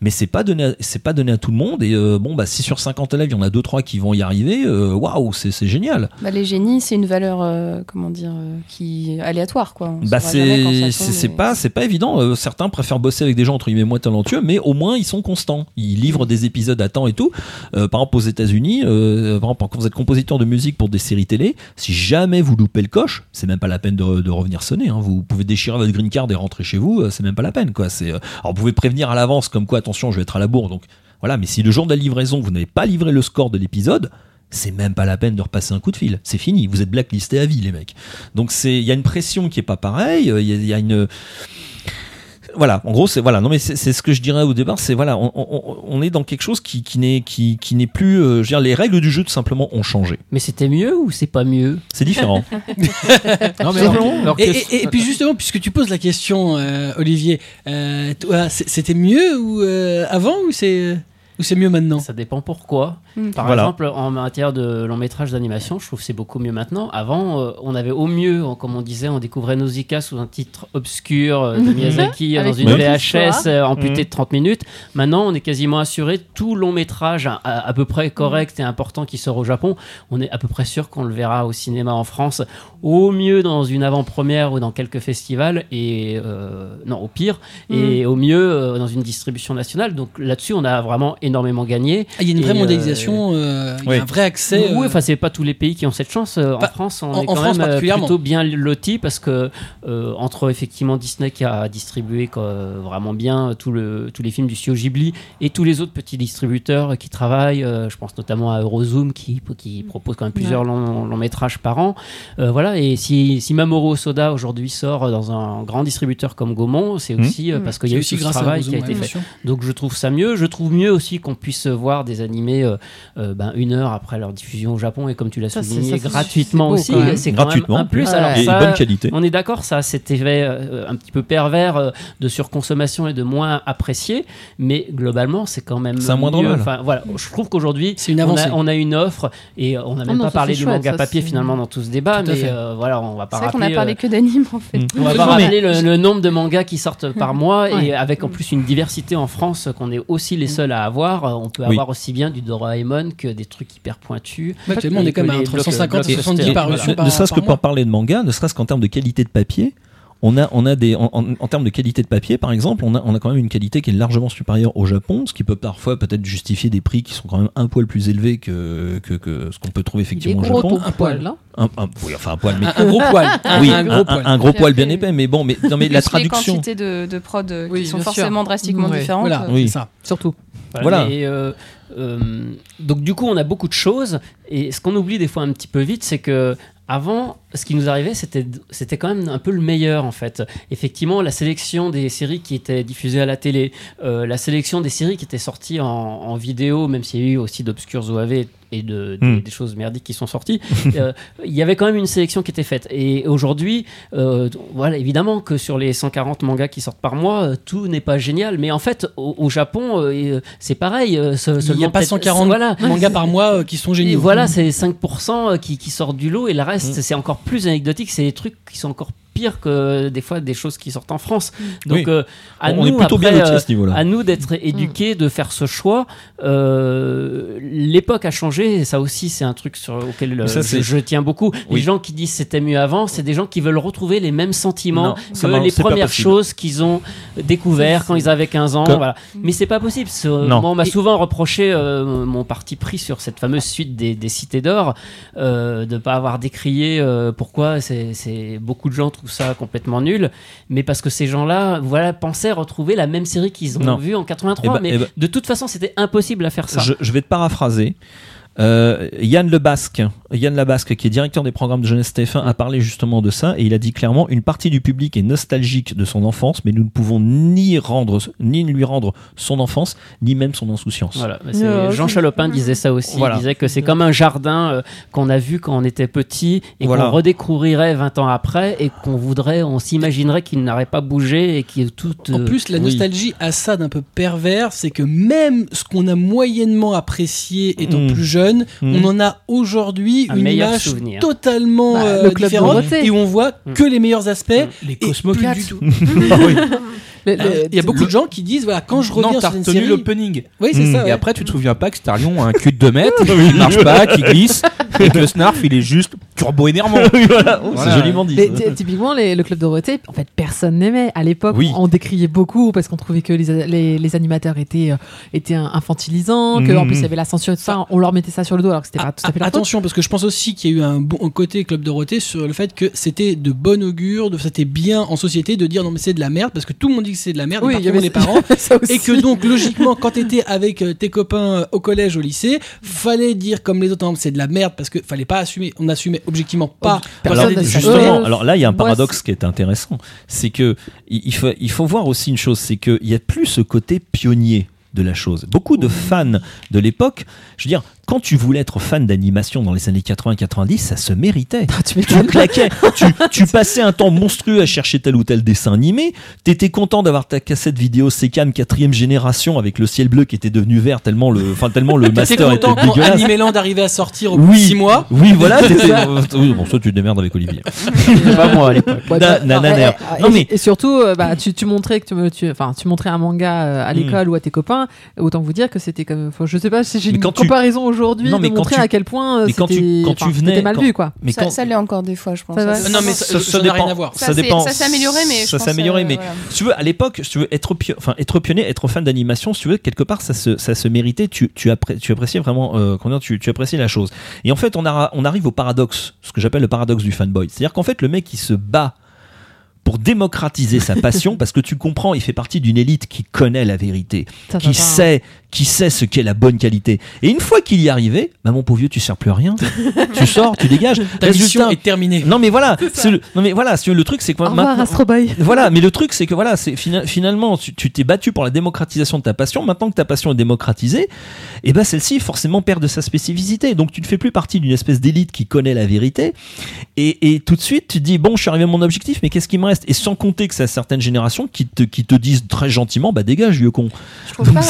C: mais c'est pas donné c'est pas donné à tout le monde et euh, bon bah si sur 50 élèves il y en a deux trois qui vont y arriver euh, waouh c'est c'est génial.
D: Bah, les génies, c'est une valeur, euh, comment dire, qui aléatoire, quoi. On
C: bah c'est c'est pas c'est pas évident. Certains préfèrent bosser avec des gens entre guillemets moins talentueux mais au moins ils sont constants. Ils livrent des épisodes à temps et tout. Euh, par exemple aux États-Unis par exemple quand vous êtes compositeur de musique pour des séries télé si jamais vous loupez le coche c'est même pas la peine de, de revenir sonner hein. vous pouvez déchirer votre green card et rentrer chez vous c'est même pas la peine quoi. C'est alors vous pouvez prévenir à l'avance comme quoi attention je vais être à la bourre donc voilà mais si le jour de la livraison vous n'avez pas livré le score de l'épisode c'est même pas la peine de repasser un coup de fil. C'est fini. Vous êtes blacklisté à vie, les mecs. Donc c'est, il y a une pression qui est pas pareille. euh, Il y a, il y a une, voilà. En gros, c'est voilà. Non, mais c'est c'est ce que je dirais au départ. C'est voilà, on, on- on est dans quelque chose qui, qui n'est, qui, qui n'est plus. euh, je veux dire, les règles du jeu tout simplement ont changé.
B: Mais c'était mieux ou c'est pas mieux?
C: C'est différent.
F: Non, mais
A: Et-
F: alors- alors
A: Et, et- et puis justement, puisque tu poses la question, euh, Olivier, euh, c'était mieux ou euh, avant ou c'est ou c'est mieux maintenant
B: Ça dépend pourquoi.
D: Mm.
B: Par
C: Voilà.
B: exemple, en matière de long métrage d'animation, je trouve que c'est beaucoup mieux maintenant. Avant, euh, on avait au mieux, comme on disait, on découvrait Nausicaa sous un titre obscur euh, de Miyazaki euh, dans
E: Avec
B: une VHS euh, amputée
C: Mhm.
B: de 30 minutes. Maintenant, on est quasiment assuré tout long métrage à, à- à peu près correct et important qui sort au Japon. On est à peu près sûr qu'on le verra au cinéma en France, au mieux dans une avant-première ou dans quelques festivals, et euh, non, au pire, et au mieux euh, dans une distribution nationale. Donc là-dessus, on a vraiment énormément gagné.
A: Ah, Il y a une
B: Et,
A: vraie
B: euh,
A: mondialisation, euh, il y
C: oui.
A: a un vrai accès.
B: Oui,
A: euh,
B: enfin c'est pas tous les pays qui ont cette chance.
A: Pas-
B: en France, on
A: en-
B: est quand
A: France
B: même plutôt bien lotis parce que euh, entre effectivement Disney qui a distribué quoi, vraiment bien tout le, tous les films du studio Ghibli et tous les autres petits distributeurs qui travaillent, euh, je pense notamment à Eurozoom qui, qui propose quand même plusieurs longs, longs métrages par an. Euh, voilà, et si, si Mamoru Soda aujourd'hui sort dans un grand distributeur comme Gaumont, c'est
C: Mhm.
B: aussi parce qu'il y a eu ce travail qui a été fait. Donc je trouve ça mieux. Je trouve mieux aussi qu'on puisse voir des animés euh, euh, ben, une heure après leur diffusion au Japon et comme tu l'as
E: Ça, c'est-
B: souligné
E: ça, c'est-
B: gratuitement
E: c'est
B: aussi.
E: même.
B: C'est quand
C: Gratuitement.
B: même un plus.
E: Ouais.
B: Alors
C: et
B: ça,
C: bonne qualité.
B: on est d'accord, ça, cet effet euh, un petit peu pervers euh, de surconsommation et de moins apprécié, mais globalement, c'est quand même.
C: C'est un moindre
B: mieux.
C: mal.
B: Enfin, voilà, je trouve qu'aujourd'hui,
A: C'est une
B: on a, on a une offre et on n'a même
E: Ah non,
B: pas parlé du manga papier
E: c'est-
B: finalement dans tout ce débat,
A: Tout
B: mais euh, voilà, on va pas
D: C'est vrai qu'on
B: rappeler.
D: a parlé
B: euh,
D: que d'anime, en fait.
C: Mm.
B: on va
A: Oui,
B: pas rappeler le, le nombre de mangas qui sortent par mois et avec en plus une diversité en France qu'on est aussi les seuls à avoir. Euh, On peut
C: Oui.
B: avoir aussi bien du Doraemon que des trucs hyper pointus.
A: Ouais, actuellement, on est quand même entre
B: blocs-
A: 150 et
B: blockbusters.
A: 70 par
B: Voilà.
A: reçu
C: ne,
A: par
C: ne serait-ce que pour parler de manga, ne serait-ce qu'en termes de qualité de papier, on a, on a des, en, en- en termes de qualité de papier, par exemple, on a, on a quand même une qualité qui est largement supérieure au Japon, ce qui peut parfois peut-être justifier des prix qui sont quand même un poil plus élevés que, que, que ce qu'on peut trouver effectivement au Japon.
E: ton poil, hein.
C: Un, un- oui, enfin un poil, mais
A: Un, un gros poil. Un,
C: oui,
A: un
C: un,
A: gros
C: un-
A: poil.
C: un gros bien épais, mais bon, mais non, mais la
D: les
C: traduction.
D: quantités de, de prod euh,
E: Oui,
D: qui sont
E: sûr.
D: forcément drastiquement différentes.
A: Voilà,
D: euh,
C: Oui.
A: c'est ça.
E: Surtout.
C: Voilà.
B: Et, euh, euh, donc du coup, on a beaucoup de choses. Et ce qu'on oublie des fois un petit peu vite, c'est que avant, ce qui nous arrivait, c'était quand même un peu le meilleur en fait. Effectivement, la sélection des séries qui étaient diffusées à la télé, euh, la sélection des séries qui étaient sorties en, en vidéo, même s'il y a eu aussi d'obscurs OAV et de, des-
C: Hmm.
B: des choses merdiques qui sont sorties, euh, il y avait quand même une sélection qui était faite. Et aujourd'hui, euh, voilà, évidemment que sur les 140 mangas qui sortent par mois, euh, tout n'est pas génial. Mais en fait, au, au Japon, c'est pareil.
A: Il n'y a pas
B: peut-être-
A: 140
B: Voilà.
A: mangas par mois qui sont
B: Et
A: géniaux.
B: voilà, c'est 5% qui, qui sortent du lot et le reste, c'est encore plus anecdotique. C'est des trucs qui sont encore pire que des fois des choses qui sortent en France. Donc
C: Oui.
B: euh, à
C: on
B: nous
C: est plutôt
B: après,
C: bien lotis
B: euh,
C: à ce niveau-là.
B: à nous d'être éduqués, de faire ce choix. Euh, L'époque a changé, et ça aussi c'est un truc sur, auquel euh,
C: ça,
B: je, tiens beaucoup.
C: Oui.
B: Les gens qui disent c'était mieux avant, c'est des gens qui veulent retrouver les mêmes sentiments
C: Non,
B: que les premières
C: possible.
B: choses qu'ils ont découvert quand ils avaient 15 ans.
C: Comme-
B: Voilà. Mais c'est pas possible. Moi, on m'a
A: Et-
B: souvent reproché euh, mon parti pris sur cette fameuse suite des, des cités d'or, euh, de pas avoir décrié euh, pourquoi c'est c'est- beaucoup de gens trouvent ça complètement nul, mais parce que ces gens-là, voilà, pensaient retrouver la même série qu'ils ont
C: Non.
B: vue en 83.
C: Eh ben-
B: mais
C: eh ben-
B: de toute façon, c'était impossible à faire ça.
C: Je, je vais te paraphraser. Euh, Yann Lebasque, Yann Labasque, qui est directeur des programmes de jeunesse TF1, a parlé justement de ça et il a dit clairement une partie du public est nostalgique de son enfance, mais nous ne pouvons ni rendre, ni lui rendre son enfance, ni même son insouciance.
B: Voilà, c'est- Jean Chalopin disait ça aussi.
C: Voilà.
B: Il disait que c'est comme un jardin euh, qu'on a vu quand on était petit et
C: Voilà.
B: qu'on redécouvrirait 20 ans après et qu'on voudrait, on s'imaginerait qu'il n'aurait pas bougé et qui est tout.
A: En
B: euh,
A: plus, la
C: oui.
A: nostalgie a ça d'un peu pervers, c'est que même ce qu'on a moyennement apprécié étant
C: Mm.
A: plus jeune,
C: Mm.
A: on en a aujourd'hui
B: Un
A: une image
B: souvenir.
A: totalement
E: Bah,
A: euh, différente
E: Dorothée.
A: et on voit
B: Mm.
A: que les meilleurs aspects.
F: Les
A: et
E: Le- le-
A: Alors, Il y a beaucoup
F: le-
A: de gens qui disent voilà quand je
F: Non,
A: reviens
F: t'as
A: sur une
F: retenu
A: série.
F: l'opening.
A: Oui, c'est
C: Mm.
A: ça.
F: Et après, tu te souviens pas que Starlion a un cul de 2 mètres, qui marche pas, qui glisse, et que le Snarf, il est juste turbo énervant.
C: voilà, oh,
F: Voilà.
C: c'est joliment dit.
E: Mais
C: ça.
E: ty- typiquement, les- le club Dorothée, en fait, personne n'aimait. À l'époque,
C: Oui.
E: on décriait beaucoup parce qu'on trouvait que les, les, les animateurs étaient, euh, étaient infantilisants, que
C: Mhm.
E: en plus il y avait la censure et tout ça. On leur mettait ça sur le dos alors que c'était
A: Ah,
E: pas tout à fait
A: ah, attention, parce que je pense aussi qu'il y a eu un bon côté Club Dorothée sur le fait que c'était de bon augure, c'était bien en société de dire non mais c'est de la merde parce que tout le monde dit que c'est de la merde,
E: Oui,
A: et
E: il y avait
A: les parents. Et que donc logiquement quand t'étais avec euh, tes copains euh, au collège au lycée fallait dire comme les autres non, c'est de la merde parce que fallait pas assumer on assumait objectivement pas
E: Personne
C: Alors, justement, alors là, il y a un paradoxe qui est intéressant. C'est que il il faut, il faut voir aussi une chose, c'est qu'il n'y a plus ce côté pionnier de la chose. Beaucoup de fans de l'époque, je veux dire, quand tu voulais être fan d'animation dans les années 80-90, ça se méritait.
E: Ah, tu
C: Tu claquais, tu, tu passais un temps monstrueux à chercher tel ou tel dessin animé, t'étais content d'avoir ta cassette vidéo Secam quatrième génération avec le ciel bleu qui était devenu vert tellement le, enfin tellement le master était
A: content quand
C: dégueulasse.
A: Animeland arrivait à sortir au bout de
C: Oui,
A: 6 mois.
C: oui, voilà. euh, oui, bon, ça tu te démerdes avec Olivier.
B: pas moi à l'époque.
E: Et- et-
C: Non, mais-
E: et surtout, euh, bah, tu, tu montrais que tu, tu, enfin, tu montrais un manga euh, à
C: Mm.
E: l'école ou à tes copains. Autant vous dire que c'était comme, je sais pas si j'ai une comparaison aujourd'hui de
C: mais
E: montrer
C: tu-
E: à quel point euh,
C: mais quand tu- quand tu venais-
E: mal
C: quand-
E: vu quoi.
C: Mais
D: ça,
C: quand,
D: ça l'est encore des fois, je pense.
E: Ça
A: Non mais
D: ça-
A: ça, ça, n'a rien à voir.
C: Ça dépend.
D: Ça s'est amélioré, mais je
C: ça s'est amélioré,
D: euh,
C: mais
D: voilà.
C: si tu veux, à l'époque, si tu veux être, pio- enfin, être pionnier, être fan d'animation, si tu veux, quelque part, ça se, ça se méritait. Tu, tu, appré- tu appréciais vraiment, euh, comment dire, tu, tu appréciais la chose. Et en fait, on, a, on arrive au paradoxe, ce que j'appelle le paradoxe du fanboy. C'est-à-dire qu'en fait, le mec qui se bat pour démocratiser sa passion, parce que tu comprends, il fait partie d'une élite qui connaît la vérité,
E: Ça,
C: qui sait, qui sait ce qu'est la bonne qualité. Et une fois qu'il y est arrivé, bah mon pauvre vieux, tu sers plus à rien. tu sors, tu dégages.
A: Ta mission
C: Résultat.
A: est terminée.
C: Non mais voilà, c'est le, non mais voilà, le truc c'est que
E: Au revoir
C: maintenant-
E: Astro Boy.
C: voilà, mais le truc c'est que voilà, c'est fina- finalement tu t'es battu pour la démocratisation de ta passion. Maintenant que ta passion est démocratisée, et ben celle-ci forcément perd de sa spécificité. Donc tu ne fais plus partie d'une espèce d'élite qui connaît la vérité. Et, et tout de suite tu te dis bon, je suis arrivé à mon objectif, mais qu'est-ce qui me reste? Et sans compter que c'est certaines générations qui te qui te disent très gentiment bah dégage vieux con.
D: Je trouve
C: Donc
D: pas.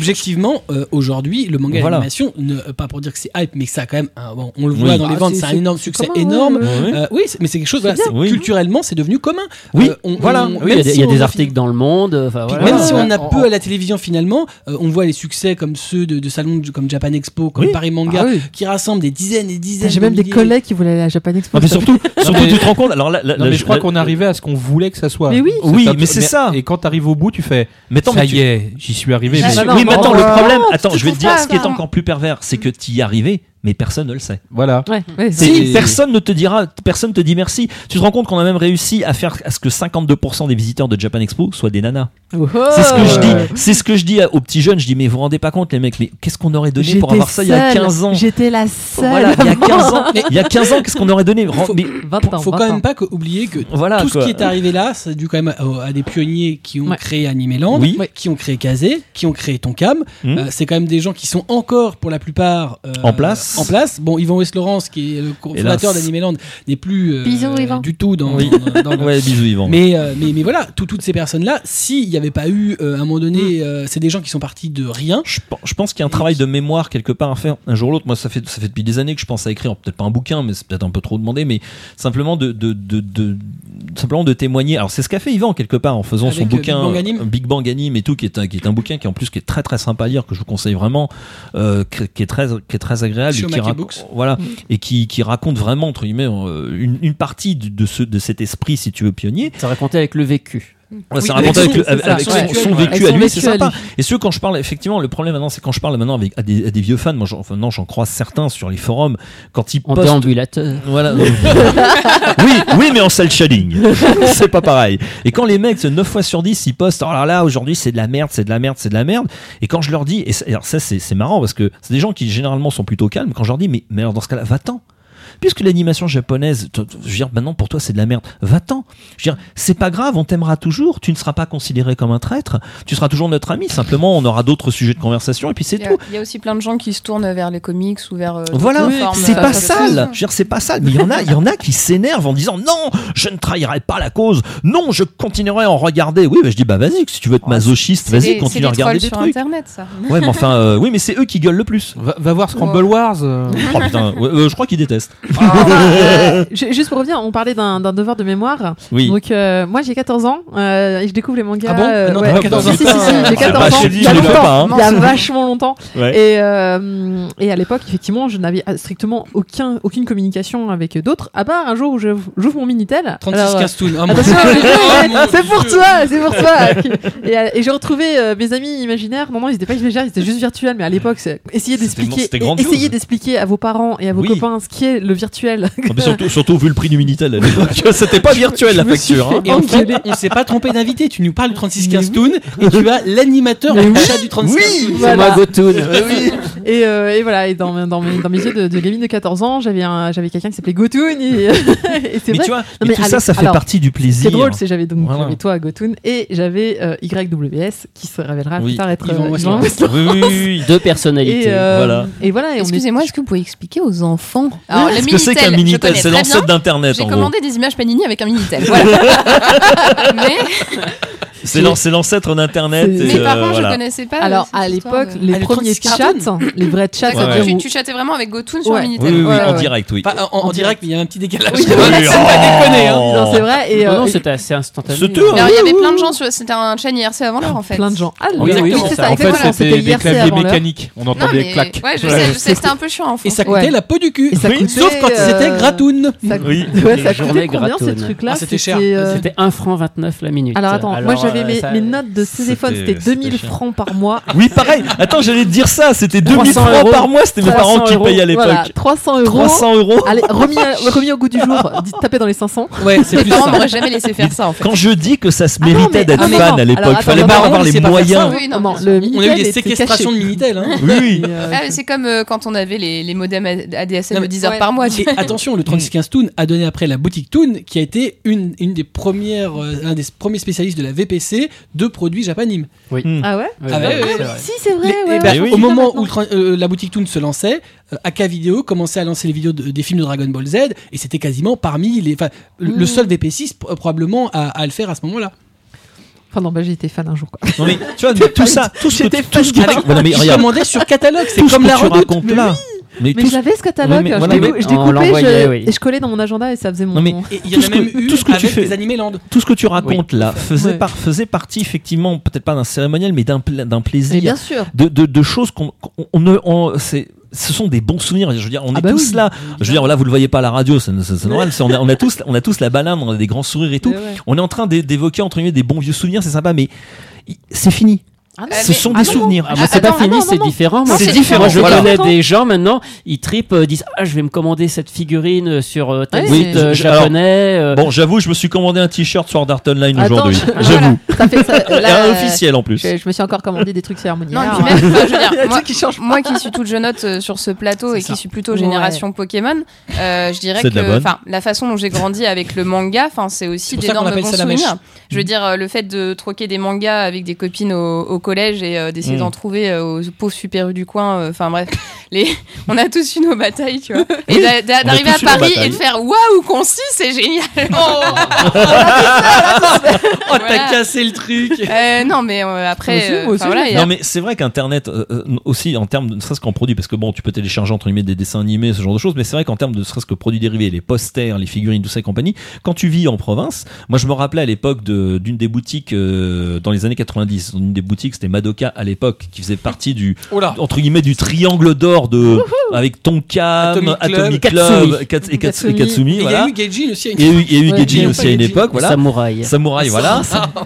A: Objectivement, euh, aujourd'hui, le manga
C: Voilà.
A: d'animation, ne- euh, pas pour dire que c'est hype, mais que ça a quand même, un- bon, on le voit
C: Oui.
A: dans les
E: Ah,
A: ventes,
E: c'est-
A: un énorme succès
E: commun,
A: énorme.
E: ouais,
C: ouais.
A: Euh, oui, c'est- mais c'est quelque chose, voilà,
E: bien.
A: c'est-
C: Oui.
A: culturellement, c'est devenu commun.
C: Oui,
A: Euh, on-
C: voilà.
A: on-
B: Oui, il y a
A: même
B: des,
A: si
B: il y a
A: on
B: des
A: voit
B: articles dans le monde. Voilà.
A: Même si on a peu à la télévision finalement, euh, on voit les succès comme ceux de, de salons comme Japan Expo, comme
C: Oui.
A: Paris Manga,
E: Ah oui.
A: qui rassemblent des dizaines et dizaines.
E: J'ai même des collègues qui voulaient aller à Japan Expo.
C: Mais surtout, surtout tu te rends compte. Alors
F: mais je crois qu'on arrivait à ce qu'on voulait que ça soit.
E: Mais oui.
C: Mais c'est ça.
F: Et quand t'arrives au bout, tu fais.
C: Mais attends,
F: ça
C: tu-
F: y est, j'y suis arrivé.
D: Ah,
F: mais-
D: non,
C: oui, mais
D: bon,
C: le problème, attends, je vais te dire ce qui est encore plus pervers, c'est que tu y es arrivé, mais personne ne le sait.
F: Voilà.
E: Ouais, ouais,
C: C'est-
E: c'est-
C: personne ne te dira, personne te dit merci. Tu te rends compte qu'on a même réussi à faire à ce que 52% des visiteurs de Japan Expo soient des nanas.
E: Oh.
C: C'est ce que je dis. C'est ce que je dis aux petits jeunes. Je dis mais vous vous rendez pas compte les mecs, mais qu'est-ce qu'on aurait donné pour avoir ça il y a
E: seule.
C: 15 ans
E: J'étais la seule.
C: Voilà, il y a 15 ans. Il y a 15 ans, qu'est-ce qu'on aurait donné
A: Faut-
C: mais
E: 20 ans.
A: Faut
E: 20
A: quand
E: ans.
A: même pas que- oublier que
C: voilà
A: tout ce qui est arrivé là, c'est dû quand même à, à des pionniers qui ont
E: Ouais.
A: créé Animeland,
C: Oui.
A: qui ont créé Kazé, qui ont créé Tonkam.
C: Hmm.
A: Euh, c'est quand même des gens qui sont encore, pour la plupart, euh,
C: En place.
A: En place. Bon, Yvan West Laurence, qui est le fondateur d'Animeland, n'est plus euh,
E: Bisous,
A: du tout dans,
C: Oui.
A: dans- dans le-
C: Ouais, bisous Yvan.
A: Mais, euh, mais, mais voilà, tout- toutes ces personnes-là, s'il n'y avait pas eu, euh, à un moment donné, euh, c'est des gens qui sont partis de rien.
C: Je, pen- je pense qu'il y a un travail de mémoire quelque part à faire un jour ou l'autre. Moi, ça fait, ça fait depuis des années que je pense à écrire, peut-être pas un bouquin, mais c'est peut-être un peu trop demandé, mais simplement de, de, de, de- simplement de témoigner. Alors, c'est ce qu'a fait Yvan quelque part en faisant
A: Avec,
C: son bouquin
A: Big Bang Anime.
C: Big Bang Anime et tout, qui est un, qui est un bouquin qui en plus qui est très très sympa à lire, que je vous conseille vraiment, euh, qui est très, qui est très agréable
A: Chez
C: et qui
A: Omake
C: rac-
A: Books.
C: voilà, et qui, qui raconte vraiment entre guillemets euh, une, une partie de, de ce, de cet esprit, si tu veux, pionnier.
B: Ça racontait avec le vécu.
C: Ouais, c'est
A: Oui,
C: raconté avec,
A: avec
C: avec son,
A: ouais.
C: vécu à lui, c'est sympa.
E: lui.
C: Et ceux quand je parle, effectivement, le problème maintenant, c'est quand je parle maintenant avec à des, à des vieux fans, moi, j'en- enfin, non, j'en croise certains sur les forums, quand ils
B: En
C: postent.
B: déambulateur.
C: Voilà. oui, oui, mais en self shading. c'est pas pareil. Et quand les mecs, 9 fois sur 10, ils postent, oh là là, aujourd'hui c'est de la merde, c'est de la merde, c'est de la merde. Et quand je leur dis, et ça, alors ça c'est c'est marrant parce que c'est des gens qui généralement sont plutôt calmes, quand je leur dis, mais, mais alors dans ce cas-là, va-t'en. Puisque l'animation japonaise, je veux dire, maintenant pour toi c'est de la merde, va-t'en. Je veux dire, c'est pas grave, on t'aimera toujours, tu ne seras pas considéré comme un traître, tu seras toujours notre ami, simplement on aura d'autres sujets de conversation et puis c'est tout.
D: il y a aussi plein de gens qui se tournent vers les comics ou vers. euh,
C: Voilà, c'est
D: euh,
C: pas sale. Je veux dire, c'est pas sale. Mais il y en a, il y en a qui s'énervent en disant non, je ne trahirai pas la cause. Non, je continuerai à en regarder. Oui, bah, je dis bah vas-y, si tu veux être masochiste, vas-y, continue à
D: des
C: regarder des
D: sur
C: trucs.
D: internet, ça.
C: Ouais, mais enfin, euh, oui, mais c'est eux qui gueulent le plus.
F: Va, va voir Scramble Wars. euh.
C: Oh putain, ouais, euh, je crois qu'ils détestent.
E: Euh, ju- juste pour revenir, on parlait d'un d'un devoir de mémoire.
C: Oui.
E: Donc, euh, moi, j'ai 14 ans euh, et je découvre les mangas.
A: Ah bon
E: euh,
A: Non,
E: ouais.
A: t'as 14 ans.
E: Si, si, si, si, j'ai
C: C'est
E: 14
C: pas
E: ans.
C: chez
E: Il y a longtemps.
C: pas, hein.
E: Il y a vachement longtemps.
C: Ouais.
E: Et, euh, et à l'époque, effectivement, je n'avais strictement aucun, aucune communication avec d'autres, à part un jour où je- j'ouvre mon Minitel.
A: 36
E: Alors, euh,
A: 15 Toon. Oh,
E: c'est pour toi, c'est pour toi. et euh, et j'ai retrouvé euh, mes amis imaginaires. Non, non, ils étaient pas imaginaires, ils étaient juste virtuels. Mais à l'époque, essayer
C: C'était
E: d'expliquer, essayer d'expliquer à vos parents et à vos
C: Oui.
E: copains ce qui est le virtuel.
C: Mais surtout, surtout vu le prix du Minitel c'était pas virtuel la facture. hein.
A: Et en fait,
E: Enculé.
A: on s'est pas trompé d'invité. Tu nous parles du 3615 Toon et tu as l'animateur
E: Mais
A: du
E: oui.
A: chat du 3615
C: Oui.
A: Toon.
E: Voilà.
B: C'est moi Gotoon.
E: Et, euh, et voilà, et dans, mes- dans, mes, dans mes yeux de, de gamine de 14 ans, j'avais un- j'avais quelqu'un qui s'appelait Gotoon. Et, et c'est
C: Mais
E: vrai.
C: tu vois,
E: mais
C: mais tout ça, ça fait
E: alors,
C: partie du plaisir.
E: qui est drôle, c'est que j'avais donc
C: Voilà.
E: j'avais toi, Gotoon, et j'avais euh, YWS, qui se révélera
C: Oui.
E: plus tard être
A: Yvan
E: euh. Yvan.
C: Oui, oui.
B: Deux personnalités.
E: Et, euh,
C: Voilà.
E: et voilà.
D: Excusez-moi, est-ce que vous pouvez expliquer aux enfants Alors,
C: que c'est qu'un
D: Minitel,
C: C'est l'ancêtre d'Internet
D: J'ai
C: gros.
D: commandé des images Panini avec un Minitel. Voilà. mais
C: C'est l'an- c'est l'ancêtre d'Internet.
D: Mes
C: euh,
D: parents,
C: voilà.
D: je connaissais pas.
E: Alors,
D: cette
E: à l'époque,
D: de-
E: les
A: Ah,
E: premiers
A: 36
E: chats, les vrais chats,
C: Ouais, ouais.
D: tu, tu chattais vraiment avec Gotoon sur
E: Ouais.
D: Minitel.
C: Oui, oui, oui,
E: Ouais,
C: en
E: ouais.
C: direct, oui.
A: Enfin, en, en
E: En
A: direct, mais il y a un petit décalage.
E: Oui,
A: pas
C: oh.
A: hein.
E: C'est vrai. Et,
B: Non,
E: euh,
B: non, c'était assez instantané.
D: Alors, il y avait
E: Oui,
D: plein de gens sur. C'était un chaîne IRC avant l'heure, en fait.
E: plein de gens. Ah,
B: Oui, c'est ça.
F: En fait, c'était des claviers mécaniques. On entendait des claques.
D: ouais, je sais, c'était un peu chiant en
A: Et ça coûtait la peau du cul. Sauf quand
E: euh,
A: c'était gratoun.
E: Ça,
C: Oui.
B: Les
E: ça coûtait combien ces
B: gratoun.
E: trucs-là
A: Ah, c'était cher.
E: euh,
B: C'était 1 franc 29 la minute.
E: Alors attends, moi j'avais
B: euh,
E: mes,
B: ça-
E: mes notes de téléphone,
C: c'était-
E: c'était 2000
C: c'était cher.
E: francs par mois.
C: Oui, pareil. Attends, j'allais te dire ça. C'était 2000
B: 300
C: francs
B: euros.
C: par mois. C'était mes
B: 300
C: parents qui
B: euros.
C: payaient à l'époque.
E: Voilà, 300 euros.
C: 300 euros.
E: Allez, remis, à- remis au goût du jour, tapé dans les 500.
A: Ouais, c'est
D: Mes
A: plus
D: parents m'auraient jamais laissé faire ça, en fait.
C: Quand je dis que ça se
E: Ah
C: méritait d'être
E: ah
C: fan
E: non.
C: à l'époque,
E: Alors,
C: fallait pas avoir les moyens.
A: On a eu des séquestrations de. Minitel. Hein.
C: Oui,
E: euh,
D: Ah, c'est comme euh, quand on avait les, modems ADSL de
A: mais-
D: 10 heures par mois.
A: attention, le 3615 Toon a donné après la boutique Toon, qui a été une, des premières, euh, un des premiers spécialistes de la VPC de produits japanime.
E: Ah ouais
B: Oui,
A: Ah ouais,
B: oui,
A: ouais,
B: c'est
A: ouais.
B: vrai.
E: Si, c'est vrai.
A: Les-
E: ouais,
A: eh ben,
C: oui.
A: Au moment où euh, la boutique Toon se lançait, euh, AK Vidéo commençait à lancer les vidéos de- des films de Dragon Ball Z, et c'était quasiment parmi les, enfin, le- le
E: Mm.
A: seul VP6 pr- probablement à, à le faire à ce moment-là.
E: Enfin, non, bah, j'ai été fan un jour, quoi.
C: Non mais tu vois, mais tout ça, tout ce que tu,
A: commandais sur catalogue, c'est comme la redoute.
C: racontes
A: mais
C: là. Mais
E: Mais l'avais ce catalogue,
C: mais
E: je
C: voilà,
E: l'ai-
C: mais
E: je
B: oui.
E: et je collais dans mon agenda et ça faisait mon.
C: Non, mais-
A: Et il y
C: Tout
A: en a
C: ce que-
A: même eu
C: tout ce que tu fais-
A: les Animeland.
C: tout ce que tu racontes là faisait,
E: Ouais.
C: par- faisait partie effectivement, peut-être pas d'un cérémoniel, mais d'un plaisir,
E: bien sûr.
C: de, de, de choses qu'on qu'on- on ne, on- c'est ce sont des bons souvenirs. Je veux dire, on
E: Ah
C: est
E: bah
C: tous
E: oui.
C: là. Je veux dire, là, vous le voyez pas à la radio, c'est c'est- c'est normal. c'est- On a, on a tous, on a tous la banane, on a des grands sourires et tout.
E: Ouais.
C: On est en train d'é- d'évoquer entre guillemets des bons vieux souvenirs, c'est sympa, mais c'est fini.
E: Ah non,
D: Euh,
C: Ce
D: mais-
C: sont
E: ah
C: des
E: non,
C: souvenirs.
B: Ah, moi, c'est pas fini,
E: non,
B: c'est
E: non,
B: différent. Moi,
D: c'est
B: je-
D: différent,
B: Moi, je
C: voilà.
B: connais des gens maintenant, ils tripent, euh, disent Ah, je vais me commander cette figurine sur euh, tel euh,
C: alors,
B: japonais. euh,
C: Bon, j'avoue, je me suis commandé un t-shirt Sword Art Online aujourd'hui. J'avoue. Un officiel en plus.
E: Je, je me suis encore commandé des trucs
D: Non, même, enfin, je veux dire,
E: des
D: moi,
E: qui
D: moi suis toute jeunotte euh, sur ce plateau et
A: ça.
D: qui suis plutôt
E: Ouais.
D: génération Pokémon, euh, je dirais que la façon dont j'ai grandi avec le manga, enfin c'est aussi d'énormes bons souvenirs. Je veux dire euh, le fait de troquer des mangas avec des copines au, au collège et euh, d'essayer
C: Mm.
D: d'en trouver euh, aux pauvres super du coin. euh, Enfin bref, les... on a tous eu nos batailles, tu vois. Et d'a- d'a- d'arriver à Paris et de faire waouh, concis, c'est génial.
A: Oh,
D: Voilà.
A: t'as cassé le truc
D: Euh, non, mais euh, après,
E: aussi,
D: euh,
E: aussi,
D: voilà,
E: je
D: il y a-
C: Non mais c'est vrai qu'Internet aussi en termes de ne serait-ce qu'en produit parce que bon tu peux télécharger entre guillemets des dessins animés ce genre de choses mais c'est vrai qu'en termes de ne serait-ce que produits dérivés les posters les figurines tout ça et compagnie quand tu vis en province moi je me rappelais à l'époque de- d'une des boutiques euh, dans les années 90 une des boutiques c'était Madoka à l'époque qui faisait partie du entre guillemets du triangle d'or de avec Tonkam
A: Atomic
C: Atomic
A: Club,
C: et Kats- et
E: Katsumi.
C: Katsumi
A: Et il y a
C: voilà
A: eu Gaijin aussi. à une-
C: il y a eu, a aussi à une époque voilà
B: Samouraï.
C: Samouraï voilà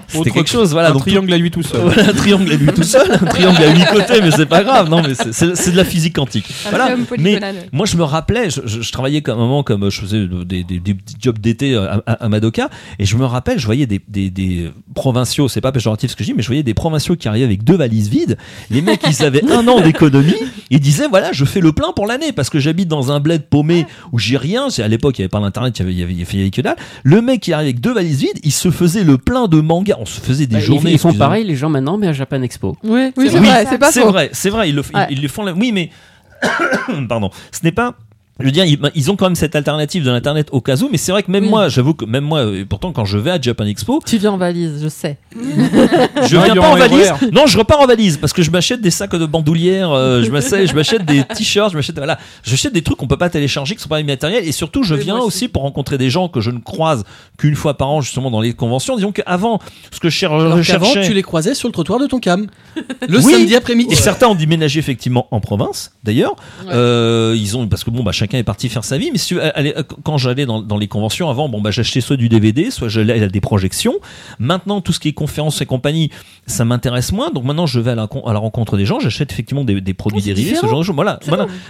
C: c'était quelque chose voilà
F: un
C: donc
F: triangle à lui tout seul.
C: voilà, un triangle à lui tout seul, un triangle à huit côtés, mais c'est pas grave, non, mais c'est- de la physique quantique.
D: un
C: Voilà. Mais moi, je me rappelais, je, je- je travaillais comme un moment, comme je faisais des, des- des petits jobs d'été à, à- à Madoka, et je me rappelle, je voyais des, des- des provinciaux, c'est pas péjoratif ce que je dis, mais je voyais des provinciaux qui avec deux valises vides. Les mecs, ils avaient un an d'économie, ils disaient, voilà, je fais le plein pour l'année, parce que j'habite dans un bled paumé où j'ai rien. C'est- À l'époque, il n'y avait pas l'internet, il y avait, il y avait, avait que dalle. Le mec qui arrive avec deux valises vides, il se faisait le plein de mangas. On se faisait des
B: Bah,
C: journées.
B: ils font pareil, les gens maintenant, mais à Japan Expo.
E: Oui, oui, c'est vrai, c'est pas
C: C'est vrai, c'est vrai, ils le, ils-
E: Ouais.
C: ils, le font. la- Oui, mais pardon, ce n'est pas. Je veux dire, ils, ils ont quand même cette alternative de l'internet au cas où, mais c'est vrai que même
E: Oui.
C: moi, j'avoue que même moi, et pourtant quand je vais à Japan Expo,
E: Tu viens en valise, je sais.
C: je viens pas en valise. Non, je repars en valise parce que je m'achète des sacs de bandoulière, euh, je m'achète, je m'achète des t-shirts, je m'achète voilà, j'achète des trucs qu'on peut pas télécharger, qui sont pas immatériels, et surtout, je viens aussi
E: aussi.
C: pour rencontrer des gens que je ne croise qu'une fois par an justement dans les conventions. Disons qu'avant, ce que je cher-
A: Alors
C: je cherchais.
A: tu les croisais sur le trottoir de ton cam. Le
C: Oui.
A: samedi après-midi.
C: Et certains ont déménagé effectivement en province, d'ailleurs.
E: Ouais.
C: Euh, ils ont parce que bon bah chacun est parti faire sa vie. Mais si tu veux, allez, quand j'allais dans, dans les conventions avant, bon bah j'achetais soit du DVD, soit j'allais à des projections. Maintenant tout ce qui est conférences et compagnie, ça m'intéresse moins. Donc maintenant je vais à la, con- à la rencontre des gens, j'achète effectivement des, des produits dérivés, ce genre de choses. Voilà.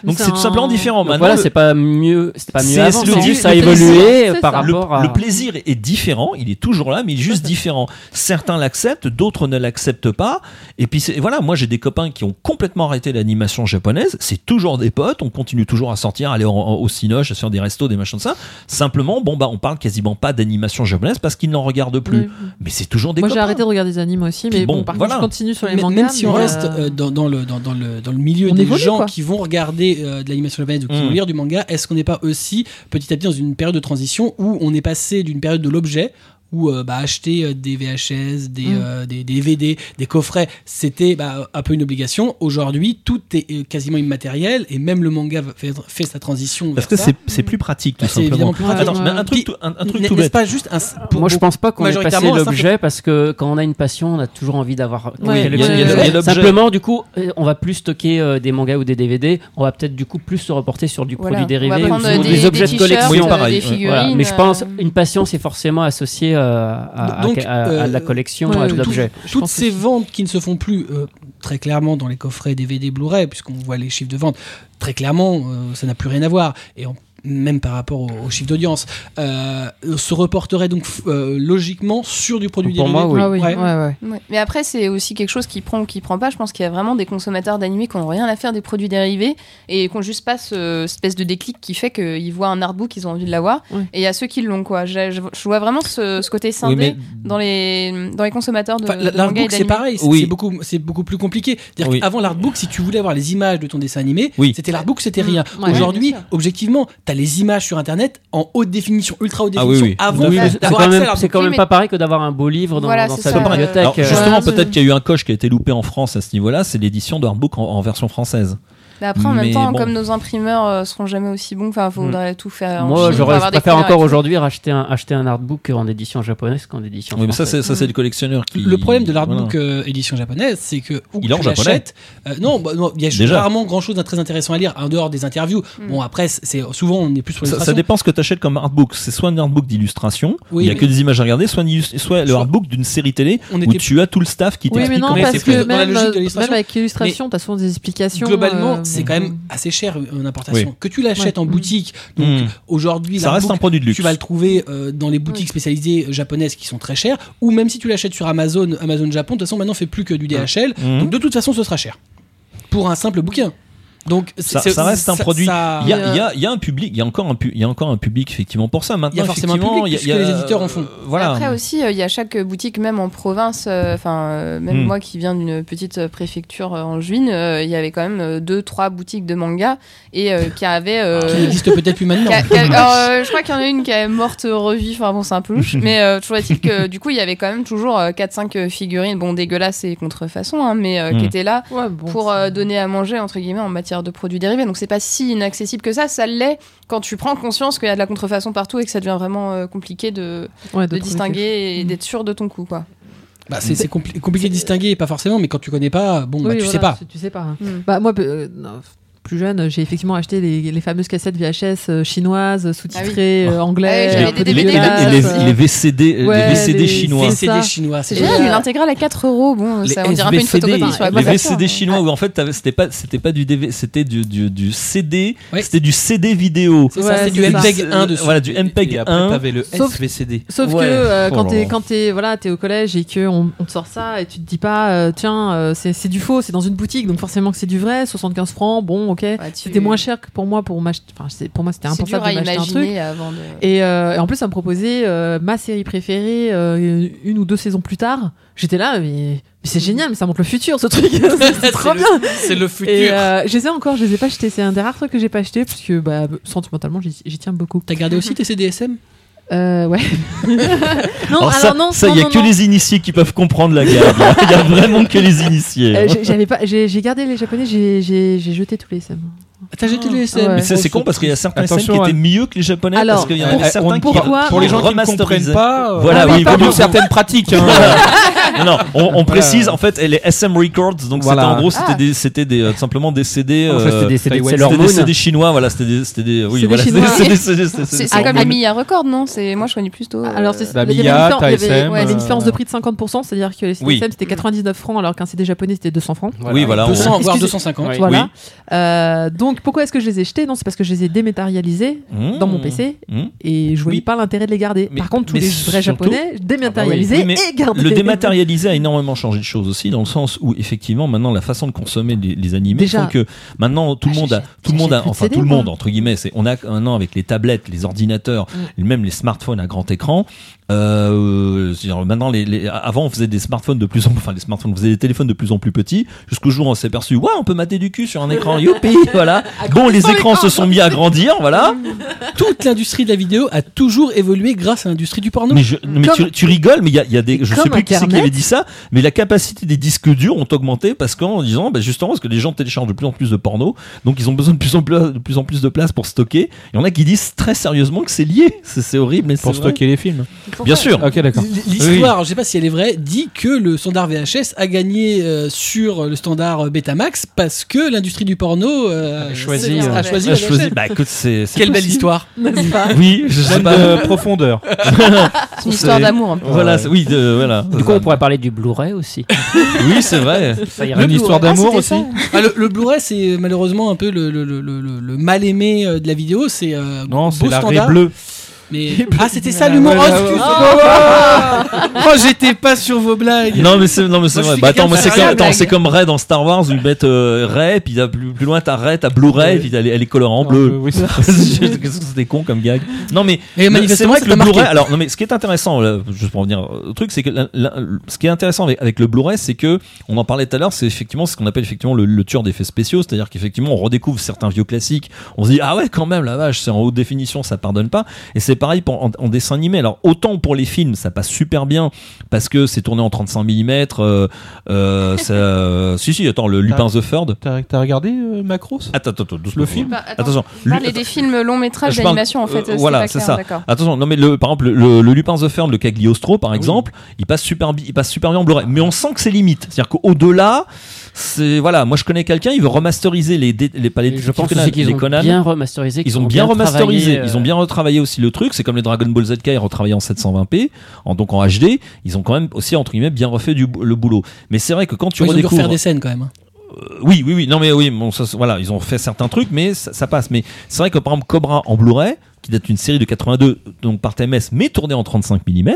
C: Donc
E: C'est
C: tout simplement différent.
B: Donc
C: Maintenant
B: voilà, c'est pas mieux, c'est pas mieux
C: C'est-
B: avant,
C: le-
B: juste ça a évolué par
E: ça.
C: le,
B: rapport à.
C: le plaisir est différent, il est toujours là, mais il est juste différent. Certains l'acceptent, d'autres ne l'acceptent pas. Et puis voilà, moi j'ai des copains qui ont complètement arrêté l'animation japonaise. C'est toujours des potes, on continue toujours à sortir, aller en- en- au cinoche, à se faire des restos, des machins de ça. Simplement, bon bah on parle quasiment pas d'animation japonaise parce qu'ils n'en regardent plus.
E: Oui.
C: Mais c'est toujours des
E: Moi, j'ai arrêté de regarder des animes aussi, mais
C: Puis
E: bon,
C: bon,
E: par
C: voilà.
E: contre, je continue sur les
A: Mais-
E: mangas.
A: même si on reste
E: euh,
A: euh, dans, dans le, dans, dans le, dans le milieu
E: On
A: des
E: évolue,
A: gens
E: quoi.
A: qui vont regarder euh, de l'animation japonaise ou qui
C: Mm.
A: vont lire du manga, est-ce qu'on n'est pas aussi petit à petit dans une période de transition où on est passé d'une période de l'objet où euh, bah, acheter euh, des VHS, des,
E: Mm.
A: euh, des, des DVD, des coffrets, c'était bah, un peu une obligation. Aujourd'hui, tout est quasiment immatériel et même le manga fait, fait sa transition.
C: Parce
A: vers
C: que
A: ça.
C: c'est c'est plus pratique tout
A: Bah,
C: simplement.
A: plus pratique.
C: Attends, mais un truc,
A: Puis,
C: tout- un, un truc
A: N'est-
C: tout bête.
A: pas juste un. pour
B: Moi, je pense pas qu'on ait passé l'objet parce que quand on a une passion, on a toujours envie d'avoir
E: Ouais.
B: Simplement, du coup, on va plus stocker euh, des mangas ou des DVD. On va peut-être du coup plus se reporter sur du
D: Voilà.
B: produit dérivé ou
D: des,
B: objets de collection.
C: Oui, pareil.
D: des figurines.
B: Voilà. Mais je pense une passion, c'est forcément associé à,
A: Donc,
B: à- à- à de la
A: euh,
B: collection,
E: ouais,
B: à de l'objet.
E: Je
A: toutes ces ventes qui ne se font plus euh, très clairement dans les coffrets DVD Blu-ray, puisqu'on voit les chiffres de vente, très clairement, euh, ça n'a plus rien à voir. Et on- même par rapport aux, aux chiffres d'audience, euh, se reporterait donc euh, logiquement sur du produit
B: Pour
A: dérivé.
B: moi, oui.
E: Ah oui,
A: Ouais.
E: ouais, ouais.
D: Ouais. Mais après, c'est aussi quelque chose qui prend ou qui prend pas. Je pense qu'il y a vraiment des consommateurs d'animés qui n'ont rien à faire des produits dérivés et qui ont juste pas ce cette espèce de déclic qui fait qu'ils voient un artbook, ils ont envie de l'avoir.
E: Ouais.
D: Et il y a ceux qui l'ont, quoi. Je, je- je vois vraiment ce, ce côté scindé
C: Oui, mais
D: dans, les, dans les consommateurs de,
A: Enfin,
D: de
A: L'artbook, c'est pareil, c'est
C: Oui.
A: beaucoup, c'est beaucoup plus compliqué. Dire
C: Oui.
A: Avant l'artbook, si tu voulais avoir les images de ton dessin animé,
C: Oui.
A: c'était l'artbook, c'était rien.
E: Ouais,
A: Aujourd'hui, objectivement, tu les images sur Internet en haute définition, ultra haute
C: Ah oui,
A: définition,
C: oui.
A: avant
B: Oui,
A: d'avoir accès
B: même, c'est quand même pas pareil que d'avoir un beau livre dans,
D: Voilà,
B: dans
D: c'est
B: sa
D: ça.
B: bibliothèque.
C: Alors,
B: euh,
C: justement,
E: Ouais.
C: peut-être qu'il y a eu un coche qui a été loupé en France à ce niveau-là, c'est l'édition de Hardbook en, en version française.
D: Mais après, en
C: Mais
D: même temps,
C: bon.
D: comme nos imprimeurs euh, seront jamais aussi bons, enfin, faudrait tout faire. en
B: Moi,
D: Chine
B: j'aurais, je préfère encore aujourd'hui racheter un, acheter un artbook en édition japonaise qu'en édition
C: Oui, mais ça, c'est ça, c'est le collectionneur qui.
A: Le problème de l'artbook
C: Voilà.
A: euh, édition japonaise, c'est que où
C: Il
A: que
C: est en
A: tu
C: japonais.
A: l'achètes, euh, non, bah, non, il y a
C: Déjà.
A: rarement grand chose de très intéressant à lire en dehors des interviews.
D: Mm.
A: Bon, après, c'est souvent on est plus sur
C: Ça, ça dépend ce que tu achètes comme artbook. C'est soit un artbook d'illustration,
A: Oui,
C: il y a
A: mais-
C: que des images à regarder, soit, le artbook d'une série télé
A: On
C: où
A: était
C: tu as tout le staff qui
E: Oui, mais
C: t'explique
E: non, parce que
A: dans la
E: même,
A: logique de l'illustration.
E: même avec l'illustration, t'as souvent des explications.
A: Globalement,
E: euh,
A: c'est quand même
E: mm.
A: assez cher euh, une importation.
C: Oui.
A: Que tu l'achètes
E: Ouais.
A: en boutique, donc
C: Mm.
A: aujourd'hui,
C: Ça reste un produit de luxe.
A: tu vas le trouver euh, dans les boutiques spécialisées japonaises qui sont très chères, ou même si tu l'achètes sur Amazon, Amazon Japon, de toute façon maintenant fait plus que du DHL,
C: Mhm.
A: donc de toute façon ce sera cher. Pour un simple bouquin. Donc
C: Ça, reste un
A: ça-
C: produit.
A: ça-
C: Il y, a, y y un public, il y a encore un, il y a encore un public effectivement pour ça. Maintenant,
A: Il y a forcément un
C: effectivement,
A: public,
C: il y a- il y a-
A: puisque les éditeurs en font.
C: euh, Voilà.
D: Après aussi, euh, il y a chaque boutique, même en province, euh, enfin, euh, même
C: Hmm.
D: moi qui viens d'une petite euh, préfecture euh, en juin, euh, il y avait quand même euh, deux, trois boutiques de manga et euh, qui avaient. euh,
A: qui n'existe peut-être plus maintenant.
D: qui a- qui a- alors, euh, je crois qu'il y en a une qui est morte euh, revue, enfin bon, c'est un peu louche, mais euh, toujours est-il que du coup, il y avait quand même toujours 4-5 figurines, bon, dégueulasses et contrefaçon, hein, mais euh,
C: Mm.
D: qui étaient là
E: Ouais, bon,
D: pour euh, donner à manger, entre guillemets, en matière de produits dérivés. Donc c'est pas si inaccessible que ça, ça l'est quand tu prends conscience qu'il y a de la contrefaçon partout et que ça devient vraiment euh, compliqué de,
E: ouais,
D: de distinguer et d'être sûr de ton coup, quoi.
A: Bah, c'est c'est compli- compliqué de distinguer, pas forcément, mais quand tu connais pas, bon, bah, tu
E: voilà,
A: sais pas.
E: Tu, tu sais pas. hein. Bah, moi, euh, non, plus jeune, j'ai effectivement acheté les, les fameuses cassettes VHS euh, chinoises, sous-titrées, euh, anglais.
D: Ah oui,
E: un peu
D: des
C: les,
D: DVD
C: les-
E: dégueulasses,
C: les-
E: euh,
C: les VCD,
E: Ouais,
C: les VCD
E: les-
C: chinois.
E: c'est
A: VCD chinois,
D: C'est génial,
A: génial.
D: une intégrale à 4 euros, bon,
C: Les
D: ça, on dirait un peu une photocopie sur la
C: les. VCD chinois où en fait c'était pas c'était pas du DV c'était du, du, du CD
A: Ouais.
C: c'était du CD vidéo
A: C'est ça,
E: Ouais,
A: c'est du. MPEG 1 dessus.
C: voilà du MPEG
F: Et après,
C: 1
F: t'avais le
E: Sauf-
F: SVCD.
E: Sauf que euh,
F: Oh
E: quand t'es
F: là.
E: quand t'es voilà t'es au collège et que on, on te sort ça et tu te dis pas euh, tiens euh, c'est c'est du faux c'est dans une boutique donc forcément que c'est du vrai 75 francs bon ok
D: Ouais, tu-
E: c'était moins cher que pour moi pour m'acheter enfin pour moi c'était impensable de m'acheter un truc.
D: avant de.
E: et, euh, et en plus ça me proposait euh, ma série préférée euh, une ou deux saisons plus tard. J'étais là mais, mais c'est génial mais ça montre le futur ce truc. C'est trop
A: le-
E: bien.
A: C'est le futur.
E: et euh, je les ai encore je les ai pas achetés. C'est un des rares trucs que j'ai pas acheté parce que bah, sentimentalement j'y j'y tiens beaucoup.
A: T'as gardé aussi tes CDSM
E: euh, ouais non
C: alors ça
E: non
C: ça il y a
E: non,
C: que
E: non.
C: les initiés qui peuvent comprendre la gamme il y a vraiment que les initiés
E: Euh,
C: hein.
E: j'ai- j'avais pas, j'ai j'ai gardé les japonais, j'ai- j'ai j'ai jeté tous les SM.
A: T'as jeté les SM
E: Ouais.
C: mais ça c'est con parce qu'il y a certains SM qui étaient
F: hein.
C: mieux que les japonais
E: Alors,
C: parce qu'il y en avait certains
F: on-
C: qui
E: pourquoi-
F: pour les gens qui ne comprennent pas, euh,
C: Voilà,
E: Ah,
C: oui,
E: pas
F: certaines pratiques. hein.
C: non, non, on, on précise en fait, les SM Records, donc
F: Voilà.
C: c'était en gros, c'était
D: Ah.
C: des, c'était des, euh, simplement des CD.
B: En fait, c'était des CD de
C: c'était des. CD chinois, voilà, c'était des, c'était des, oui,
E: C'est des
C: voilà,
E: Chinois.
C: c'était des CD, c'était des
D: C'est
C: CD
D: c'est comme
C: Moon.
D: Mia Records, non? C'est Moi, je connais plutôt. euh,
E: Alors, c'est
F: Bah,
E: y avait-
F: TSM,
E: ouais, une
F: euh,
E: différence de prix de 50%, c'est-à-dire que les
C: Oui.
E: CSM c'était 99 francs alors qu'un CD japonais c'était 200 francs.
C: Oui, voilà. on-
A: 200 voire
E: Excusez-
A: 250.
B: Oui.
E: Voilà. Euh, donc pourquoi est-ce que je les ai jetés? Non, c'est parce que je les ai dématérialisés
C: Mmh.
E: dans mon PC
C: Mmh.
E: et je voyais pas l'intérêt de les garder. Par contre, tous les vrais japonais dématérialisés
C: Oui, mais
E: et gardés.
C: Le dématérialisé a énormément changé de choses aussi, dans le sens où effectivement maintenant la façon de consommer les, les animés
E: Déjà-
C: que maintenant tout le
E: Ah,
C: monde a, tout le monde a, enfin
E: CD,
C: tout le monde entre guillemets, c'est on a maintenant avec les tablettes, les ordinateurs,
E: Mm.
C: même les smartphones à grand écran. Euh, maintenant, les, les- avant on faisait des smartphones de plus en plus, enfin les smartphones, on faisait des téléphones de plus en plus petits, jusqu'au jour où on s'est aperçu, ouais, on peut mater du cul sur un écran, youpi, voilà. Bon, les écrans se sont mis à grandir, voilà.
A: Toute l'industrie de la vidéo a toujours évolué grâce à l'industrie du porno.
C: Mais, je, tu, tu rigoles, mais il y a, il y a des, je sais plus qui c'est qui avait dit ça, mais la capacité des disques durs ont augmenté parce qu'en disant, bah justement, parce que les gens téléchargent de plus en plus de porno, donc ils ont besoin de plus en plus, de plus en plus de place pour stocker. Il y en a qui disent très sérieusement que c'est lié. C'est horrible, mais c'est
F: Pour
C: vrai.
F: stocker les films.
C: Bien sûr.
F: Ok, d'accord.
A: L'histoire, je sais pas si elle est vraie, dit que le standard VHS a gagné euh, sur le standard Betamax parce que l'industrie du porno euh,
B: A choisi,
A: a
B: euh,
C: Ah, bah écoute, c'est.
A: Quelle belle histoire.
C: Oui, je sais pas.
F: de profondeur.
D: C'est une histoire d'amour un peu.
C: Voilà, oui, de- voilà.
B: Du coup, on pourrait parler du Blu-ray aussi.
C: Oui, c'est vrai.
B: Ça.
F: Une histoire
D: Ah,
F: d'amour aussi.
A: Ah, le, le Blu-ray, c'est malheureusement un peu le, le, le, le, le mal aimé euh, de la vidéo. C'est euh,
F: Non, c'est
A: beau
F: la
A: standard,
F: raie bleue.
A: Mais... Ah, c'était ça l'humour.
F: Ouais,
A: Oh,
F: ouais.
A: Oh, j'étais pas sur vos blagues.
C: Non mais c'est non mais c'est
A: Moi,
C: vrai. Bah attends, moi c'est comme c'est comme Ray dans Star Wars ils mettent euh, Ray puis t'as plus, plus loin t'as Ray, t'as Blu-ray puis elle est colorée en bleu.
F: euh, oui, c'est-
C: Qu'est-ce que c'était con comme gag. Non mais
A: Mais
C: c'est vrai que le. Blu-ray. Alors non mais ce qui est intéressant, là, juste pour revenir au truc, c'est que la- la- ce qui est intéressant avec, avec le Blu-ray, c'est que on en parlait tout à l'heure, c'est effectivement ce qu'on appelle effectivement le, le tueur d'effets spéciaux, c'est-à-dire qu'effectivement on redécouvre certains vieux classiques. On se dit ah ouais quand même la vache, c'est en haute définition, ça pardonne pas. Et c'est pareil pour, en, en dessin animé. Alors autant pour les films, ça passe super bien parce que c'est tourné en 35 mm. Euh, euh, ça- si si, attends, le Lupin the Third.
F: T'as regardé euh, Macros
C: Attends, attends, doucement.
F: Le film?
D: Bah, attends,
C: Attention,
D: parlez
C: lui-
D: des films long métrage
C: Je parle-
D: d'animation en fait.
C: euh,
D: c'est
C: voilà, c'est ça. Attention, non mais le, par exemple le, le Lupin the Third, le Cagliostro par exemple, il passe super il passe super bien en Blu-ray, mais on sent que c'est limite. C'est-à-dire qu'au-delà, c'est voilà, moi je connais quelqu'un, il veut remasteriser les dé- les les
B: Et je pense
C: Conan,
B: qu'ils
C: les
B: ont
C: Conan.
B: bien remasterisé.
C: Ils ont bien remasterisé,
B: euh,
C: ils ont bien retravaillé aussi le truc. C'est comme les Dragon Ball ZK, ils retravaillé en 720p, en, donc en HD. Ils ont quand même aussi entre guillemets bien refait du, le boulot. Mais c'est vrai que quand tu
A: Ils ont dû
C: redécouvres,
A: refaire des scènes quand même. hein.
C: Euh, oui, oui, oui, non mais oui, bon, ça, voilà, ils ont fait certains trucs, mais ça, ça passe. Mais c'est vrai que par exemple Cobra en Blu-ray, qui date d'une série de 82 donc par TMS mais tournée en 35 mm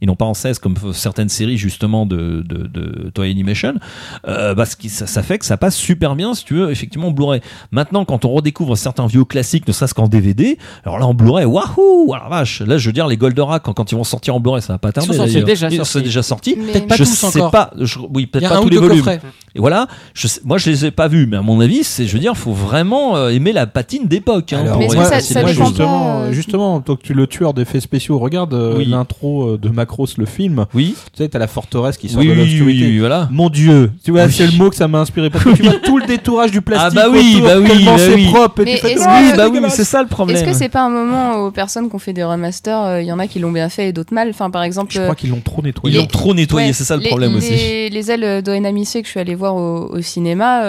C: et non pas en 16 comme certaines séries justement de, de, de Toei Animation, euh, parce que ça, ça fait que ça passe super bien si tu veux effectivement en Blu-ray. Maintenant quand on redécouvre certains vieux classiques, ne serait-ce qu'en DVD, alors là en Blu-ray, waouh, alors vache, là je veux dire les Goldorak quand, quand ils vont sortir en Blu-ray, ça va pas tarder.
B: sont sortis
C: d'ailleurs.
B: déjà
C: Ils
B: sortis.
C: sont déjà sortis.
D: Mais-
A: Peut-être pas
C: je
A: tous
C: sais
A: encore.
C: pas, je- oui peut-être pas
A: un
C: tous
A: ou
C: les volumes.
A: coffrets.
C: Et voilà, je sais- moi je les ai pas vus, mais à mon avis, c'est, je veux dire, faut vraiment euh, aimer la patine d'époque. Hein,
D: Mais est-ce que ça- ça dépend
F: justement,
D: euh,
F: justement, toi que tu le tueur d'effets spéciaux, regarde euh,
C: Oui.
F: l'intro euh, de Macros le film.
C: Oui,
F: Tu sais, t'as la forteresse qui sort
C: oui,
F: de
C: oui,
F: l'obscurité.
C: oui, voilà.
F: Mon Dieu, tu vois,
C: Oui.
F: c'est le mot que ça m'a inspiré parce que tu vois tout le détourage du plastique
C: Ah bah oui,
F: autour,
C: bah oui,
F: tellement
C: bah
F: c'est propre.
D: Mais
F: fais, Ah,
D: que-
C: bah oui,
F: dégueulasse.
C: c'est ça le problème.
D: Est-ce que c'est pas un moment aux personnes qui ont fait des remasters, euh, il y en a qui l'ont bien fait et d'autres mal? Enfin, par exemple,
F: Je crois qu'ils l'ont trop
C: Ils
F: nettoyé.
C: l'ont trop nettoyé, c'est ça le problème aussi.
D: Les ailes d'Oenamissé que je suis allée voir au, cinéma,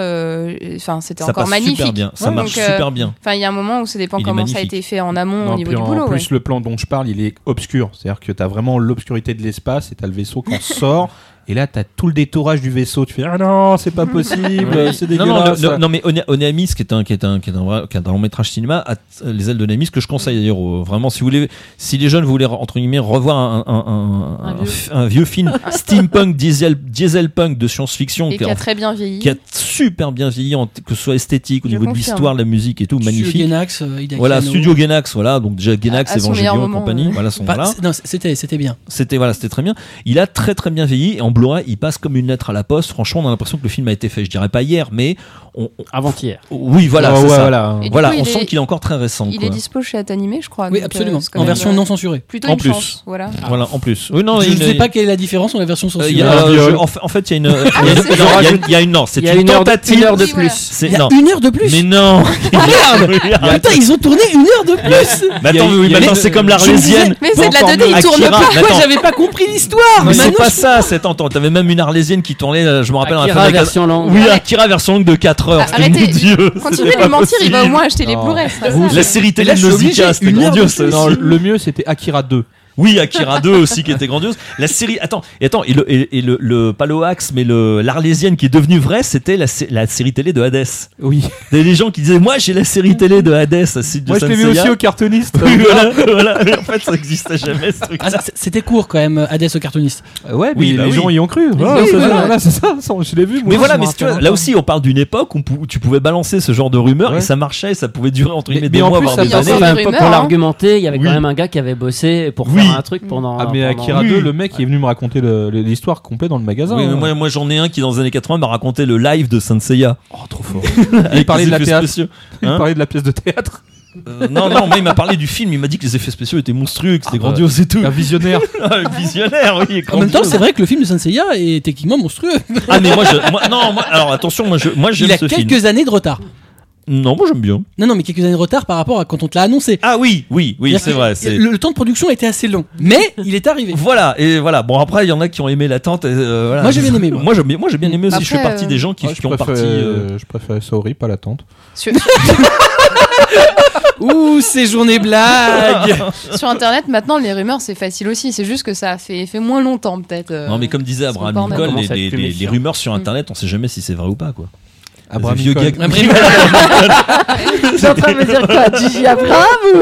D: enfin, c'était
C: Ça
D: encore magnifique.
C: super bien, ça marche super bien.
D: Enfin, il y a un moment où ça dépend comment ça a été fait en amont
F: Non,
D: au niveau
F: puis
D: du
F: en
D: boulot.
F: plus,
D: ouais.
F: le plan dont je parle, il est obscur. C'est-à-dire que t'as vraiment l'obscurité de l'espace et t'as le vaisseau qui en sort. Et là, t'as tout le détourage du vaisseau. Tu fais Ah non, c'est pas possible, c'est dégueulasse.
C: non, non, non, mais Oneamis, qui est un, qui est un, qui est un, vrai- qui est un long métrage cinéma, a les ailes de Oneamis que je conseille d'ailleurs. au- Vraiment, si vous voulez, si les jeunes voulaient entre guillemets revoir un, un, un,
E: Un
C: un
E: vieux.
C: f- un vieux film steampunk, diesel, dieselpunk de science-fiction, qui,
D: qui
C: a-
D: très bien vieilli.
C: qui a super bien vieilli, en- que ce soit esthétique, au
D: Je
C: niveau de l'histoire, de la musique et tout,
A: Studio
C: magnifique.
A: Genax, euh,
C: Voilà. Studio Genax, voilà, donc déjà Genax,
D: À-
C: Evangelion et compagnie,
D: ouais.
C: voilà, sont
A: Pas-
C: là.
A: c'est- non, c'était c'était bien.
C: C'était voilà, c'était très bien. Il a très très bien vieilli et en Blu-ray, il passe comme une lettre à la poste. Franchement, on a l'impression que le film a été fait. Je dirais pas hier, mais on- on-
B: Avant-hier.
C: oui, voilà,
F: Ouais,
C: c'est
F: ouais,
C: ça.
F: voilà.
D: Coup,
C: on
D: est-
C: sent qu'il est encore très récent.
D: Il
C: quoi.
D: est dispo chez Atanimé, je crois.
A: Oui, absolument.
D: euh,
A: En version
D: euh,
A: non censurée.
D: Plutôt
C: En
D: une
C: plus.
D: chance, voilà.
C: Voilà, en plus. Oui, non,
A: je
C: il
A: ne sais pas quelle est la différence entre la version
C: euh,
A: censurée.
C: je- en, fait, il y a une, il y a une- non, il y a une- il y a une, non, c'est une
B: une heure de,
C: tentative.
B: une heure de plus.
A: une heure de plus
C: mais non.
A: Merde Putain, ils ont tourné une heure de plus
C: Mais attends, maintenant c'est comme l'Arlésienne.
D: Mais c'est de la 2D, il
C: Akira,
D: tourne pas.
C: attends.
A: j'avais pas compris l'histoire
C: Mais c'est pas ça, c'est attends, t'avais même une Arlésienne qui tournait, euh, je me rappelle,
B: Akira
C: fin de la-
B: version longue.
C: Oui, Akira version longue de 4 heures. C'était
D: Arrêtez,
C: mon Dieu.
D: Continuez de
C: pas
D: mentir, il va au moins acheter les. Blu-ray.
C: La série télé Nausicaa, c'était grandiose.
F: le mieux c'était Akira 2.
C: Oui, Akira 2 aussi qui était grandiose. La série, attends, et attends, et le, et, et le, le pas le Axe, mais le l'Arlésienne qui est devenue vraie, c'était la, sé- la série télé de Hades.
F: Oui.
C: Il y avait des gens qui disaient, moi j'ai la série télé de Hades, à site de
F: Moi je l'ai vu aussi au cartooniste.
C: Oui, voilà, voilà. Mais en fait, ça existait jamais ce truc.
A: Ah, C'était court quand même, Hades au cartooniste.
F: Ouais, mais
C: Oui, bah
F: les
C: oui.
F: gens y ont cru.
A: Oui,
F: Voilà, c'est
A: voilà.
F: ça, ça, ça, je l'ai vu. moi.
C: Mais voilà, mais si tu vois, là aussi, on parle d'une époque où tu pouvais balancer ce genre de rumeurs
F: Ouais.
C: et ça marchait, et ça pouvait durer entre guillemets
F: mais
C: des
F: en
C: mois,
F: plus,
C: voire
F: ça
C: des
D: Il y a
C: années.
B: pour
D: hein.
B: l'argumenter, il y avait quand même un gars qui avait bossé pour
C: Oui.
B: un truc pendant.
F: Ah, mais
B: pendant-
F: Akira
C: Oui.
F: 2, le mec il est venu me raconter l'histoire complète dans le magasin.
C: Oui, mais
F: hein.
C: moi, moi j'en ai un qui dans les années 80 m'a raconté le live de Saint Seiya.
F: Oh, trop fort. il parlait de la
C: effets
F: théâtre.
C: spéciaux.
F: Il
C: Hein
F: parlait de la pièce de théâtre.
C: Euh, non, non, moi il m'a parlé du film, il m'a dit que les effets spéciaux étaient monstrueux, que c'était
F: Ah bah,
C: grandiose et tout.
F: Un visionnaire.
C: Ah, Visionnaire, oui.
A: En même temps, c'est vrai que le film de Senseiya est techniquement monstrueux.
C: Ah, mais moi, je, moi, non, moi, alors attention, moi, je, moi, j'aime
A: Il a
C: ce film.
A: quelques années de retard.
C: Non, moi, j'aime bien.
A: Non, non, mais quelques années de retard par rapport à quand on te l'a annoncé.
C: Ah oui, oui, oui, c'est vrai.
A: Le, le temps de production était assez long, mais il est arrivé.
C: Voilà, et voilà. Bon, après, il y en a qui ont aimé l'attente. euh, voilà.
A: Moi, j'ai bien aimé, moi.
C: Moi, bien, j'ai bien aimé aussi. je fais partie
D: euh,
C: des gens qui,
F: Ouais,
C: qui ont parti. euh,
F: euh, je préfère Saori, pas l'attente.
D: Sur,
A: Ouh, ces journées blagues
D: sur Internet, maintenant, les rumeurs, c'est facile aussi. C'est juste que ça a fait, fait moins longtemps, peut-être. euh,
C: Non, mais comme disait Abraham Lincoln, les, les rumeurs sur Internet, on sait jamais si c'est vrai ou pas, quoi.
F: Abraham
C: vieux
F: Lincoln.
C: gags.
E: Tu es en train de me dire quoi Gigi Abraham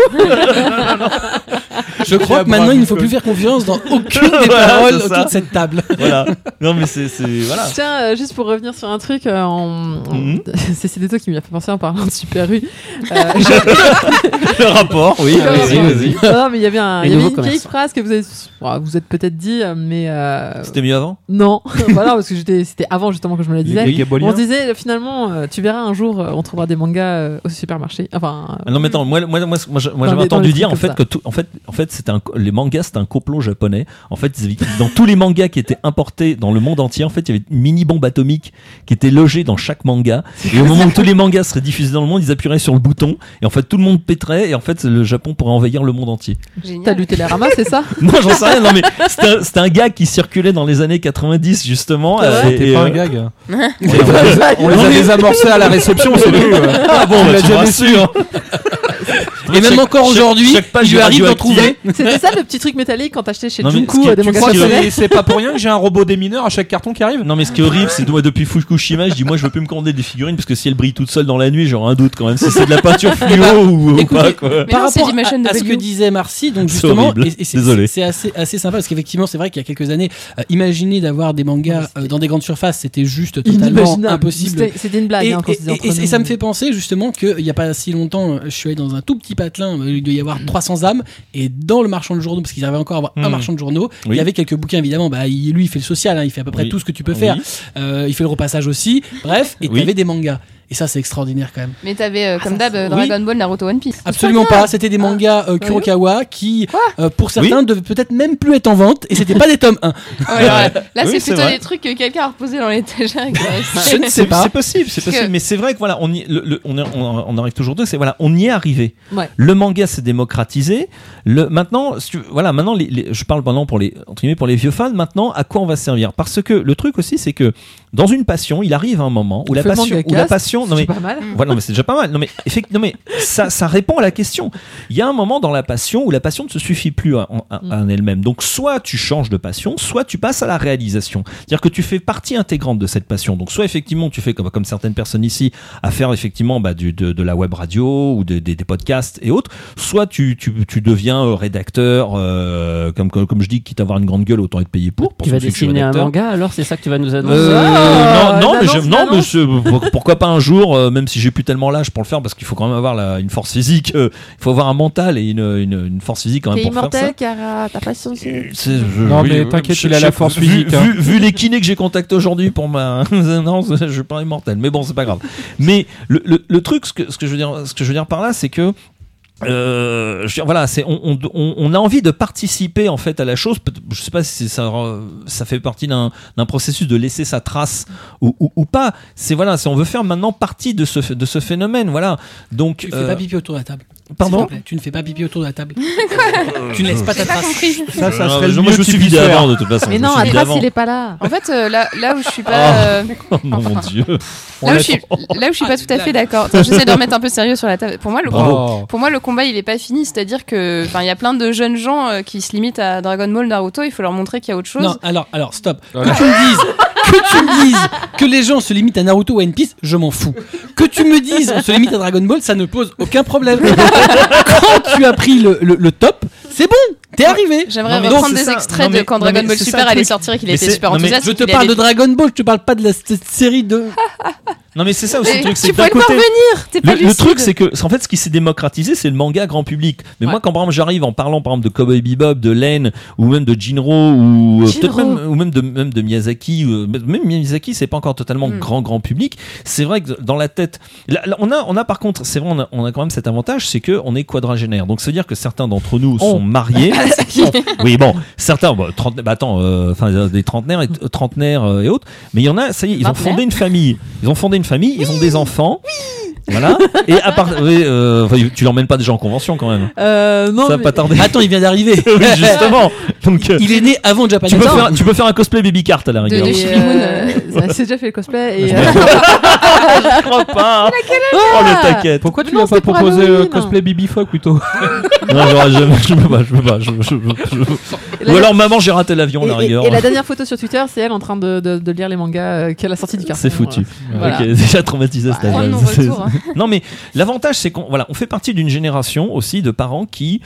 A: Je crois que
F: Abraham
A: maintenant il ne faut plus faire confiance dans aucune des
C: Voilà,
A: paroles
C: c'est
A: autour de cette table.
C: voilà. Non, mais c'est, c'est, voilà.
E: Tiens, euh, juste pour revenir sur un truc, euh, en... en-
C: Mhm.
E: c'est qui m'y a fait penser en parlant de Super U. Euh,
C: Le rapport, oui. Vas-y, vas-y.
E: non, non, mais il y avait, un,
B: Les
E: il y avait
B: nouveaux
E: une vieille
B: commerçants.
E: phrase que vous avez, bon, vous êtes peut-être dit, euh, mais euh,
C: C'était mieux avant?
E: Non, voilà, parce que j'étais, c'était avant justement que je me la disais. On se disait finalement, euh, tu verras un jour, euh, on trouvera des mangas euh, au supermarché. Enfin,
C: Non mais attends, moi, moi, moi, j'avais entendu dire en fait que tout, en fait, en fait, c'était un, les mangas, c'était un complot japonais. En fait, dans tous les mangas qui étaient importés dans le monde entier, en fait, il y avait une mini bombe atomique qui était logée dans chaque manga. Et au moment où tous les mangas seraient diffusés dans le monde, ils appuieraient sur le bouton et en fait, tout le monde péterait et en fait, le Japon pourrait envahir le monde entier.
E: T'as lu Télérama, c'est ça?
C: Non, j'en sais rien. Non mais c'était un, gag qui circulait dans les années 90 justement. Euh,
F: C'était pas
C: euh,
F: un gag. On les a désamorcés à la réception, c'est euh.
C: Ah bon, bah, tu rassures.
A: Et même encore aujourd'hui, il lui arrive d'en trouver.
E: C'était ça le petit truc métallique quand t'achetais chez Junko
C: est-
E: euh, des
F: c'est pas pour rien que j'ai un robot démineur à chaque carton qui arrive.
C: Non mais ce qui est horrible c'est que moi depuis Fukushima je dis moi je veux plus me commander des figurines parce que si elles brillent toutes seules dans la nuit j'aurai un doute quand même si c'est de la peinture fluo ou, ou
A: écoutez,
C: pas quoi.
D: Mais
A: Par rapport à, à ce que disait Marcy, donc justement, c'est
C: Désolé.
A: c'est assez, assez sympa parce qu'effectivement, c'est vrai qu'il y a quelques années, euh, imaginer d'avoir des mangas euh, dans des grandes surfaces, c'était juste totalement impossible.
E: C'était- une blague.
A: Et,
E: hein,
A: et- ça me fait penser justement qu'il n'y a pas si longtemps, je suis allé dans un tout petit patelin, euh, il doit y avoir 300 âmes, et dans le marchand de journaux, parce qu'ils arrivaient encore à avoir un
C: Mhm.
A: marchand de journaux, il y avait quelques bouquins évidemment, bah, lui il fait le social, hein, il fait à peu près
C: Oui.
A: tout ce que tu peux faire. Euh, il fait le repassage aussi, bref, et tu avais des mangas. Et ça, c'est extraordinaire quand même.
D: Mais t'avais, euh, comme
A: ça,
D: d'hab, euh,
A: oui.
D: Dragon Ball, Naruto, One Piece.
A: Absolument pas. C'était des mangas euh, Kurokawa qui, euh, pour certains, devaient peut-être même plus être en vente. Et c'était pas des tomes 1.
D: Ouais, ouais. Là,
C: Oui,
D: c'est plutôt
C: vrai.
D: des trucs que quelqu'un a reposé dans l'étagère.
A: Je ne sais pas.
C: C'est possible, c'est
D: Parce
C: possible,
D: que-
C: mais c'est vrai que voilà, on y, le- le- on, est- on, on arrive toujours deux, c'est voilà, on y est arrivé.
E: Ouais.
C: Le manga s'est démocratisé. Le maintenant, si tu veux, voilà, maintenant, les, les- je parle maintenant pour les entre guillemets pour les vieux fans. Maintenant, à quoi on va se servir? Parce que le truc aussi, c'est que dans une passion, il arrive un moment où
E: On
C: la passion, où la non mais
E: C'est pas mal.
C: voilà, non, mais c'est déjà pas mal. Non mais effectivement, non, mais ça, ça répond à la question. Il y a un moment dans la passion où la passion ne se suffit plus à en elle-même. Donc soit tu changes de passion, soit tu passes à la réalisation. C'est-à-dire que tu fais partie intégrante de cette passion. Donc soit effectivement tu fais comme, comme certaines personnes ici à faire effectivement bah, du, de, de la web radio ou de- des- des podcasts et autres. Soit tu, tu, tu deviens euh, rédacteur, euh, comme, comme, comme je dis, quitte à avoir une grande gueule, autant être payé pour. pour
B: Tu vas dessiner un manga alors c'est ça que tu vas nous annoncer
C: Euh,
E: Ah,
C: non, non, mais je- non, mais je- pourquoi pas un jour, euh, même si j'ai plus tellement l'âge pour le faire, parce qu'il faut quand même avoir la- une force physique, euh, il faut avoir un mental et une, une, une force physique quand même pour faire ça.
E: immortel, Cara. T'as pas
C: je-
F: Non,
C: oui,
F: mais t'inquiète,
C: je-
F: il a la force
C: vu-
F: physique, hein.
C: Vu, vu les kinés que j'ai contactés aujourd'hui pour ma, non, je suis pas immortel. Mais bon, c'est pas grave. Mais le, le, le truc, ce que, ce que je veux dire, ce que je veux dire par là, c'est que euh, je veux dire, voilà, c'est on, on, on- a envie de participer en fait à la chose. Je sais pas si ça euh, ça fait partie d'un processus de laisser sa trace ou, ou, ou pas. C'est voilà, c'est on veut faire maintenant partie de ce de ce phénomène. Voilà. Donc
A: Tu fais
C: euh,
A: pas pipi autour de la table.
C: Pardon.
A: Tu ne fais pas pipi autour de la table. tu ne laisses pas ta trace.
F: Ça, ça serait le
C: moi
F: mieux
C: je me suis vidé avant de toute façon.
E: Mais non, Atras,
C: avant.
E: il est pas là.
D: En fait, euh, là, là où je suis pas. euh,
C: Oh mon dieu.
D: là, où je suis, là où je suis pas tout à fait d'accord. Attends, J'essaie de remettre un peu sérieux sur la table. Pour moi, le
C: Bravo.
F: Oh.
D: Pour moi, le combat, il est pas fini. C'est-à-dire que, enfin, il y a plein de jeunes gens euh, qui se limitent à Dragon Ball, Naruto. Il faut leur montrer qu'il y a autre chose.
A: Non, alors, alors, stop.
F: Voilà.
A: Que tu me dises, que tu me dises que les gens se limitent à Naruto ou à One je m'en fous. Que tu me dises on se limite à Dragon Ball, ça ne pose aucun problème. Quand tu as pris le- le top, c'est bon, t'es arrivé.
D: J'aimerais reprendre des
C: ça.
D: extraits
C: Non, mais-
D: de quand
C: non,
D: Dragon Ball Super allait sortir et qu'il était super enthousiaste.
A: Je te parle
D: avait-
A: de Dragon Ball, je te parle pas de la cette série de.
C: Non mais c'est ça aussi
D: Mais
C: le truc, c'est
D: tu
C: que d'un
D: pouvais pas
C: côté.
D: revenir. T'es pas
C: Le, truc, c'est que, en fait, ce qui s'est démocratisé, c'est le manga grand public. Mais
A: Ouais.
C: moi, quand par exemple, j'arrive en parlant, par exemple, de Cowboy Bebop, de Len, ou même de Jinro, ou euh, peut-être même, ou même de, même de Miyazaki, ou, même Miyazaki, c'est pas encore totalement
D: Mm.
C: grand, grand public. C'est vrai que dans la tête, là, là, on a, on a par contre, c'est vrai, on a, on a quand même cet avantage, c'est que on est quadragénaire. Donc, ça veut dire que certains d'entre nous sont mariés. oui, bon, certains, bon, trente- bah, attends, euh, enfin, euh, des trentenaires et, euh, trentenaires euh, et autres. Mais il y en a, ça y est, ils ont fondé une famille. Ils ont fondé une famille, ils ont des enfants. Voilà. Et à part, oui, euh, enfin, tu l'emmènes pas déjà en convention quand même.
E: Euh, non,
C: ça va
E: mais-
C: pas tarder.
A: Attends, il vient d'arriver.
C: oui, justement. Donc, euh,
A: Il est né avant Japan
C: tu peux, faire, tu peux faire un cosplay baby cart à la rigueur.
E: euh, ça, C'est déjà fait le cosplay. Et,
C: Je
E: euh,
C: Je crois pas. Oh le taquette.
F: Pourquoi tu
E: Non,
F: lui as pas proposé euh,
E: Halloween.
F: cosplay Bibi Fogg plutôt?
C: Non, jamais- je peux pas, je peux pas. je- je- je- je-
E: la-
C: Ou alors maman, j'ai raté l'avion à la rigueur.
E: et la dernière photo sur Twitter, c'est elle en train de, de- de lire les mangas euh, qu'elle a sortis du carton.
C: C'est foutu.
E: Voilà.
C: Ok, déjà traumatisé à cet Non, mais l'avantage, c'est qu'on voilà, on fait partie d'une génération aussi de parents qui,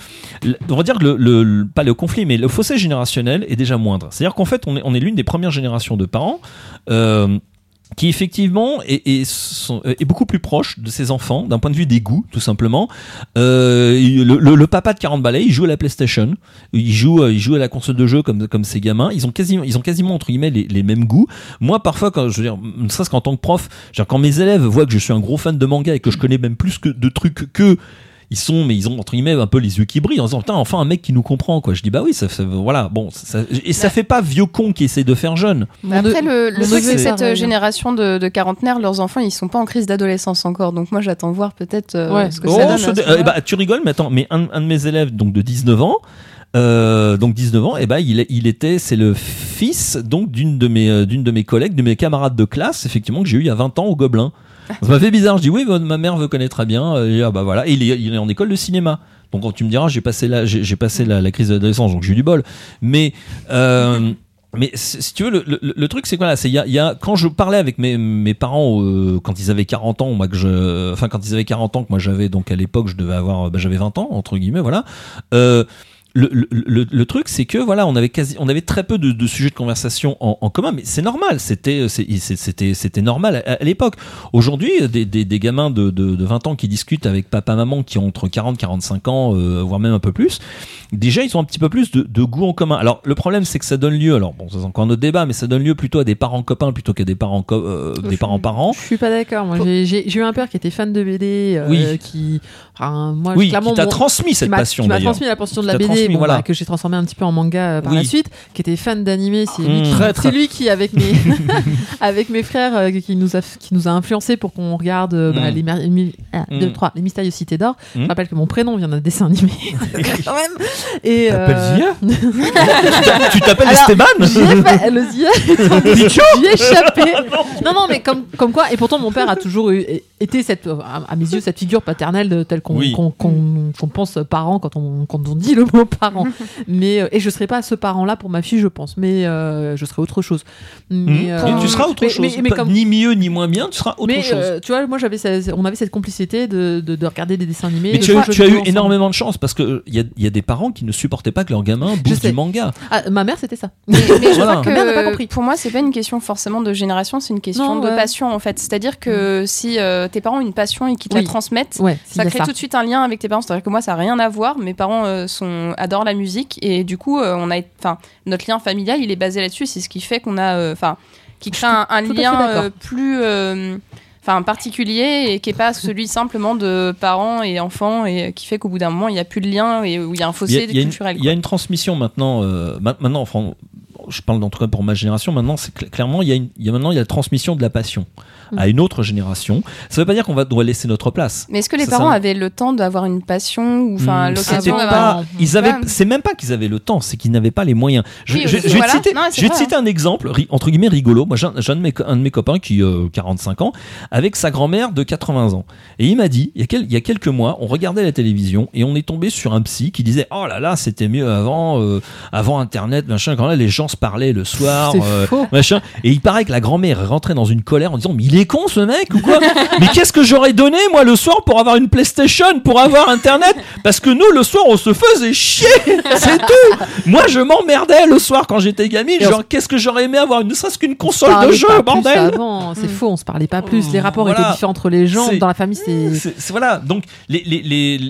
C: on va dire le- le- pas le conflit, mais le fossé générationnel est déjà moindre. C'est-à-dire qu'en fait, on est, on est l'une des premières générations de parents. euh, qui effectivement est, est- beaucoup plus proche de ses enfants d'un point de vue des goûts tout simplement. Euh, le, papa de 40 balais il joue à la PlayStation. Il joue euh, il joue à la console de jeu comme comme ses gamins. Ils ont quasiment ils ont quasiment entre guillemets les, les mêmes goûts. Moi parfois quand je veux dire ne serait-ce qu'en tant que prof dire, quand mes élèves voient que je suis un gros fan de manga et que je connais même plus que de trucs que ils sont mais ils ont entre guillemets un peu les yeux qui brillent en disant putain enfin un mec qui nous comprend quoi je dis bah oui ça, ça- voilà bon ça, et ça fait pas vieux con qui essaie de faire jeune
D: Mais après, le, le truc, c'est cette euh, génération de, de quarantenaires, leurs enfants, ils sont pas en crise d'adolescence encore. Donc moi, j'attends de voir peut-être euh,
E: Ouais.
D: ce que
C: Oh,
D: ça donne.
C: ce dé-
D: ce
C: euh,
D: moment-là.
C: bah, tu rigoles, mais attends, mais un, un de mes élèves, donc de 19 ans, euh, donc 19 ans, et ben il, est- il était, c'est le fils donc d'une de mes, euh, d'une de mes collègues, de mes camarades de classe, effectivement que j'ai eu il y a 20 ans au Gobelin. Ça m'a fait bizarre. Je dis oui, ma mère veut connaître très bien. Et, ah bah voilà. Il est, en école de cinéma. Donc quand tu me diras, j'ai passé la, j'ai passé la, crise d'adolescence, donc j'ai eu du bol. Mais euh, mais si tu veux, le, truc c'est quoi là? C'est il y quand je parlais avec mes, mes parents euh, quand ils avaient 40 ans, moi que je, enfin quand ils avaient 40 ans que moi j'avais donc à l'époque je devais avoir, bah, j'avais 20 ans entre guillemets, voilà. Euh, le, le, le, le truc, c'est que voilà, on avait quasi, on avait très peu de, de sujets de conversation en, en commun, mais c'est normal, c'était, c'était normal à, à l'époque. Aujourd'hui, des, des, des gamins de, de, de 20 ans qui discutent avec papa, maman, qui ont entre 40, 45 ans, euh, voire même un peu plus, déjà ils ont un petit peu plus de, goût en commun. Alors le problème, c'est que ça donne lieu, alors bon, ça c'est encore un autre débat, mais ça donne lieu plutôt à des parents copains plutôt qu'à des parents, euh, des parents parents.
E: Je suis pas d'accord. Moi, j'ai- eu un père qui était fan de BD, euh,
C: Oui.
E: qui, enfin, moi,
C: Oui, qui t'a transmis cette passion
E: qui m'a transmis la passion de la
C: t'a
E: BD,
C: transmis,
E: bon,
C: voilà.
E: bah, que j'ai transformé un petit peu en manga euh, par
C: Oui.
E: la suite, qui était fan d'animé. C'est lui, qui- lui avec mes, avec mes frères, euh, qui nous a, qui nous a influencé pour qu'on regarde euh, bah,
C: Mmh.
E: les, mer- deux, trois, les mystérieuses cités d'or. Je rappelle que mon prénom vient d'un dessin animé, quand même. Et
F: T'appelles
E: euh,
F: Zia?
C: Tu t'appelles Esteban?
E: fait, le Zia, j'y ai échappé. Non, non, mais comme, comme quoi, et pourtant mon père a toujours eu, été cette, à, mes yeux, cette figure paternelle telle
C: Oui.
E: qu'on pense parent quand on, quand on dit le mot parent. mais, euh, et je serai pas ce parent-là pour ma fille, je pense, mais euh, je serai autre chose. Mais, euh,
C: Et tu seras autre
E: mais-
C: chose.
E: mais- mais
C: Pas-
E: comme-
C: Ni mieux ni moins bien, tu seras autre
E: mais,
C: chose.
E: euh, tu vois, moi j'avais, on avait cette complicité de, de, de regarder des dessins animés.
C: Mais tu as, eu-
E: aux jeux
C: tu as eu
E: vidéo ensemble.
C: énormément de chance parce que il y a, y a des parents qui ne supportaient pas que leur gamin bouffe du manga.
E: Ah, ma mère, c'était ça.
D: Mais, mais je
C: Voilà.
D: crois
E: Ma mère n'a pas compris.
D: que pour moi, c'est pas une question forcément de génération, c'est une question
E: Non,
D: de
E: ouais. Mm.
D: passion en fait. C'est-à-dire que si euh, tes parents ont une passion et qu'ils te
E: Oui.
D: la transmettent,
E: Ouais,
D: ça crée tout de suite un lien avec tes parents. C'est-à-dire que moi, ça n'a rien à voir. Mes parents euh, sont, adorent la musique et du coup, euh, on a, enfin, notre lien familial, il est basé là-dessus. C'est ce qui fait qu'on a, euh, enfin, qui crée un, lien euh, plus, euh, enfin, particulier et qui est pas celui simplement de parents et enfants et qui fait qu'au bout d'un moment, il n'y a plus de lien et où il y a un fossé
C: a, il y a une,
D: culturel.
C: il y a une transmission maintenant. euh, ma- maintenant, enfin, je parle en tout cas pour ma génération. Maintenant, c'est cl- clairement il y a, une, il y a maintenant il y a la transmission de la passion À une autre génération. Ça veut pas dire qu'on va doit laisser notre place.
D: Mais est-ce que les
C: Ça,
D: parents
C: ça-
D: avaient le temps d'avoir une passion ou enfin
C: Hmm,
D: l'occasion
C: pas- ils avaient, c'est même pas qu'ils avaient le temps, c'est qu'ils n'avaient pas les moyens. Je,
D: Oui,
C: je-
D: aussi,
C: je vais te citer,
D: Non,
C: je vais te citer un exemple entre guillemets rigolo. Moi, j'ai un, de mes, co- un de mes copains qui euh, 45 ans, avec sa grand-mère de 80 ans, et il m'a dit, il y, a quel- il y a quelques mois, on regardait la télévision et on est tombé sur un psy qui disait, oh là là, c'était mieux avant, euh, avant Internet, machin. Quand là, les gens se parlaient le soir. Euh, machin. Et il paraît que la grand-mère est rentrée dans une colère en disant Mais il est con ce mec ou quoi? Mais qu'est-ce que j'aurais donné moi le soir pour avoir une PlayStation, pour avoir Internet? Parce que nous le soir on se faisait chier, c'est tout Moi je m'emmerdais le soir quand j'étais gamine, genre qu'est-ce que j'aurais aimé avoir ne serait-ce qu'une console de jeu,
E: pas
C: bordel?
E: C'est faux, on se parlait pas plus. Les rapports
C: Voilà.
E: étaient différents entre les gens. Dans la famille, c'est.
C: voilà donc les, les, les,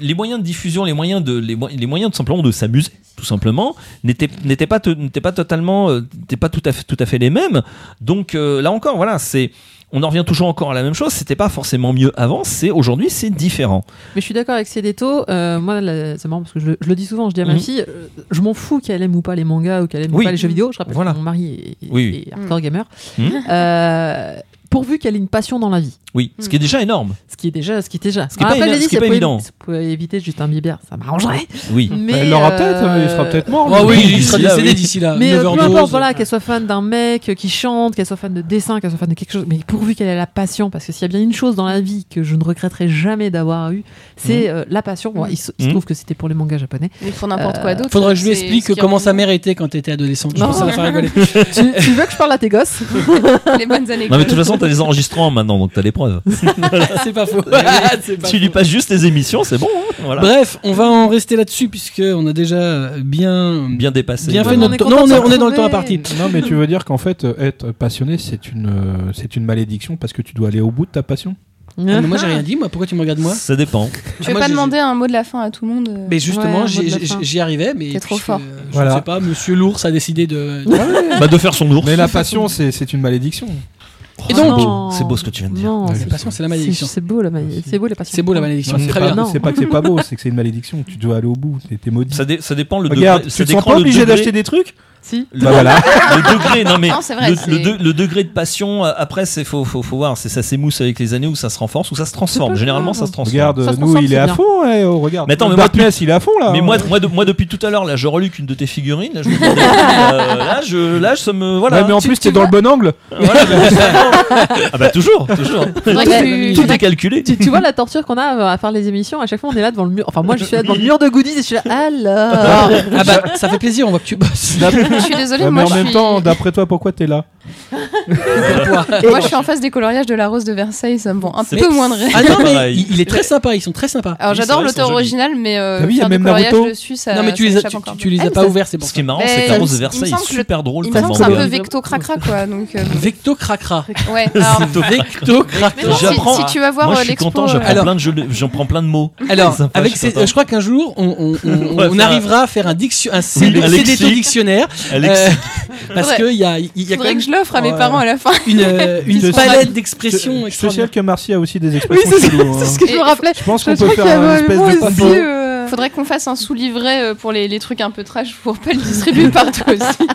C: les moyens de diffusion les moyens de les, mo- les moyens de simplement de s'amuser tout simplement n'étaient pas n'étaient pas totalement euh, n'étaient pas tout à fait tout à fait les mêmes donc euh, là encore voilà c'est on en revient toujours encore à la même chose c'était pas forcément mieux avant c'est aujourd'hui c'est différent
E: Mais je suis d'accord avec Cédéto. Euh, moi, c'est marrant parce que je, le- je le dis souvent. Je dis à ma
C: Mhm.
E: fille, euh, je m'en fous qu'elle aime ou pas les mangas ou qu'elle aime
C: Oui.
E: ou pas les jeux vidéo. Je rappelle
C: Voilà.
E: que mon mari est,
C: Oui, oui.
E: est hardcore gamer.
C: Mhm.
E: Euh, pourvu qu'elle ait une passion dans la vie.
C: oui ce qui est déjà énorme
E: Ce qui est déjà, ce qui est déjà.
C: Ce qui est
E: Ah,
C: pas
E: dit,
C: ce qui est pas évident.
E: si pouvait éviter Justin Bieber, ça m'arrangerait.
C: oui
E: Mais
F: Elle l'aura
E: euh,
F: peut-être, euh, il sera peut-être mort.
A: Oh oui, il sera
C: D'ici là,
A: décédé d'ici là.
E: Mais euh, peu importe, voilà, qu'elle soit fan d'un mec qui chante, qu'elle soit fan de dessin, qu'elle soit fan de quelque chose, mais pourvu qu'elle ait la passion, parce que s'il y a bien une chose dans la vie que je ne regretterai jamais d'avoir eu, c'est euh, la passion. Bon, il, se, il se
C: Mhm.
E: trouve que c'était pour les mangas japonais.
D: Mais pour n'importe quoi d'autre.
A: Faudrait que je lui explique comment sa mère était quand t'étais adolescente. Je
E: Non.
A: pense que ça va faire rigoler.
E: tu, tu veux que je parle à tes gosses?
D: Les bonnes années.
C: non mais de toute façon t'as les enregistrements maintenant donc t'as les preuves
A: c'est pas faux. C'est pas
C: tu lui
A: faux.
C: passes juste les émissions c'est bon hein, voilà
A: Bref, on va en rester là-dessus puisque on a déjà bien
C: bien dépassé
A: bien fait
E: on
A: notre
E: est
A: tour.
E: content
A: Non, on
E: de
A: est,
E: se
A: on est dans le temps
E: retrouver.
A: imparti.
F: Non, mais tu veux dire qu'en fait, euh, être passionné, c'est une, euh, c'est une malédiction parce que tu dois aller au bout de ta passion
A: Ah, mais moi j'ai rien dit. Moi, pourquoi tu me regardes moi
C: ça dépend
D: Tu veux
A: Moi,
D: pas
A: j'ai-
D: demander un mot de la fin à tout le monde euh
A: Mais justement,
E: Ouais,
A: j'ai-
E: mot de la
A: j'ai-
E: fin.
A: j'y arrivais, mais
D: T'es trop
A: puisque,
D: fort.
A: euh, Je
F: Voilà.
A: ne sais pas, Monsieur l'ours a décidé de.
C: bah de faire son ours
F: Mais la passion, c'est c'est une malédiction.
A: Et
C: c'est
A: donc-
C: beau c'est beau ce que tu viens de dire
E: Non,
A: La passion, c'est la malédiction.
E: c'est beau la malédiction. C'est beau la passion.
A: C'est beau la malédiction.
F: C'est
A: Très
F: pas,
A: bien.
E: Non.
F: c'est pas que c'est pas beau, c'est que c'est une malédiction. Tu dois aller au bout. T'es maudit.
C: ça, dé- ça dépend le
F: Regarde,
C: degré
F: tu
C: ça
F: te sens pas obligé d'acheter des trucs
E: Si.
C: le,
F: Bah voilà.
C: le degré, non mais
D: Non, c'est vrai,
C: le, de- le degré de passion. euh, Après, c'est faut, faut, faut voir, c'est ça s'émousse avec les années ou ça se renforce ou ça se transforme. Généralement, ça se transforme.
F: Regarde,
E: Ça se
F: nous,
E: transforme,
F: il est à fond, ouais, oh, regarde.
C: Mais attends, mais moi,
F: Darkness, il est à fond là.
C: Mais
F: hein.
C: moi, moi, de- moi, depuis tout à l'heure, là, je reluque une de tes figurines. Là, je, me euh, là, je, là, ça me, voilà.
F: Ouais, mais en
C: Tu-
F: plus,
C: tu
F: t'es dans le bon angle.
C: Voilà, ah bah toujours, toujours.
D: Tu-
C: Tout est calculé.
E: Tu, tu vois la torture qu'on a à faire les émissions À chaque fois, on est là devant le mur. Enfin, moi, je suis là devant le mur de goodies et je suis là. Alors.
A: Ah bah, ça fait plaisir, on voit que tu bosses.
D: Je suis désolée,
F: Ouais, mais
D: moi,
F: en
D: je
F: même
D: suis...
F: temps, d'après toi, pourquoi t'es là
D: moi je suis en face des coloriages de la Rose de Versailles, ça me vend un
C: C'est-
D: peu moins de rêve.
A: Ah non, mais il, il est très sympa, ils sont très sympas.
D: Alors j'adore l'auteur original, mais euh,
F: Ah oui, il y a
D: faire des
F: même
D: coloriages
F: Naruto.
D: dessus, ça
A: non, mais tu les tu, tu les
E: Ah,
A: as
E: mais
A: pas ouverts, c'est pour
C: Ce qui est marrant,
D: Mais
C: c'est que la rose de Versailles est super drôle.
D: Que c'est un peu vecto cracra quoi, euh,
A: Vecto cracra.
D: ouais. Alors,
A: Vecto cracra.
D: mais si, tu vas voir euh,
C: je suis
D: l'expo,
C: content, j'apprends
D: euh,
A: Alors-
C: plein de j'en prends plein mots.
A: Alors, avec
C: je
A: crois qu'un jour, on,
C: faire
A: arrivera à faire un, diction, un dictionnaire.
C: Alex,
A: euh, parce qu'il y a, il y a quand
D: faudrait
A: même
D: que je l'offre à mes parents à la fin.
A: une, euh, une
F: Je
A: palette d'expressions
F: Je suis que Marcy a aussi des
E: Oui,
F: expressions
E: c'est
F: cheloues, hein.
E: c'est ce que je me rappelais.
F: Je pense
E: Je
F: qu'on peut faire
E: y
F: un
E: avait
F: espèce
E: moi
F: de
E: aussi,
F: papa.
E: euh,
D: Faudrait qu'on fasse un sous-livret euh, pour les, les trucs un peu trash pour pas le distribuer partout aussi.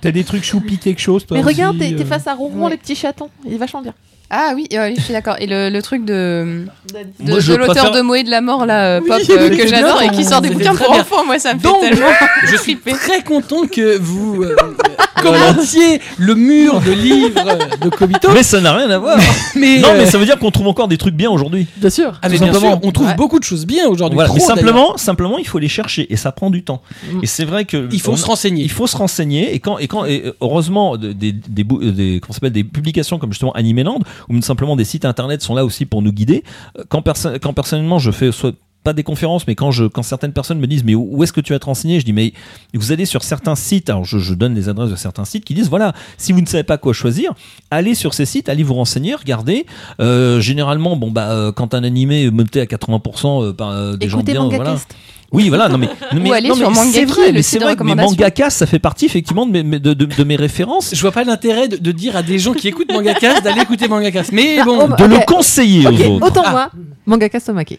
F: T'as des trucs choupi quelque chose, toi
E: Mais regarde, t'es t'es
F: euh.
E: face à Ronron,
D: Ouais.
E: les petits chatons. Il est vachement bien.
D: Ah oui, euh, oui, je suis d'accord. Et le, le truc de, de,
C: Moi, je
D: de l'auteur
C: préfère-
D: de Moé de la mort là, euh,
A: Oui,
D: pop
A: mais
D: euh,
A: c'est
D: que j'adore et qui sort des bouquins
A: très
D: pour
A: bien.
D: enfants, moi ça me
A: Donc,
D: fait tellement
A: Je suis très content que vous euh, commentiez le mur de livres de Kobito.
C: mais ça n'a rien à voir.
A: Mais,
C: Non,
A: euh,
C: mais ça veut dire qu'on trouve encore des trucs bien aujourd'hui.
E: Bien sûr.
A: ah, mais
C: tout
A: bien
C: simplement.
A: sûr, on trouve
E: Ouais.
A: beaucoup de choses bien aujourd'hui.
C: Voilà. Mais
A: trop, d'ailleurs.
C: simplement, simplement, il faut les chercher et ça prend du temps.
E: Mm.
C: Et c'est vrai que
A: il faut
C: on-
A: se renseigner.
C: Il faut se renseigner et quand et quand et heureusement de- des des, bou- euh, des comment ça s'appelle des publications comme justement Animeland ou simplement des sites internet sont là aussi pour nous guider. Euh, Quand perso- quand personnellement je fais soit pas des conférences, mais quand je quand certaines personnes me disent mais où est-ce que tu vas te renseigner, je dis mais vous allez sur certains sites. Alors je, je donne les adresses de certains sites qui disent voilà si vous ne savez pas quoi choisir, allez sur ces sites, allez vous renseigner, regardez. Euh, généralement bon bah euh, quand un animé est monté à 80% euh, par euh, des gens bien voilà.
E: Cast.
C: Oui, voilà, non mais, non, mais,
D: aller
C: non,
D: sur
C: mais
D: Mangaki,
C: c'est vrai, mais c'est
D: de
C: vrai que mes mangakas, ça fait partie effectivement de mes, de, de- de mes références.
A: Je vois pas l'intérêt de, de dire à des gens qui écoutent Mangacast d'aller écouter Mangacast. Mais bon,
E: Oh, bah,
C: De
E: ok.
C: le conseiller
E: Ok,
C: aux autres.
E: autant
A: Ah.
E: moi, Mangaka Somake.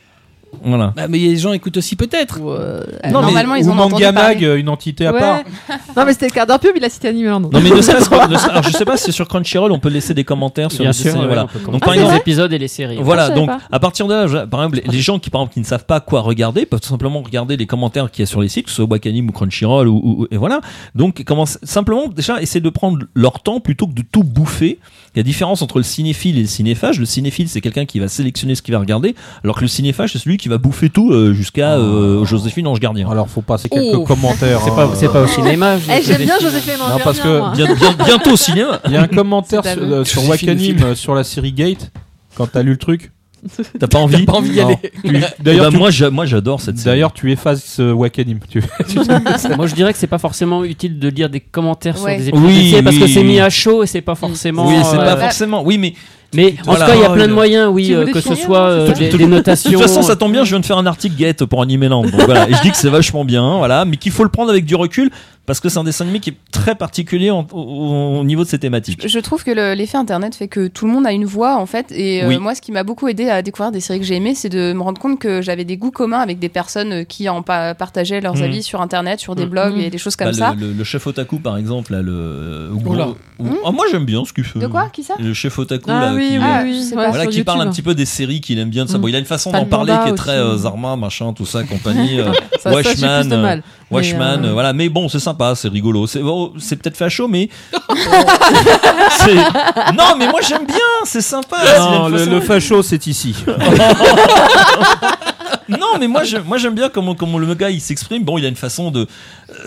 C: Voilà.
A: bah, mais les gens écoutent aussi peut-être.
D: Euh,
C: Non, mais-
D: Normalement, ils
F: Ou
D: ont
F: Manga Mag, une entité à
E: Ouais.
F: part.
E: Non, mais c'était le quart d'heure pub, il a cité Animeland.
C: Non mais ne serait-ce que- ne serait- alors je sais pas si sur Crunchyroll on peut laisser des commentaires sur
B: Bien
C: les
B: sûr,
C: séries,
B: ouais,
C: voilà. Donc par
B: les
C: exemple,
B: épisodes et les séries.
E: Ah,
C: voilà,
E: savais
C: donc
E: pas.
C: à partir de là, je- par exemple, les- gens qui par exemple qui ne savent pas quoi regarder peuvent tout simplement regarder les commentaires qu'il y a sur les sites, que ce soit Wakanim ou Crunchyroll ou, ou- et voilà. Donc comment simplement déjà essayer de prendre leur temps plutôt que de tout bouffer. Il y a différence entre le cinéphile et le cinéphage. Le cinéphile c'est quelqu'un qui va sélectionner ce qu'il va regarder, alors que le cinéphage c'est celui qui va bouffer tout euh, jusqu'à euh, Joséphine Ange Gardien.
F: Alors, faut passer quelques
A: Oh.
F: commentaires.
B: C'est
F: hein.
B: pas, c'est pas au cinéma. je-
E: Eh, J'aime bien Joséphine
F: Non,
E: Ange
F: parce
E: Gardien,
F: que
E: moi.
C: Bien- bien- bientôt au cinéma.
F: Il y a un commentaire
D: C'est
F: sur,
D: à
F: euh, sur
A: Joséphine
F: Wakanim euh, sur la série Gate. Quand t'as lu le truc.
C: T'as pas envie
A: Pas envie d'y aller.
F: D'ailleurs, tu-
C: moi, j'a- moi j'adore cette série.
F: D'ailleurs, tu effaces euh, Wakanim. Tu-
B: Moi, je dirais que c'est pas forcément utile de lire des commentaires
D: Ouais.
B: sur des épisodes
C: Oui,
B: de séries parce
C: oui,
B: que c'est
C: oui.
B: mis à chaud et c'est pas forcément.
C: oui, c'est
B: euh,
C: pas
D: bah-
C: forcément. Oui, mais
B: Mais en
C: Voilà.
B: tout cas, il y a
C: Oh,
B: plein de
C: le-
B: moyens, oui,
E: Tu
B: euh, que ce soit euh,
E: c'est
B: des,
C: ça
B: des
C: De
B: notations.
C: toute façon, ça tombe bien, je viens de faire un article Get pour Animeland. Donc voilà, et je dis que c'est vachement bien, voilà, mais qu'il faut le prendre avec du recul parce que c'est un dessin animé qui est très particulier en- au, au niveau de ses thématiques.
D: Je trouve que le- l'effet internet fait que tout le monde a une voix en fait et euh, moi ce qui m'a beaucoup aidé à découvrir des séries que j'ai aimées c'est de me rendre compte que j'avais des goûts communs avec des personnes euh, qui en pa- partageaient leurs
C: Mhm.
D: avis sur internet sur des
B: Mhm.
D: blogs et des choses comme
C: Bah,
D: ça.
C: le, le- le chef otaku, par exemple, là, le. Ah, moi j'aime bien ce qu'il fait.
D: De quoi? Qui ça?
C: Le chef otaku,
E: Ah
C: là,
E: oui,
C: qui,
E: oui,
D: Ah,
E: oui.
C: voilà, parle un petit peu des séries qu'il aime bien. de ça.
E: Mm.
C: Bon, il a une façon d'en parler qui est très Zarma, machin, tout ça, compagnie. Watchman, Watchman,
E: euh,
C: voilà. Mais bon, c'est sympa, c'est rigolo. C'est bon, c'est peut-être facho, mais. Non, mais moi j'aime bien, c'est sympa.
F: Non, le,
C: façon-
F: le facho, c'est ici.
C: Non, mais moi, je, moi j'aime bien comment, comment le gars il s'exprime. Bon, il a une façon de.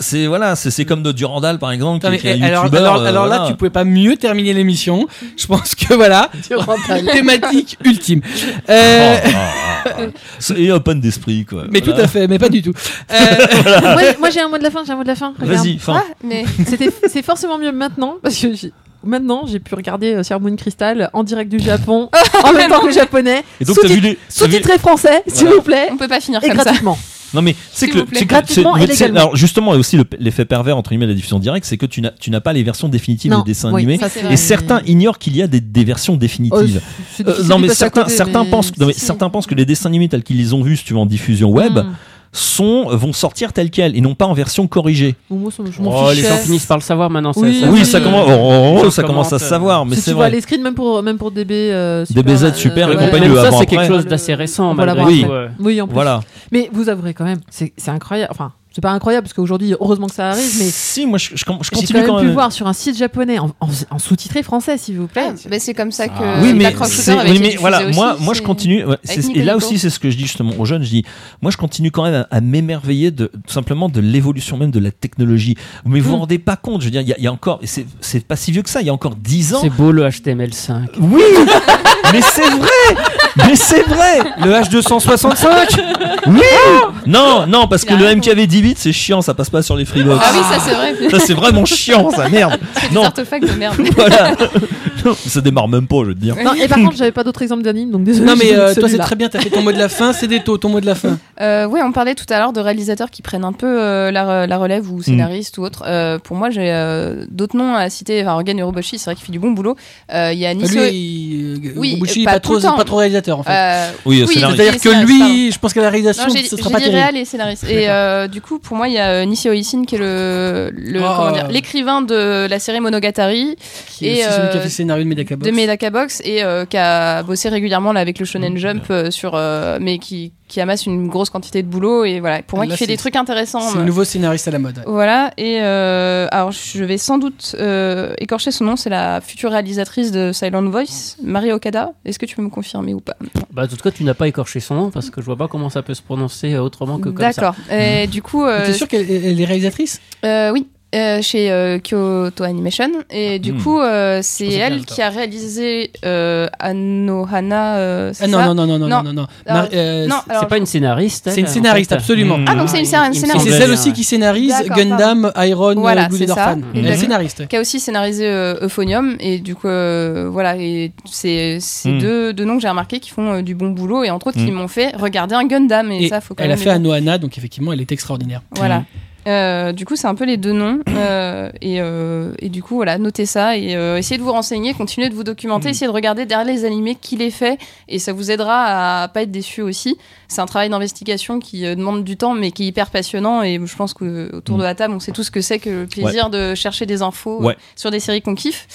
C: C'est voilà, c'est c'est comme de Durandal par exemple, qui, est un
A: alors,
C: youtubeur,
A: alors,
C: euh,
A: alors là,
C: voilà.
A: tu pouvais pas mieux terminer l'émission. Je pense que voilà, thématique ultime. Euh,
C: Oh, oh, oh, oh. C'est open d'esprit quoi.
A: mais tout à fait, mais pas du tout. Euh,
E: moi, moi, j'ai un mot de la fin, j'ai un mot de la fin. regarde.
C: Vas-y, fin.
D: Ah, mais
E: C'était, c'est forcément mieux maintenant parce que j'ai- maintenant j'ai pu regarder euh, Sailor Moon Crystal en direct du Japon en même temps que le japonais.
C: Et donc vu les. t'as vu-
E: Sous-titré français, s'il
C: Voilà.
E: vous plaît,
D: on peut pas finir
E: et
D: comme ça.
E: gratuitement.
C: Non mais c'est que, c'est que-
E: Gratuitement et
C: alors justement a aussi le- l'effet pervers entre guillemets de la diffusion directe, c'est que tu n'as tu n'as pas les versions définitives
E: Non,
C: des dessins
E: oui,
C: animés.
E: ça,
C: Et
E: vrai.
C: certains ignorent qu'il y a des, des versions définitives. Euh, non mais certains
E: côté,
C: certains
E: mais
C: pensent que non, mais
E: si, si.
C: certains pensent que les dessins animés tels qu'ils les ont vus si tu veux en diffusion web
E: Mm.
C: Sont vont sortir telles quelles et non pas en version corrigée.
E: Moi, je
B: Oh, les gens finissent par le savoir maintenant.
E: Oui,
B: ça-
C: oui,
E: oui,
C: ça
E: oui.
C: commence, oh, oh,
B: Ça
C: ça commence à se
B: commence,
C: savoir, mais
E: si
C: c'est
E: tu vois
C: vrai.
E: les screens, même pour, même pour DB, euh, super,
C: DBZ super et
E: ouais.
C: compagnie,
B: Même
C: le
B: ça, c'est quelque chose d'assez récent.
E: L'avoir
C: Oui.
E: Oui, en plus.
C: Voilà.
E: Mais vous avouerez quand même, c'est c'est incroyable. Enfin, c'est pas incroyable parce qu'aujourd'hui, heureusement que ça arrive, mais.
C: Si, moi, je, je, je continue
E: quand même.
C: Quand même.
E: pu voir sur un site japonais, en, sous-titré français, s'il vous plaît.
D: Ah, mais c'est comme ça ah. que.
F: Ah.
C: Oui, mais, oui, mais voilà, moi, moi, je continue. Et là aussi, c'est ce que je dis justement aux jeunes. Je dis, moi, je continue quand même à, m'émerveiller de, tout simplement de l'évolution même de la technologie. Mais vous hmm.
E: vous
C: rendez pas compte, je veux dire, il y, a encore, c'est pas si vieux que ça, il y a encore 10 ans.
B: C'est beau le HTML5.
C: Oui! mais c'est vrai! Mais c'est vrai!
F: Le H265!
C: Oui! Ah non, non, parce que le MKV10 c'est chiant, ça passe pas sur les Freebox.
D: Ah oui, ça c'est vrai.
C: Ça c'est vraiment chiant, ça merde.
D: C'est des artefacts de merde.
C: voilà. Non, ça démarre même pas, je veux te dire.
E: Non, et par contre, j'avais pas d'autres exemples d'anime, donc désolé.
A: Non, mais euh, toi, c'est très bien, t'as fait ton mot de la fin, c'est des taux, ton mot de la fin.
D: Euh, oui, on parlait tout à l'heure de réalisateurs qui prennent un peu euh, la, relève ou mm. scénaristes ou autres. Euh, pour moi, j'ai euh, d'autres noms à citer. Enfin, Organ Uroboshi, c'est vrai qu'il fait du bon boulot. Il y a Niso.
A: Lui, il...
D: oui, pas,
A: trop, pas trop réalisateur en fait.
C: oui,
D: oui
A: c'est-à-dire que lui, je pense qu'à la réalisation,
D: non,
A: ce sera pas terrible.
D: réel et scénariste. Et du coup, pour moi, il y a euh, Nisio Isin qui est le, le
A: Oh.
D: comment dire, l'écrivain de la série Monogatari
A: Qui est
D: Et,
A: aussi celui qui a
D: euh,
A: fait le scénario de Medaka Box.
D: de Medaka Box et euh, qui a bossé régulièrement là, avec le Shonen Jump euh, sur, euh, mais qui, qui amasse une grosse quantité de boulot et voilà. Pour moi,
A: Là,
D: qui fait des trucs intéressants.
A: C'est le nouveau scénariste à la mode.
D: Voilà, et euh, alors je vais sans doute euh, écorcher son nom, c'est la future réalisatrice de Silent Voice, Marie Okada. Est-ce que tu peux me confirmer ou pas?
B: Bah, en tout cas, tu n'as pas écorché son nom parce que je vois pas comment ça peut se prononcer autrement que comme ça.
D: D'accord. Et du coup, euh,
A: T'es sûr qu'elle elle est réalisatrice?
D: Euh, oui. Euh, chez euh, Kyoto Animation et du
C: Hmm.
D: coup euh, c'est elle
A: le
D: qui a réalisé euh, Anohana euh, c'est
A: Ah non,
D: ça
A: non, non, non, non,
D: Non.
A: non, non.
D: Alors,
A: Mar- euh,
D: non, alors,
B: C'est pas une scénariste.
A: C'est une
B: elle, en
A: scénariste,
B: fait.
A: absolument.
D: Ah, donc c'est une scénar-
B: il me
A: Et
D: scénariste.
A: c'est
B: semblait
A: celle aussi
B: ouais.
A: qui scénarise
D: D'accord,
A: Gundam, Iron,
D: Voilà,
A: euh, Blue
D: c'est
A: Leather
D: ça.
A: Fan. Elle est
D: Mhm.
A: scénariste.
D: qui a aussi scénarisé euh, Euphonium et du coup euh, voilà et c'est c'est
C: Hmm.
D: deux, deux noms que j'ai remarqué qui font euh, du bon boulot et entre autres qui
C: Hmm.
D: m'ont fait regarder un Gundam et,
A: Et
D: ça faut quand
A: elle a fait
D: le dire.
A: Anohana, donc effectivement, elle est extraordinaire.
D: voilà Euh, du coup c'est un peu les deux noms. Euh, et, euh, et du coup voilà notez ça et essayez de vous renseigner continuez de vous documenter
A: Hmm.
D: essayez de regarder derrière les animés qui les fait et ça vous aidera à pas être déçu aussi. C'est un travail d'investigation qui demande du temps mais qui est hyper passionnant et je pense que autour de la table on sait tout ce que c'est que le plaisir de chercher des infos
C: Ouais.
D: sur des séries qu'on kiffe.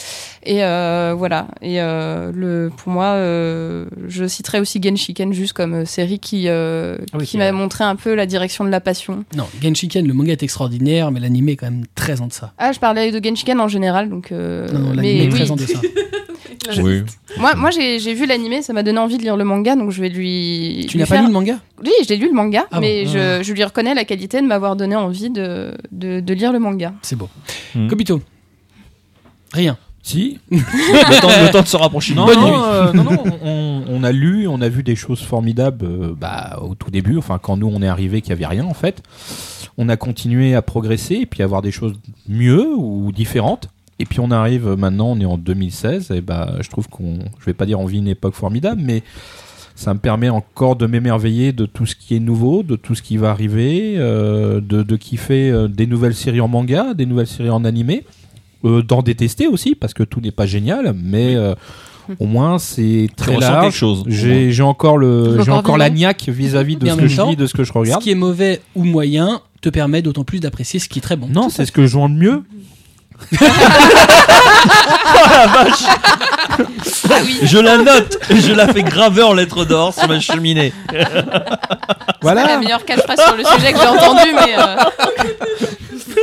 D: Et voilà. Et le pour moi je citerai aussi Genshiken juste comme série qui
B: Ah oui,
D: qui m'a montré un peu la direction de la passion.
A: Non, Genshiken, le manga est extraordinaire, mais l'anime est quand même très en deçà.
D: ah je parlais de Genshiken en général donc euh,
A: Non, non, l'anime
D: mais
A: est très
D: oui.
A: en deçà.
C: Oui.
D: moi moi j'ai j'ai vu l'animé ça m'a donné envie de lire le manga donc je vais lui
A: Tu
D: lui
A: n'as pas
D: faire-
A: lu le manga?
D: Oui je l'ai lu le manga
A: Ah
D: mais
A: bon.
D: je, je lui reconnais la qualité de m'avoir donné envie de, de, de lire le manga
A: C'est beau.
C: Hmm.
A: Kobito Rien.
F: Si.
C: le, temps, le temps de se rapprocher.
F: Non,
A: Bonne
F: non,
A: nuit.
F: euh, non, non, on, on a lu, on a vu des choses formidables euh, bah, au tout début, enfin quand nous on est arrivé qu'il n'y avait rien en fait. On a continué à progresser et puis à voir des choses mieux ou différentes. Et puis on arrive maintenant, on est en 2016, et bah je trouve qu'on, je vais pas dire on vit une époque formidable, mais ça me permet encore de m'émerveiller de tout ce qui est nouveau, de tout ce qui va arriver, euh, de, de kiffer euh, des nouvelles séries en manga, des nouvelles séries en animé, euh, d'en détester aussi parce que tout n'est pas génial, mais euh, au moins c'est très large.
C: chose.
F: J'ai j'ai encore le, j'ai encore la niaque vis-à-vis de ce que je lis, de ce que je
A: Ce
F: regarde.
A: qui est mauvais ou moyen te permet d'autant plus d'apprécier ce qui est très bon.
F: Non, c'est ce que je vends de mieux.
C: Je la note et je la fais graver en lettres d'or sur ma cheminée.
D: c'est la
F: Voilà.
D: meilleure catchphrase sur le sujet que j'ai entendu mais euh,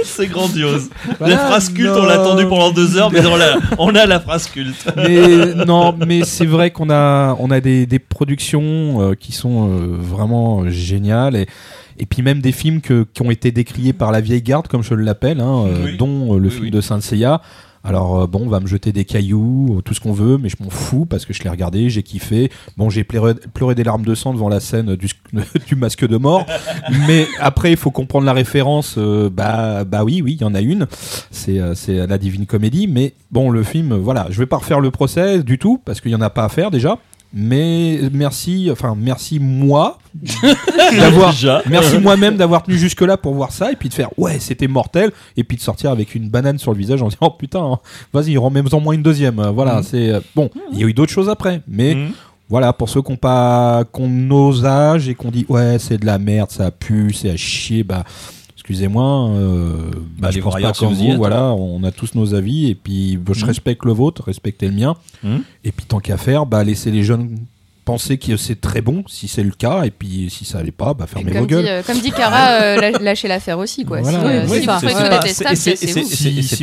C: C'est grandiose.
F: Voilà,
C: la phrase culte,
F: non.
C: on l'a attendue pendant deux heures, mais on, l'a- on a la phrase culte.
F: mais non, mais c'est vrai qu'on a, on a des, des productions euh, qui sont euh, vraiment géniales et, et puis même des films que, qui ont été décriés par la vieille garde, comme je l'appelle, hein, euh,
C: Oui.
F: dont euh, le
C: Oui,
F: film
C: oui.
F: de Saint Seiya. Alors euh, bon, on va me jeter des cailloux, tout ce qu'on veut, mais je m'en fous parce que je l'ai regardé, j'ai kiffé. Bon, j'ai pleuré, pleuré des larmes de sang devant la scène du, du masque de mort, mais après il faut comprendre la référence. euh, bah, bah oui, oui, il y en a une. C'est c'est la Divine Comédie, mais bon, le film, voilà, je vais pas refaire le procès du tout parce qu'il y en a pas à faire déjà. Mais merci, enfin merci moi d'avoir. Merci moi-même d'avoir tenu jusque-là pour voir ça et puis de faire ouais, c'était mortel et puis de sortir avec une banane sur le visage en disant oh putain, hein, vas-y, remets-en moins une deuxième. Euh, Voilà,
C: Mhm.
F: c'est euh, bon, il y a eu d'autres choses après, mais
C: Mhm.
F: Voilà, pour ceux qui ont pas, qu'on nos âges et qu'on dit ouais c'est de la merde, ça pue, c'est à chier, bah excusez-moi, euh, bah,
C: Allez
F: je pense pas comme
C: vous êtes.
F: voilà, on a tous nos avis et puis bah, je
C: Mhm.
F: respecte le vôtre, respectez le mien
C: Mhm.
F: et puis tant qu'à faire, bah laissez les jeunes penser que c'est très bon si c'est le cas et puis si ça allait pas, bah fermez vos
D: Comme dit,
F: gueules.
D: euh, comme dit Cara, euh, lâ- lâchez l'affaire aussi. Quoi.
F: Voilà.
D: Si, euh,
E: Oui,
D: si
E: c'est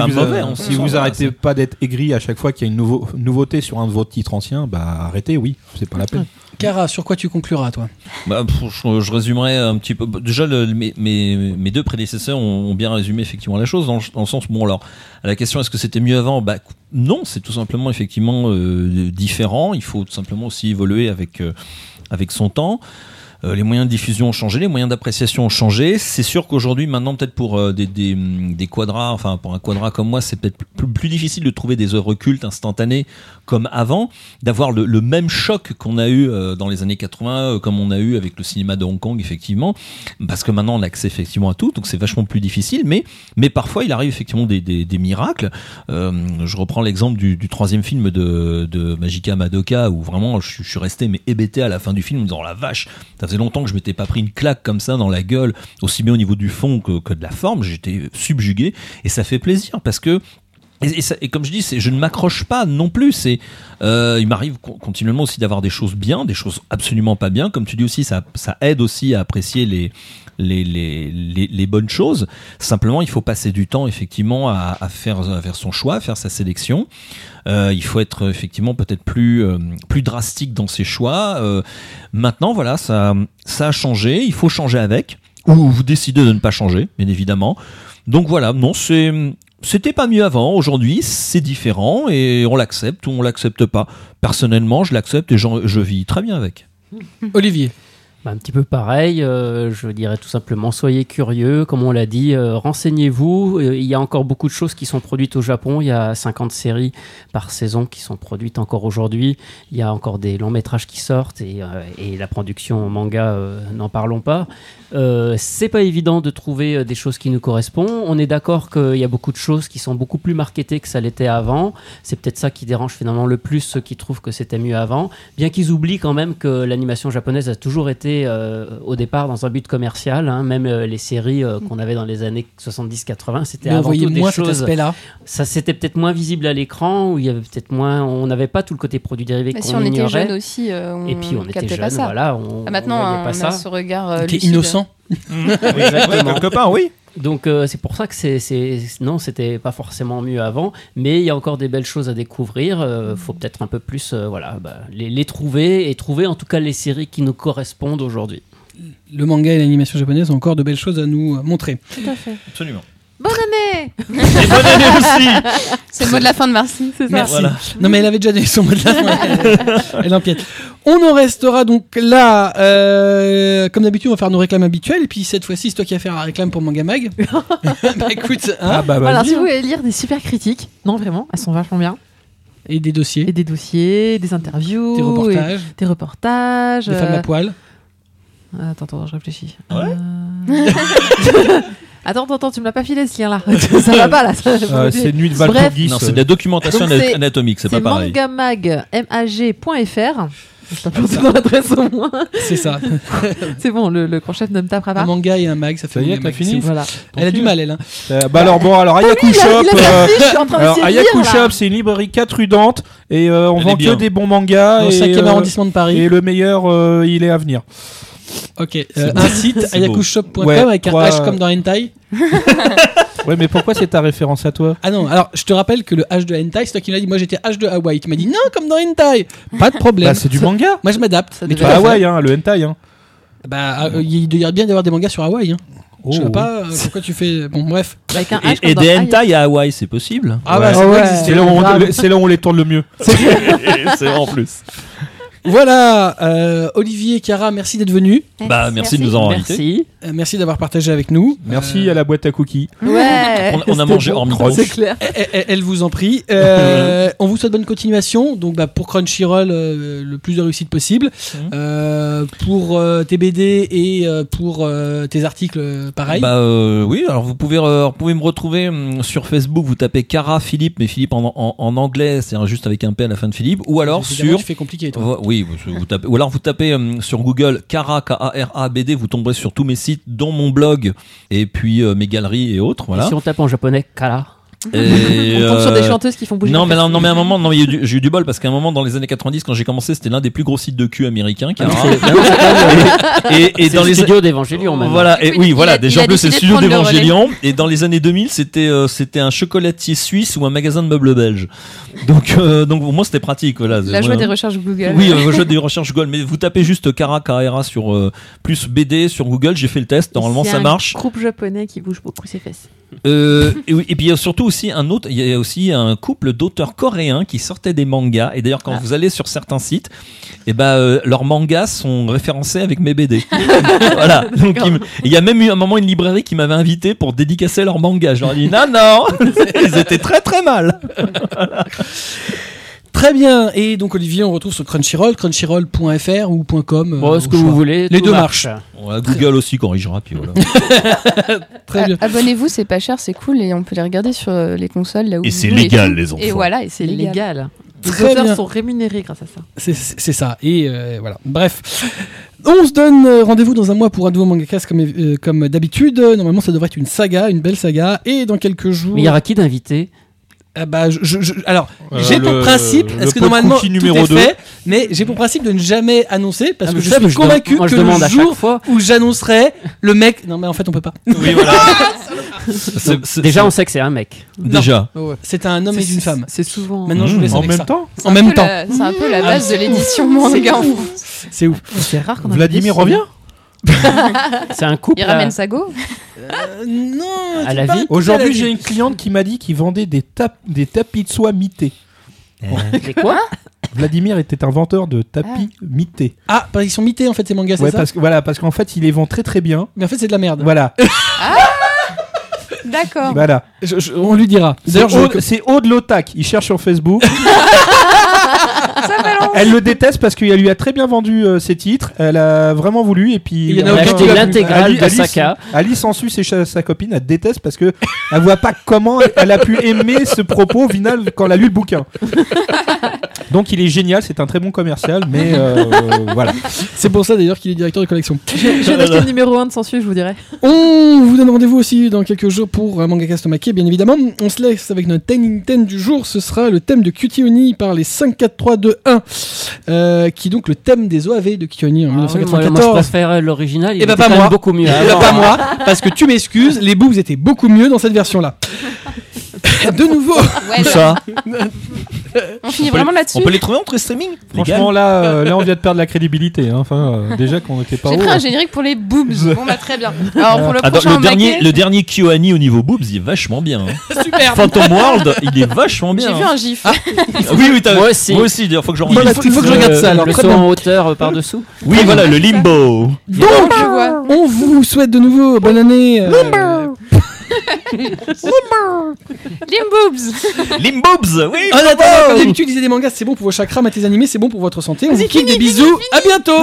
D: vous
C: pas- mauvais, hein,
F: si arrêtez pas d'être aigri à chaque fois qu'il y a une nouveau- nouveauté sur un de vos titres anciens, bah arrêtez, oui, c'est pas la peine.
A: Cara, sur quoi tu concluras, toi?
C: Bah, je, résumerai un petit peu. Déjà, mes, deux prédécesseurs ont, bien résumé effectivement la chose, dans, le- sens, bon, alors, à la question est-ce que c'était mieux avant? Bah, Non, c'est tout simplement effectivement euh, différent. Il faut tout simplement aussi évoluer avec, euh, avec son temps. Euh, les moyens de diffusion ont changé, les moyens d'appréciation ont changé. C'est sûr qu'aujourd'hui, maintenant, peut-être pour des, des, des quadras, enfin pour un quadra comme moi, c'est peut-être plus, plus difficile de trouver des œuvres cultes instantanées comme avant, d'avoir le, même choc qu'on a eu euh, dans les années 80, euh, comme on a eu avec le cinéma de Hong Kong, effectivement, parce que maintenant on a accès effectivement à tout, donc c'est vachement plus difficile. Mais, mais parfois, il arrive effectivement des, des, miracles. Euh, je reprends l'exemple du, du troisième film de, de Magica Madoka, où vraiment je, suis- resté mais hébété à la fin du film, en disant la vache, ça faisait longtemps que je m'étais pas pris une claque comme ça dans la gueule, aussi bien au niveau du fond que, que de la forme. J'étais subjugué et ça fait plaisir parce que et, ça- et comme je dis, je ne m'accroche pas non plus. C'est, euh, il m'arrive con- continuellement aussi d'avoir des choses bien, des choses absolument pas bien. Comme tu dis aussi, ça, ça aide aussi à apprécier les, les, les, les, les bonnes choses. Simplement, il faut passer du temps effectivement à, à faire, à faire son choix, à faire sa sélection. Euh, il faut être effectivement peut-être plus, euh, plus drastique dans ses choix. Euh, maintenant, voilà, ça, ça a changé. Il faut changer avec. Ou vous décidez de ne pas changer, bien évidemment. Donc voilà, non, c'est c'était pas mieux avant. Aujourd'hui, c'est différent et on l'accepte ou on l'accepte pas. Personnellement, je l'accepte et je vis très bien avec.
A: Olivier.
B: Bah, un petit peu pareil, euh, je dirais tout simplement soyez curieux, comme on l'a dit, euh, renseignez-vous. Euh, il y a encore beaucoup de choses qui sont produites au Japon. Il y a 50 séries par saison qui sont produites encore aujourd'hui. Il y a encore des longs métrages qui sortent et, et la production manga, n'en parlons pas. C'est pas évident de trouver des choses qui nous correspondent. On est d'accord qu'il y a beaucoup de choses qui sont beaucoup plus marketées que ça l'était avant. C'est peut-être ça qui dérange finalement le plus ceux qui trouvent que c'était mieux avant. Bien qu'ils oublient quand même que l'animation japonaise a toujours été euh, au départ dans un but commercial. hein. Même euh, les séries euh, qu'on avait dans les années 70-80, c'était
A: on
B: avant tout des
A: moins cet
B: choses.
A: aspect-là.
B: Ça c'était peut-être moins visible à l'écran, où il y avait peut-être moins, on n'avait pas tout le côté produit dérivé
D: Mais
B: qu'on
D: si on était
B: ignorait.
D: jeune aussi, euh, on
B: Et puis on était
D: captait
B: jeunes,
D: pas ça.
B: voilà. On,
D: Ah, maintenant,
B: on
D: on
B: pas
D: a
B: ça.
D: ce regard euh,
A: Qui est innocent.
B: Exactement.
C: quelque part, oui.
B: Donc euh, c'est pour ça que c'est, c'est non, c'était pas forcément mieux avant, mais il y a encore des belles choses à découvrir. Euh, faut peut-être un peu plus, euh, voilà, bah, les, les trouver et trouver en tout cas les séries qui nous correspondent aujourd'hui.
A: Le manga et l'animation japonaise ont encore de belles choses à nous montrer.
E: Tout à fait.
C: Absolument.
E: Bonne année
C: Et bonne année aussi.
D: C'est le mot de la fin de Marcy.
E: C'est ça.
A: Merci.
C: Voilà.
A: Non, mais elle avait déjà donné son mot de la fin. Elle empiète. On en restera donc là. euh, comme d'habitude, on va faire nos réclames habituelles. Et puis cette fois-ci, c'est toi qui vas faire la réclame pour Manga Mag. bah écoute, hein,
F: Ah bah
E: Voilà,
F: vas-y.
E: si vous voulez lire des super critiques, non vraiment, elles sont vachement bien.
A: et des dossiers,
E: Et des dossiers, des interviews,
A: des reportages,
E: des reportages.
A: des femmes à
E: euh,
A: poil.
E: Attends, attends, je réfléchis.
C: Ouais.
E: Euh, attends, attends, attends, tu me l'as pas filé ce lien-là. ça va pas là.
F: Euh, c'est nuit de
E: Bref.
C: Non, c'est de la documentation
E: Donc, c'est-
C: anatomique, c'est pas pareil.
E: mangamag, M-A-G.fr. Je tape tout dans l'adresse au moins.
A: C'est ça.
E: C'est bon, le, le crochet ne me tapera
A: un
E: pas.
A: manga et un mag, ça fait
F: Ça y est,
A: Manga
F: t'as
A: Mag.
F: fini
A: C'est ouf.
E: Voilà.
A: Elle a du mal, elle. hein.
F: Euh, bah alors bon, alors Ayaku
E: Il a,
F: Shop.
E: il a
F: euh,
E: sa fiche, je suis en train
F: alors
E: d'essayer de
F: Ayaku
E: lire, là.
F: Shop, c'est une librairie 4 rue Dante et euh, on
C: Elle
F: vend
C: bien.
F: que des bons mangas
A: Dans le
F: et,
A: 5e
F: euh,
A: arrondissement de Paris.
F: et le meilleur, euh, il est à venir.
A: Ok. euh, un site, ayakushop.com
F: Ouais,
A: avec un H comme dans Hentai.
F: Ouais, mais pourquoi c'est ta référence à toi?
A: Ah non, alors je te rappelle que le H de Hentai, c'est toi qui m'as dit, moi j'étais H de Hawaii. Tu m'as dit non, comme dans Hentai. Pas de problème.
F: Bah c'est du manga.
A: Moi je m'adapte. Mais
F: Bah
A: fait.
F: Hawaï, hein, le hentai. Hein.
A: Bah, euh, il devrait bien y avoir des mangas sur Hawaï. Hein. Je
F: Oh.
A: sais pas euh, pourquoi tu fais. Bon, bref.
E: Avec un H
C: Et, et des hentai à Hawaï, c'est possible?
A: Ah
F: Ouais.
A: bah,
E: Ah ouais.
A: exister.
F: C'est là, où on-
E: grave.
F: c'est là où on les tourne le mieux.
C: c'est en plus.
A: Voilà, euh, Olivier et Chiara, merci d'être venus.
C: Bah, merci de nous en inviter.
B: Merci.
A: Euh, merci d'avoir partagé avec nous.
F: Merci
A: Euh,
F: à la boîte à cookies.
E: Ouais.
C: On- on a mangé hors micro.
E: C'est clair.
A: Elle, elle- elle vous en prie. Euh, on vous souhaite bonne continuation. Donc, bah, pour Crunchyroll, euh, le plus de réussite possible.
C: Mhm.
A: Euh, pour euh, tes BD et euh, pour euh, tes articles, euh, pareil.
C: Bah euh, oui, alors vous pouvez, euh, vous pouvez me retrouver hum, sur Facebook, vous tapez Cara Philippe, mais Philippe en, en, en anglais, c'est juste avec un P à la fin de Philippe, ou alors
A: Évidemment,
C: sur...
A: Tu fais compliqué, toi.
C: Vo- oui, vous, vous tapez, ou alors vous tapez euh, sur Google Kara, K-A-R-A, BD, vous tomberez sur tous mes sites, dont mon blog, et puis euh, mes galeries et autres, voilà.
B: Si on tape en japonais, Kala.
C: Et,
E: On tombe sur des
C: euh,
E: chanteuses qui font bouger.
C: Non
E: la
C: mais, non, mais à un moment, non, j'ai eu du bol parce qu'à un moment dans les années 90, quand j'ai commencé, c'était l'un des plus gros sites de cul américains. Kara. et, et
B: C'est
C: dans
B: le
C: les
B: studio d'Evangelion.
C: Voilà, et
D: Oui,
C: oui,
D: il
C: voilà, déjà en plus c'est le
D: décidé
C: studio
D: de prendre le
C: d'Evangélion. Et dans les années 2000, c'était euh, c'était un chocolatier suisse ou un magasin de meubles belge. Donc euh, donc pour moi c'était pratique, voilà.
D: La joie des recherches Google.
C: Oui, euh, je des recherches Google, mais vous tapez juste Kara Kara sur plus BD sur Google. J'ai fait le test, normalement
E: C'est
C: ça
E: un
C: marche.
E: groupe japonais qui bouge beaucoup ses fesses.
C: Euh, et, puis il y a surtout aussi un autre, il y a aussi un couple d'auteurs coréens qui sortaient des mangas. Et d'ailleurs, quand vous allez sur certains sites, et ben euh, leurs mangas sont référencés avec mes BD. voilà. Donc il y a même eu un moment une librairie qui m'avait invité pour dédicacer leurs mangas. Je leur ai dit non non, ils étaient très très mal.
A: Très bien. Et donc Olivier, on retrouve sur Crunchyroll, crunchyroll.fr ou .com. euh,
B: Bon, ce que
A: choix.
B: vous voulez.
A: Les deux
B: marche.
C: Ouais, Google aussi corrigera puis voilà.
A: Très bien.
D: Ah, Abonnez-vous, c'est pas cher, c'est cool et on peut les regarder sur euh, les consoles là où
C: Et c'est légal, les enfants.
D: Et voilà, et
E: C'est
D: légal.
E: légal. Les
A: Très
E: auteurs
A: bien.
E: sont rémunérés grâce à ça.
A: C'est- ça. Et euh, voilà. Bref. On se donne euh, rendez-vous dans un mois pour un nouveau mangacast comme, euh, comme d'habitude. Normalement, ça devrait être une saga, une belle saga. Et dans quelques jours.
B: Mais il y aura qui d'invité?
A: Ah bah, je, je- je- alors,
F: Euh,
A: j'ai pour principe, est-ce que
F: de
A: normalement
F: cookie
A: tout
F: numéro
A: est fait, mais j'ai pour principe de ne jamais annoncer parce
B: Ah,
A: que je
B: ça,
A: suis convaincu que le jour
B: fois.
A: où j'annoncerai le mec, non mais en fait on peut pas.
C: Oui voilà.
B: Déjà, on sait que c'est un mec.
C: déjà.
A: C'est un homme et une femme.
E: C'est souvent.
A: Maintenant je vous
C: Mmh.
A: laisse
F: En
A: avec
F: même
A: ça.
F: temps
D: C'est
A: En
D: un
A: même
D: peu
A: temps.
D: la- C'est un peu la
A: Ah,
D: base de
A: c'est-
D: l'édition manga en France.
A: C'est ouf.
E: C'est rare
F: Vladimir revient
B: C'est un couple.
D: Il
B: à-
D: ramène sa go.
A: Euh, non.
B: À la vie
F: Aujourd'hui, j'ai une cliente qui m'a dit qu'il vendait des, tap- des tapis de soie mités.
B: C'est quoi
F: Vladimir était inventeur de tapis mités.
A: Ah, parce qu'ils sont mités en fait ces mangas, c'est
F: Ouais,
A: ça
F: parce que voilà, parce qu'en fait, il les vend très très bien.
A: Mais en fait c'est de la merde.
F: Voilà,
D: D'accord.
F: voilà.
A: Je- je- on lui dira.
F: C'est
A: D'ailleurs, je-
F: Aude, Aude Lotac. Il cherche sur Facebook. Elle le déteste parce qu'elle lui a très bien vendu euh, ses titres. Elle a vraiment voulu et puis.
A: Il y en a aucun qui
B: l'intégrale
F: Ali-
B: de
F: Alice-
B: Saka.
F: Alice en sus et sa, sa copine, elle déteste parce que elle voit pas comment elle a pu aimer ce propos final quand elle a lu le bouquin. Donc il est génial, c'est un très bon commercial, mais euh, voilà.
A: c'est pour ça d'ailleurs qu'il est directeur de collection.
E: Je vais acheter le numéro 1 de Sensu, je vous dirai.
A: On vous donne rendez-vous aussi dans quelques jours pour un Mangacast Maquet, bien évidemment. On se laisse avec notre Ten Ten du jour. Ce sera le thème de Cutie Oni par les 5, 4, 3, 2, 1. Euh, qui est donc le thème des OAV de Cutie Oni en
B: Ah oui, moi, moi, je
A: 1994.
B: préfère l'original. Il
A: Eh ben,
B: était
A: pas
B: quand
A: moi.
B: même beaucoup mieux.
A: Eh ben,
B: avant.
A: pas moi, parce que tu m'excuses, les boobs étaient beaucoup mieux dans cette version-là. de nouveau,
D: Ouais,
C: Tout
D: bah,
C: ça.
D: on finit
C: On
D: vraiment là-dessus.
C: On peut les trouver entre streaming.
F: Franchement là, euh, là on vient de perdre la crédibilité. hein. Enfin, euh, déjà qu'on n'était pas
D: J'ai
F: haut.
D: pris un
F: hein.
D: générique pour les boobs. Bon bah très bien. Alors pour le
C: Ah, dans-
D: prochain
C: le dernier, le dernier KyoAni au niveau boobs, il est vachement bien. hein.
A: super.
C: Phantom World, il est vachement bien.
D: j'ai vu
C: hein.
D: un gif.
C: Oui, oui, t'as-
B: Moi aussi.
C: Moi aussi, d'ailleurs, faut que je
A: Il
C: regarde.
A: faut- il faut que je regarde ça, alors,
B: Le
A: très bien.
B: en hauteur euh, par-dessous.
C: Oui, voilà, le limbo.
D: Donc je vois.
A: On vous souhaite de nouveau bonne année. euh,
D: Limboobs.
C: Limboobs. Oui
A: oh, là, là, Comme d'habitude, lisez des mangas, c'est bon pour vos chakras, matez animés, c'est bon pour votre santé. On vous kiffe, des bisous, à bientôt.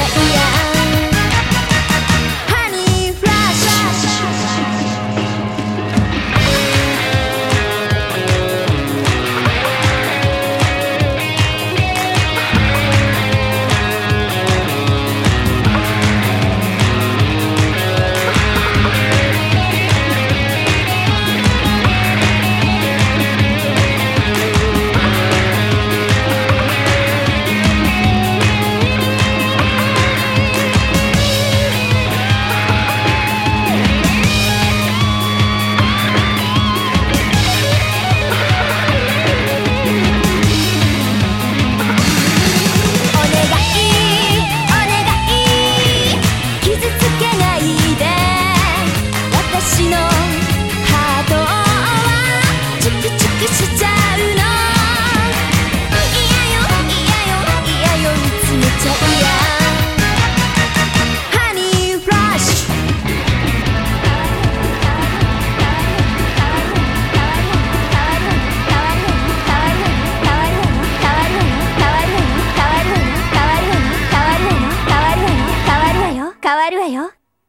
A: yeah.